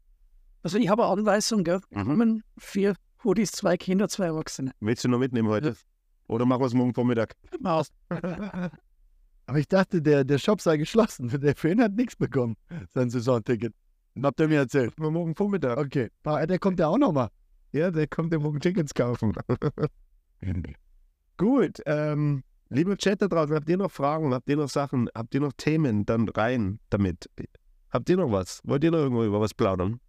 Also ich habe eine Anweisung, gell? Mhm. Kommen vier Hoodies, zwei Kinder, zwei Erwachsene. Willst du noch mitnehmen heute? Oder machen wir es morgen Vormittag? Mal aus. Aber ich dachte, der, der Shop sei geschlossen. Der Fan hat nichts bekommen, sein Saisonticket. Habt ihr mir erzählt? Morgen Vormittag. Okay, Pa- der kommt ja auch nochmal. Ja, der kommt ja morgen Tickets kaufen. Gut, ähm, liebe Chat da draußen, habt ihr noch Fragen, habt ihr noch Sachen, habt ihr noch Themen, dann rein damit. Habt ihr noch was? Wollt ihr noch irgendwo über was plaudern?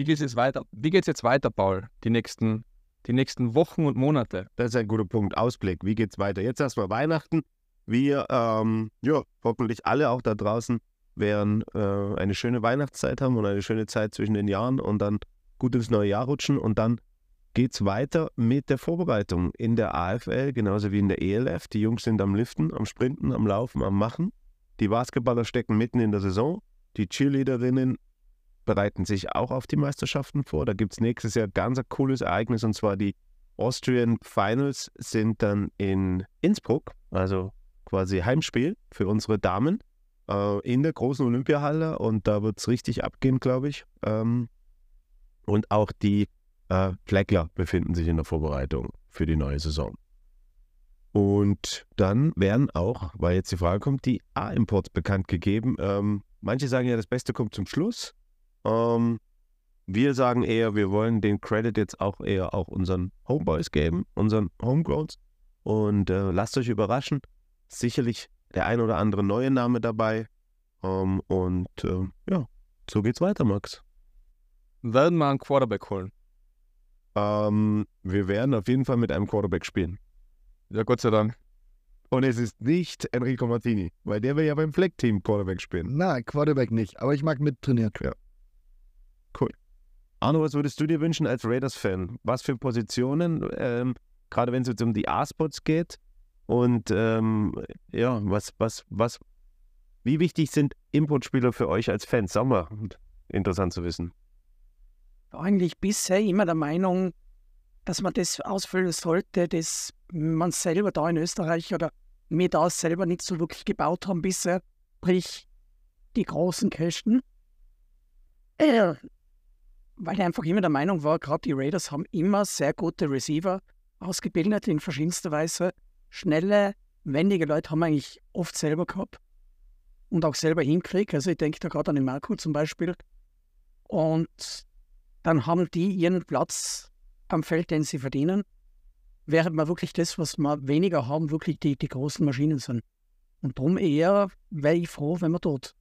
Wie geht es jetzt weiter? Wie geht's jetzt weiter, Paul? Die nächsten, die nächsten Wochen und Monate. Das ist ein guter Punkt. Ausblick. Wie geht's weiter? Jetzt erstmal Weihnachten. Wir, ähm, ja, hoffentlich alle auch da draußen werden äh, eine schöne Weihnachtszeit haben und eine schöne Zeit zwischen den Jahren und dann gut ins neue Jahr rutschen und dann geht es weiter mit der Vorbereitung in der AFL, genauso wie in der ELF. Die Jungs sind am Liften, am Sprinten, am Laufen, am Machen. Die Basketballer stecken mitten in der Saison. Die Cheerleaderinnen bereiten sich auch auf die Meisterschaften vor. Da gibt es nächstes Jahr ganz ein cooles Ereignis und zwar die Austrian Finals sind dann in Innsbruck, also quasi Heimspiel für unsere Damen äh, in der großen Olympiahalle und da wird es richtig abgehen, glaube ich. Ähm, und auch die äh, Fleckler befinden sich in der Vorbereitung für die neue Saison. Und dann werden auch, weil jetzt die Frage kommt, die A-Imports bekannt gegeben. Ähm, manche sagen ja, das Beste kommt zum Schluss. Ähm, wir sagen eher, wir wollen den Credit jetzt auch eher auch unseren Homeboys geben, unseren Homegrowns. Und äh, lasst euch überraschen. Sicherlich der ein oder andere neue Name dabei. Ähm, und äh, ja, so geht's weiter, Max. Werden wir einen Quarterback holen? Ähm, wir werden auf jeden Fall mit einem Quarterback spielen. Ja, Gott sei Dank. Und es ist nicht Enrico Martini, weil der will ja beim Fleck-Team Quarterback spielen. Nein, Quarterback nicht, aber ich mag mittrainieren. Ja. Cool. Arno, was würdest du dir wünschen als Raiders-Fan? Was für Positionen, ähm, gerade wenn es jetzt um die A-Spots geht? Und ähm, ja, was, was, was, wie wichtig sind Importspieler für euch als Fans? Sag mal, interessant zu wissen. Eigentlich bisher immer der Meinung, dass man das ausfüllen sollte, das man selber da in Österreich oder wir da selber nicht so wirklich gebaut haben bisher, sprich die großen Kästen. Weil ich einfach immer der Meinung war, gerade die Raiders haben immer sehr gute Receiver ausgebildet in verschiedenster Weise. Schnelle, wendige Leute haben wir eigentlich oft selber gehabt und auch selber hinkriegt. Also ich denke da gerade an den Marco zum Beispiel. Und dann haben die ihren Platz am Feld, den sie verdienen, während wir wirklich das, was wir weniger haben, wirklich die, die großen Maschinen sind. Und darum eher wäre ich froh, wenn wir dort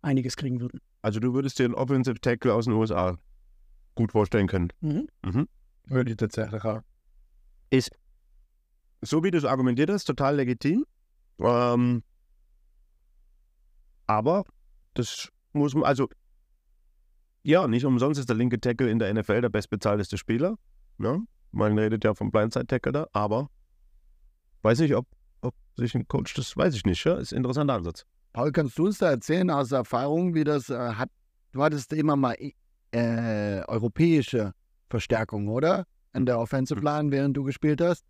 einiges kriegen würden. Also du würdest einen Offensive Tackle aus den USA gut vorstellen können. Mhm. Mhm. Würde ich tatsächlich auch. Ist, so wie du es argumentiert hast, total legitim. Ähm, aber das muss man, also ja, nicht umsonst ist der linke Tackle in der NFL der bestbezahlteste Spieler. Ne? Man redet ja vom Blindside-Tackle da, aber weiß ich, ob, ob sich ein Coach, das weiß ich nicht. Ja? Ist ein interessanter Ansatz. Paul, kannst du uns da erzählen aus Erfahrung, wie das äh, hat? Du hattest immer mal äh, europäische Verstärkung, oder? An der Offensive Line, während du gespielt hast.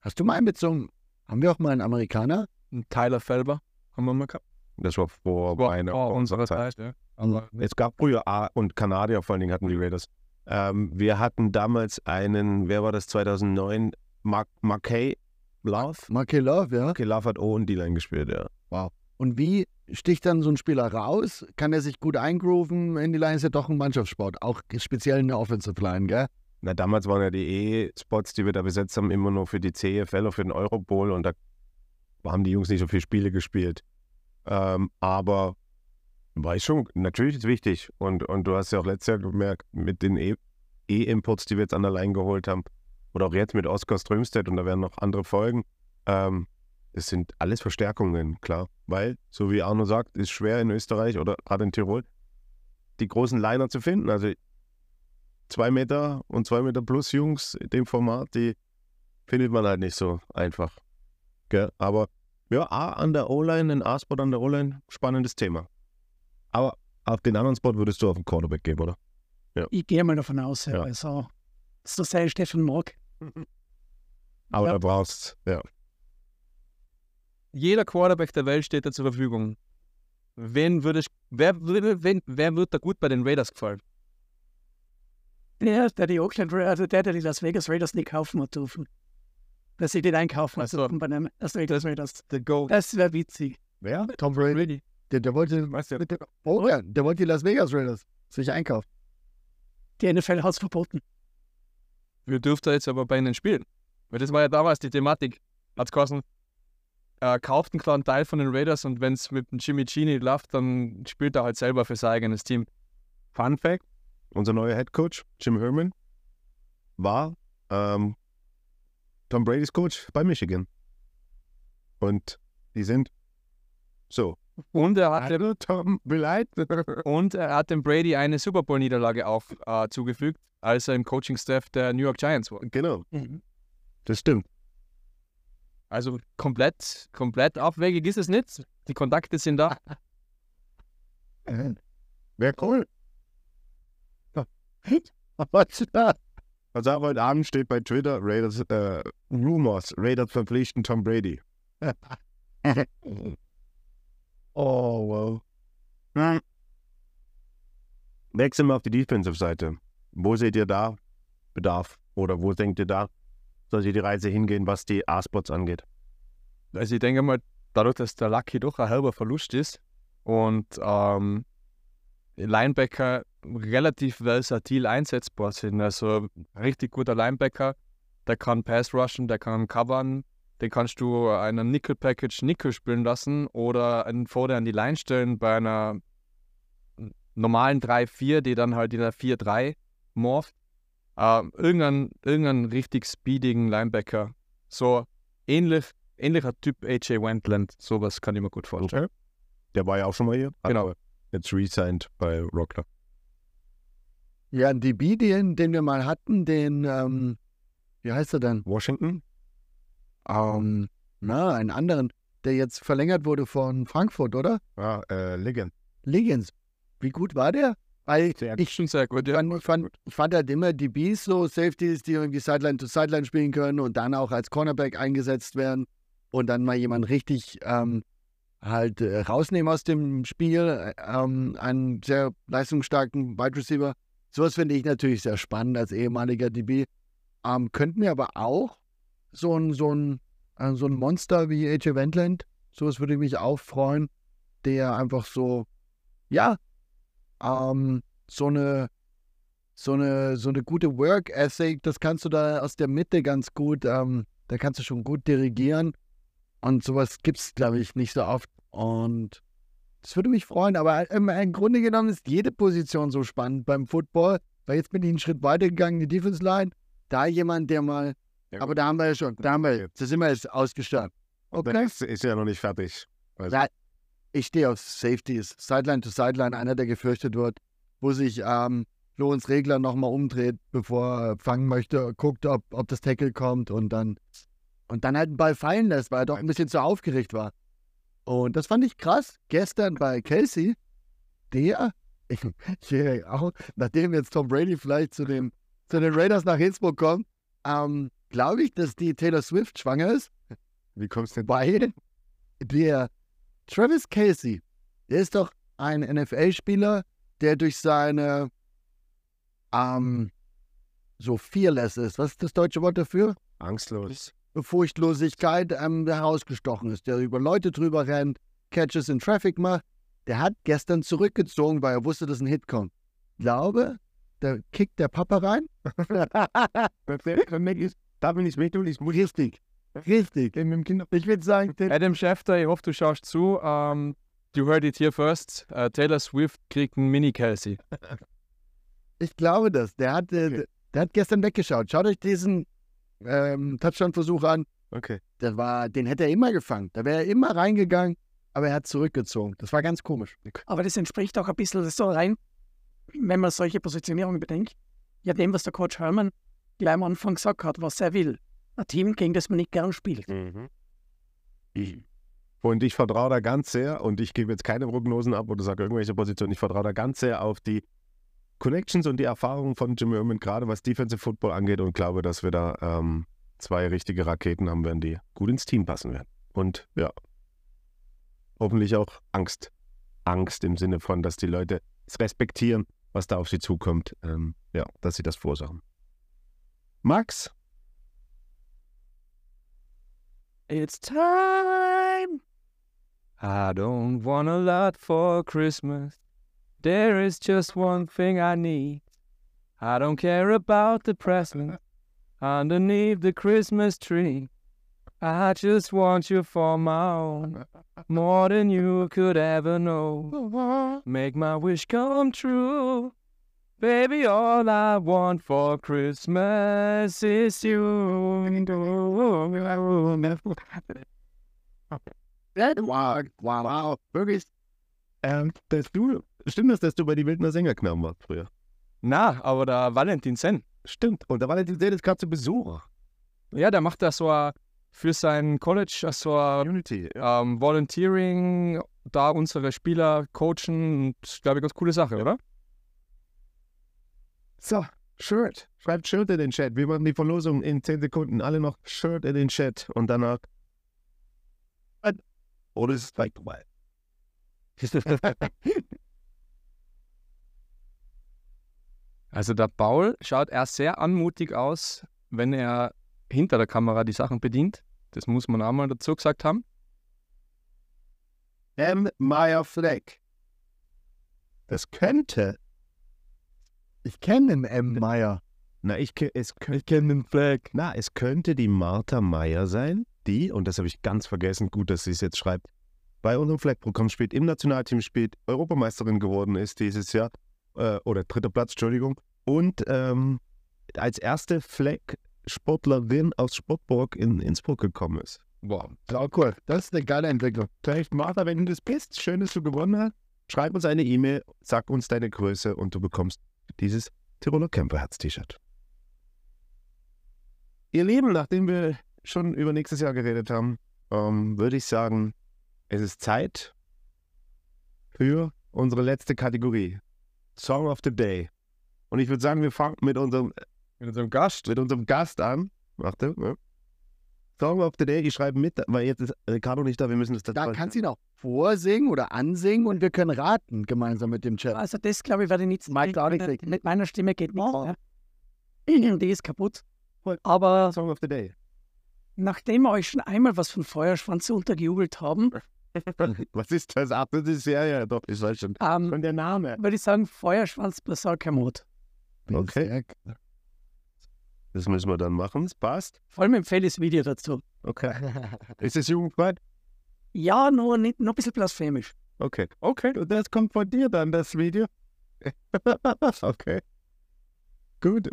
Hast du mal einbezogen? Haben wir auch mal einen Amerikaner? Ein Tyler Felber haben wir mal gehabt. Das war vor War meiner vor unserer Zeit. Zeit, ja. Aber Es gab früher A und Kanadier, vor allen Dingen hatten die Raiders. Ähm, wir hatten damals einen, wer war das 2009? Mark, Markay Love? Marky Love, ja. Markay Love hat O und D-Line gespielt, ja. Und wie sticht dann so ein Spieler raus? Kann er sich gut eingrooven? In die Line ist ja doch ein Mannschaftssport, auch speziell in der Offensive Line, gell? Na, damals waren ja die E-Spots, die wir da besetzt haben, immer nur für die CFL oder für den Eurobowl und da haben die Jungs nicht so viele Spiele gespielt. Ähm, aber ich schon, natürlich ist wichtig. Und, und du hast ja auch letztes Jahr gemerkt, mit den E- E-Imports, die wir jetzt an der Line geholt haben, oder auch jetzt mit Oskar Strömstedt und da werden noch andere Folgen, ähm, es sind alles Verstärkungen, klar. Weil, so wie Arno sagt, ist schwer in Österreich oder gerade in Tirol, die großen Liner zu finden. Also zwei Meter und zwei Meter plus Jungs in dem Format, die findet man halt nicht so einfach. Gell? Aber ja, A an der O-Line, ein A-Spot an der O-Line, spannendes Thema. Aber auf den anderen Spot würdest du auf den Quarterback geben, oder? Ich gehe mal davon aus, ja. Ja. also das sei Steffen mag. Aber Ja. da brauchst ja. Jeder Quarterback der Welt steht da zur Verfügung. Wen würde ich, wer, wer, wen, wer wird da gut bei den Raiders gefallen? Der, der die Oakland also der, der die Las Vegas Raiders nicht kaufen hat dürfen. Dass sie den einkaufen hat Ach so. dürfen bei den Las Vegas Raiders. Das wäre witzig. Wer? Tom Brady. Der, der wollte. Weißt du, Oh ja, der wollte die Las Vegas Raiders sich einkaufen. Die NFL hat es verboten. wir dürften jetzt aber bei ihnen spielen. Weil das war ja damals die Thematik. Hat's geheißen, er kauft einen kleinen Teil von den Raiders und wenn es mit dem Jimmy G nicht läuft, dann spielt er halt selber für sein eigenes Team. Fun Fact, Unser neuer Head Coach, Jim Herman, war ähm, Tom Brady's Coach bei Michigan. Und die sind so. Und er hat dem, Tom, Beleid. und er hat dem Brady eine Super Bowl-Niederlage auch äh, zugefügt, als er im Coaching-Staff der New York Giants war. genau, Mhm. das stimmt. Also komplett, komplett abwegig ist es nicht. Die Kontakte sind da. Wäre cool. Was da? Also auch heute Abend steht bei Twitter Raiders äh, Rumors, Raiders verpflichten Tom Brady. Oh, wow. Hm. Wechseln wir auf die Defensive-Seite. Wo seht ihr da Bedarf? Oder wo denkt ihr da, soll sich die Reise hingehen, was die A-Spots angeht? Also ich denke mal, dadurch, dass der Lucky doch ein halber Verlust ist und ähm, Linebacker relativ versatil einsetzbar sind. Also richtig guter Linebacker, der kann Pass rushen, der kann covern, den kannst du einen Nickel Package Nickel spielen lassen oder einen Vorder an die Line stellen bei einer normalen 3-4, die dann halt in der 4-3 morpht. Ähm, irgendein, irgendein richtig speedigen Linebacker. So ähnlich, ähnlicher Typ AJ Wentland. Sowas kann ich mir gut vorstellen. Der war ja auch schon mal hier. Genau. Jetzt resigned bei Rockler. Ja, ein DB, den, den wir mal hatten, den, ähm, wie heißt er denn? Washington? Ähm, na, einen anderen, der jetzt verlängert wurde von Frankfurt, oder? Ah, äh, Liggins. Liggins. Wie gut war der? Weil Sehr ich, Schon sehr gut, ich, ja. fand, ich, fand, ich fand halt immer DBs so Safeties, die irgendwie Sideline to Sideline spielen können und dann auch als Cornerback eingesetzt werden und dann mal jemand richtig ähm, halt äh, rausnehmen aus dem Spiel, äh, ähm, einen sehr leistungsstarken Wide Receiver. Sowas finde ich natürlich sehr spannend als ehemaliger DB. Ähm, könnten wir aber auch so ein, so ein, äh, so ein Monster wie AJ Wendland, sowas würde mich auch freuen, der einfach so, ja, ähm, so eine so eine so eine gute Work Ethic, das kannst du da aus der Mitte ganz gut, ähm, da kannst du schon gut dirigieren. Und sowas gibt's glaube ich nicht so oft. Und das würde mich freuen, aber im, im Grunde genommen ist jede Position so spannend beim Football, weil jetzt bin ich einen Schritt weiter gegangen, die Defense Line, da jemand, der mal, Ja, aber da haben wir ja schon, da haben wir, da sind wir jetzt ausgestattet. Okay. Das ist ja noch nicht fertig. Also, Ja, ich stehe auf Safeties. Sideline to Sideline, einer, der gefürchtet wird, wo sich ähm, Lorenz Regler nochmal umdreht, bevor er fangen möchte, guckt, ob, ob das Tackle kommt und dann, und dann halt den Ball fallen lässt, weil er doch ein bisschen zu aufgeregt war. Und das fand ich krass. Gestern bei Kelsey, der, ich, ich, auch, nachdem jetzt Tom Brady vielleicht zu den, zu den Raiders nach Innsbruck kommt, ähm, glaube ich, dass die Taylor Swift schwanger ist wie kommst du denn? weil der Travis Casey, der ist doch ein NFL-Spieler, der durch seine ähm, so fearless ist. Was ist das deutsche Wort dafür? Angstlos. Furchtlosigkeit ähm, herausgestochen ist, der über Leute drüber rennt, Catches in Traffic macht. Der hat gestern zurückgezogen, weil er wusste, dass ein Hit kommt. Glaube, da kickt der Papa rein. Da bin ich mit und ich muss Richtig. Richtig. Ich würde sagen, der Adam Schefter, ich hoffe, du schaust zu. Ähm, you heard it here first. Äh, Taylor Swift kriegt einen Mini-Kelsey. Ich glaube das. Der hat, äh, Okay. der hat gestern weggeschaut. Schaut euch diesen ähm, Touchdown-Versuch an. Okay. Das war, den hätte er immer gefangen. Da wäre er immer reingegangen, aber er hat zurückgezogen. Das war ganz komisch. Aber das entspricht auch ein bisschen so rein, wenn man solche Positionierungen bedenkt, ja dem, was der Coach Herman gleich am Anfang gesagt hat, was er will. Ein Team, gegen das man nicht gern spielt. Mhm. Und ich vertraue da ganz sehr, und ich gebe jetzt keine Prognosen ab oder sage irgendwelche Positionen, ich vertraue da ganz sehr auf die Connections und die Erfahrungen von Jim Irwin, gerade was Defensive Football angeht, und glaube, dass wir da ähm, zwei richtige Raketen haben werden, die gut ins Team passen werden. Und ja, hoffentlich auch Angst. Angst im Sinne von, dass die Leute es respektieren, was da auf sie zukommt. Ähm, ja, dass sie das verursachen. Max, It's time. I don't want a lot for Christmas. There is just one thing I need. I don't care about the present underneath the Christmas tree. I just want you for my own, more than you could ever know. Make my wish come true. Baby, all I want for Christmas is you. Wow, wow, wow. Wirklich. Ähm, dass du, stimmt das, dass du bei die Wildner Sängerknaben warst früher? Na, aber der Valentin Sen, Stimmt. Und da war der jetzt gerade zu Besuch. ja, der macht da so für sein College so a, Unity. ähm, Volunteering, da unsere Spieler coachen und glaube ich, ganz coole Sache, oder? So, Shirt. Schreibt Shirt in den Chat. Wir machen die Verlosung in 10 Sekunden. Alle noch Shirt in den Chat. Und danach. Oder ist es gleich vorbei? Also der Paul schaut erst sehr anmutig aus, wenn er hinter der Kamera die Sachen bedient. Das muss man auch mal dazu gesagt haben. M. Meyer Fleck. Das könnte. Ich kenne den M. Meyer. Na, ich, es, Ich kenne den Fleck. na, es könnte die Martha Meyer sein, die, und das habe ich ganz vergessen, gut, dass sie es jetzt schreibt, bei unserem Fleck-Programm spielt, im Nationalteam spielt, Europameisterin geworden ist dieses Jahr, äh, oder dritter Platz, Entschuldigung, und ähm, als erste Fleck-Sportlerin aus Sportburg in Innsbruck gekommen ist. Wow. Sau cool. Das ist eine geile Entwicklung. Vielleicht, Martha, wenn du das bist, schön, dass du gewonnen hast, schreib uns eine E-Mail, sag uns deine Größe und du bekommst dieses Tiroler Camperherz-T-Shirt. Ihr Lieben, nachdem wir schon über nächstes Jahr geredet haben, ähm, würde ich sagen, es ist Zeit für unsere letzte Kategorie. Song of the Day. Und ich würde sagen, wir fangen mit unserem, Mit unserem Gast. mit unserem Gast an. Warte. Ne? Song of the Day, ich schreibe mit, weil jetzt ist Ricardo nicht da, wir müssen das Da kannst du ihn auch vorsingen oder ansingen und wir können raten gemeinsam mit dem Chat. Also das, glaube ich, werde ich nicht Mike mit, auch nicht kriegen. mit meiner Stimme geht nichts. Oh. Ja. Die ist kaputt. Aber Song of the Day. nachdem wir euch schon einmal was von Feuerschwanz untergejubelt haben, Was ist das? Ach, das ist ja, ja, doch, ich weiß schon. ähm, Und der Name. würde ich sagen Feuerschwanz Berserkermod. Okay. Das müssen wir dann machen. Es passt. Vor allem empfehle ich das Video dazu. Okay. Ist es jugendfrei? Ja, nur, nicht, nur ein bisschen blasphemisch. Okay. Okay. Und das kommt von dir dann, das Video? okay. Gut.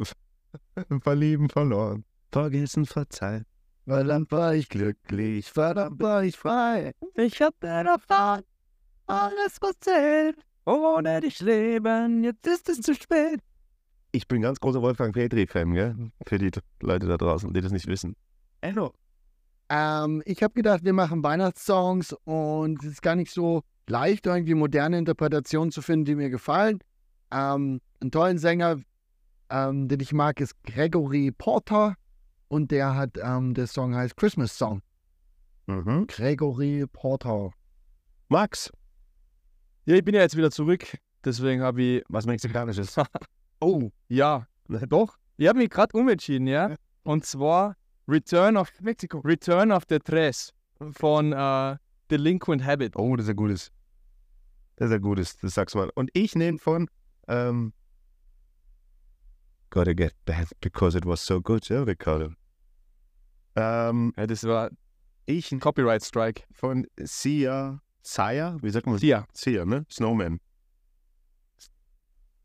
Verlieben verloren. Vergessen verzeihen. Verdammt war ich glücklich, verdammt war ich frei. Ich hab erfahren, alles was zählt. Ohne dich leben, jetzt ist es zu spät. Ich bin ganz großer Wolfgang Petri-Fan, gell? Für die Leute da draußen, die das nicht wissen. Enno. Ähm, ich habe gedacht, wir machen Weihnachtssongs und es ist gar nicht so leicht, irgendwie moderne Interpretationen zu finden, die mir gefallen. Ähm, einen tollen Sänger, ähm, den ich mag, ist Gregory Porter und der hat, ähm, der Song heißt Christmas Song. Mhm. Gregory Porter. Max. Ja, ich bin ja jetzt wieder zurück. Deswegen habe ich. Was Mexikanisches. Oh, ja, doch. Ich habe mich gerade umentschieden, ja. Und zwar Return of Mexico. Return of the Tres von äh, Delinquent Habit. Oh, das ist ein gutes. Das ist ein gutes, das sagst du mal. Und ich nehme von ähm, Gotta get back because it was so good, ja, Ricardo. Ähm, Ja, das war ich ein Copyright Strike. von Sia, Sia, wie sagt man? Ja, Sia, ne? Snowman.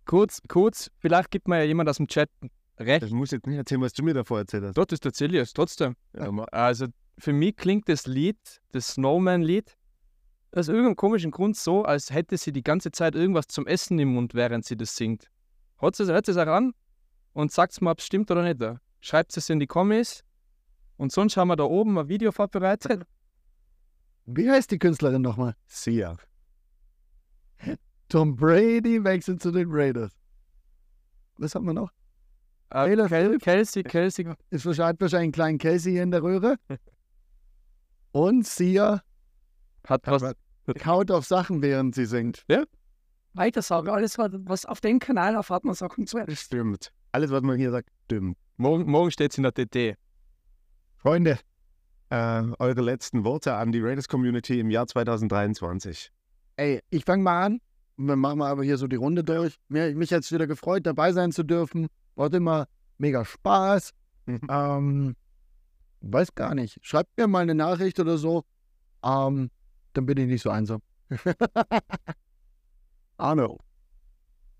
Kurz, kurz, vielleicht gibt mir ja jemand aus dem Chat recht. Das muss jetzt nicht erzählen, was du mir davor erzählt hast. Dort ist der Celius, trotzdem. Ja, Also für mich klingt das Lied, das Snowman-Lied, aus irgendeinem komischen Grund so, als hätte sie die ganze Zeit irgendwas zum Essen im Mund, während sie das singt. Hört es, hört es auch an und sagt mir, ob es stimmt oder nicht. Schreibt es in die Kommis. Und sonst haben wir da oben ein Video vorbereitet. Wie heißt die Künstlerin nochmal? Sia. Tom Brady wechselt zu den Raiders. Was hat man noch? Äh, Taylor Kel Kelsey, Kelsey. Ist wahrscheinlich, wahrscheinlich einen kleinen Casey hier in der Röhre. Und Sia Hat was. kaut auf Sachen, während sie singt. Weiter sagen, alles, was- was auf dem Kanal erfahrt man Sachen zuerst. Stimmt. Alles, was man hier sagt, stimmt. Morgen, morgen steht es in der TT. Freunde, äh, eure letzten Worte an die Raiders Community im Jahr 2023. Ey, ich fange mal an. Und dann machen wir aber hier so die Runde durch. Mir, mich hat es wieder gefreut, dabei sein zu dürfen. War immer mega Spaß. Mhm. Ähm, weiß gar nicht. Schreibt mir mal eine Nachricht oder so. Ähm, dann bin ich nicht so einsam. Arno.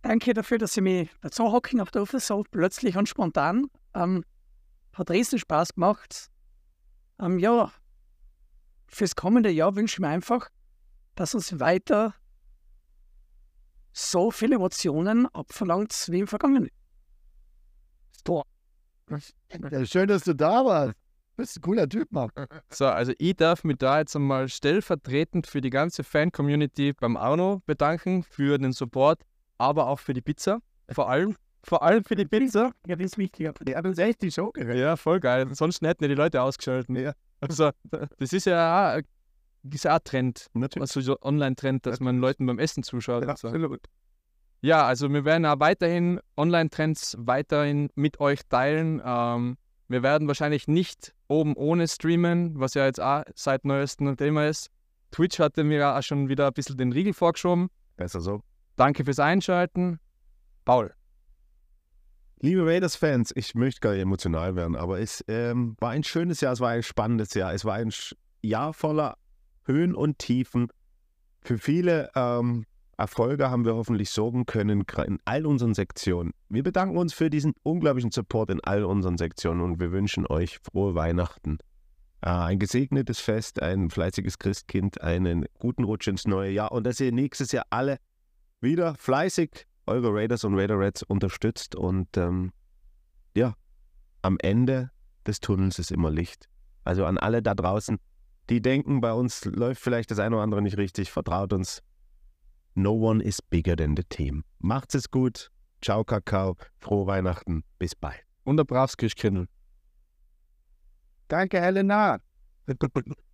Danke dafür, dass Sie mich dazu hocken auf der Ufer so plötzlich und spontan. Ähm, hat riesen Spaß gemacht. Ähm, ja, fürs kommende Jahr wünsche ich mir einfach, dass uns weiter so viele Emotionen abverlangt wie im vergangenen. Tor. Ja, schön, dass du da warst. Du bist ein cooler Typ, Mann. So, also ich darf mich da jetzt einmal stellvertretend für die ganze Fan-Community beim Arno bedanken, für den Support, aber auch für die Pizza. Vor allem, vor allem für die Pizza. Ja, das ist wichtiger. Der hat uns echt die Show gerettet. Ja, voll geil. Sonst hätten ja die Leute ausgeschaltet. Ja. Also, das ist ja ja auch ein Trend, Natürlich. also so Online-Trend, dass man Leuten beim Essen zuschaut. und so. Absolut. Ja, also wir werden auch weiterhin Online-Trends weiterhin mit euch teilen. Ähm, wir werden wahrscheinlich nicht oben ohne streamen, was ja jetzt auch seit neuestem ein Thema ist. Twitch hatte mir ja auch schon wieder ein bisschen den Riegel vorgeschoben. Besser so. Danke fürs Einschalten. Paul. Liebe Raiders-Fans, ich möchte gar nicht emotional werden, aber es ähm, war ein schönes Jahr, es war ein spannendes Jahr, es war ein Jahr voller Höhen und Tiefen. Für viele ähm, Erfolge haben wir hoffentlich sorgen können in all unseren Sektionen. Wir bedanken uns für diesen unglaublichen Support in all unseren Sektionen und wir wünschen euch frohe Weihnachten. Äh, ein gesegnetes Fest, ein fleißiges Christkind, einen guten Rutsch ins neue Jahr und dass ihr nächstes Jahr alle wieder fleißig eure Raiders und Raiderettes unterstützt und ähm, ja, am Ende des Tunnels ist immer Licht. Also an alle da draußen, die denken, bei uns läuft vielleicht das eine oder andere nicht richtig, vertraut uns. No one is bigger than the team. Macht's es gut. Ciao, Kakao. Frohe Weihnachten. Bis bald. Und der Bravskirchkindl. Danke, Helena.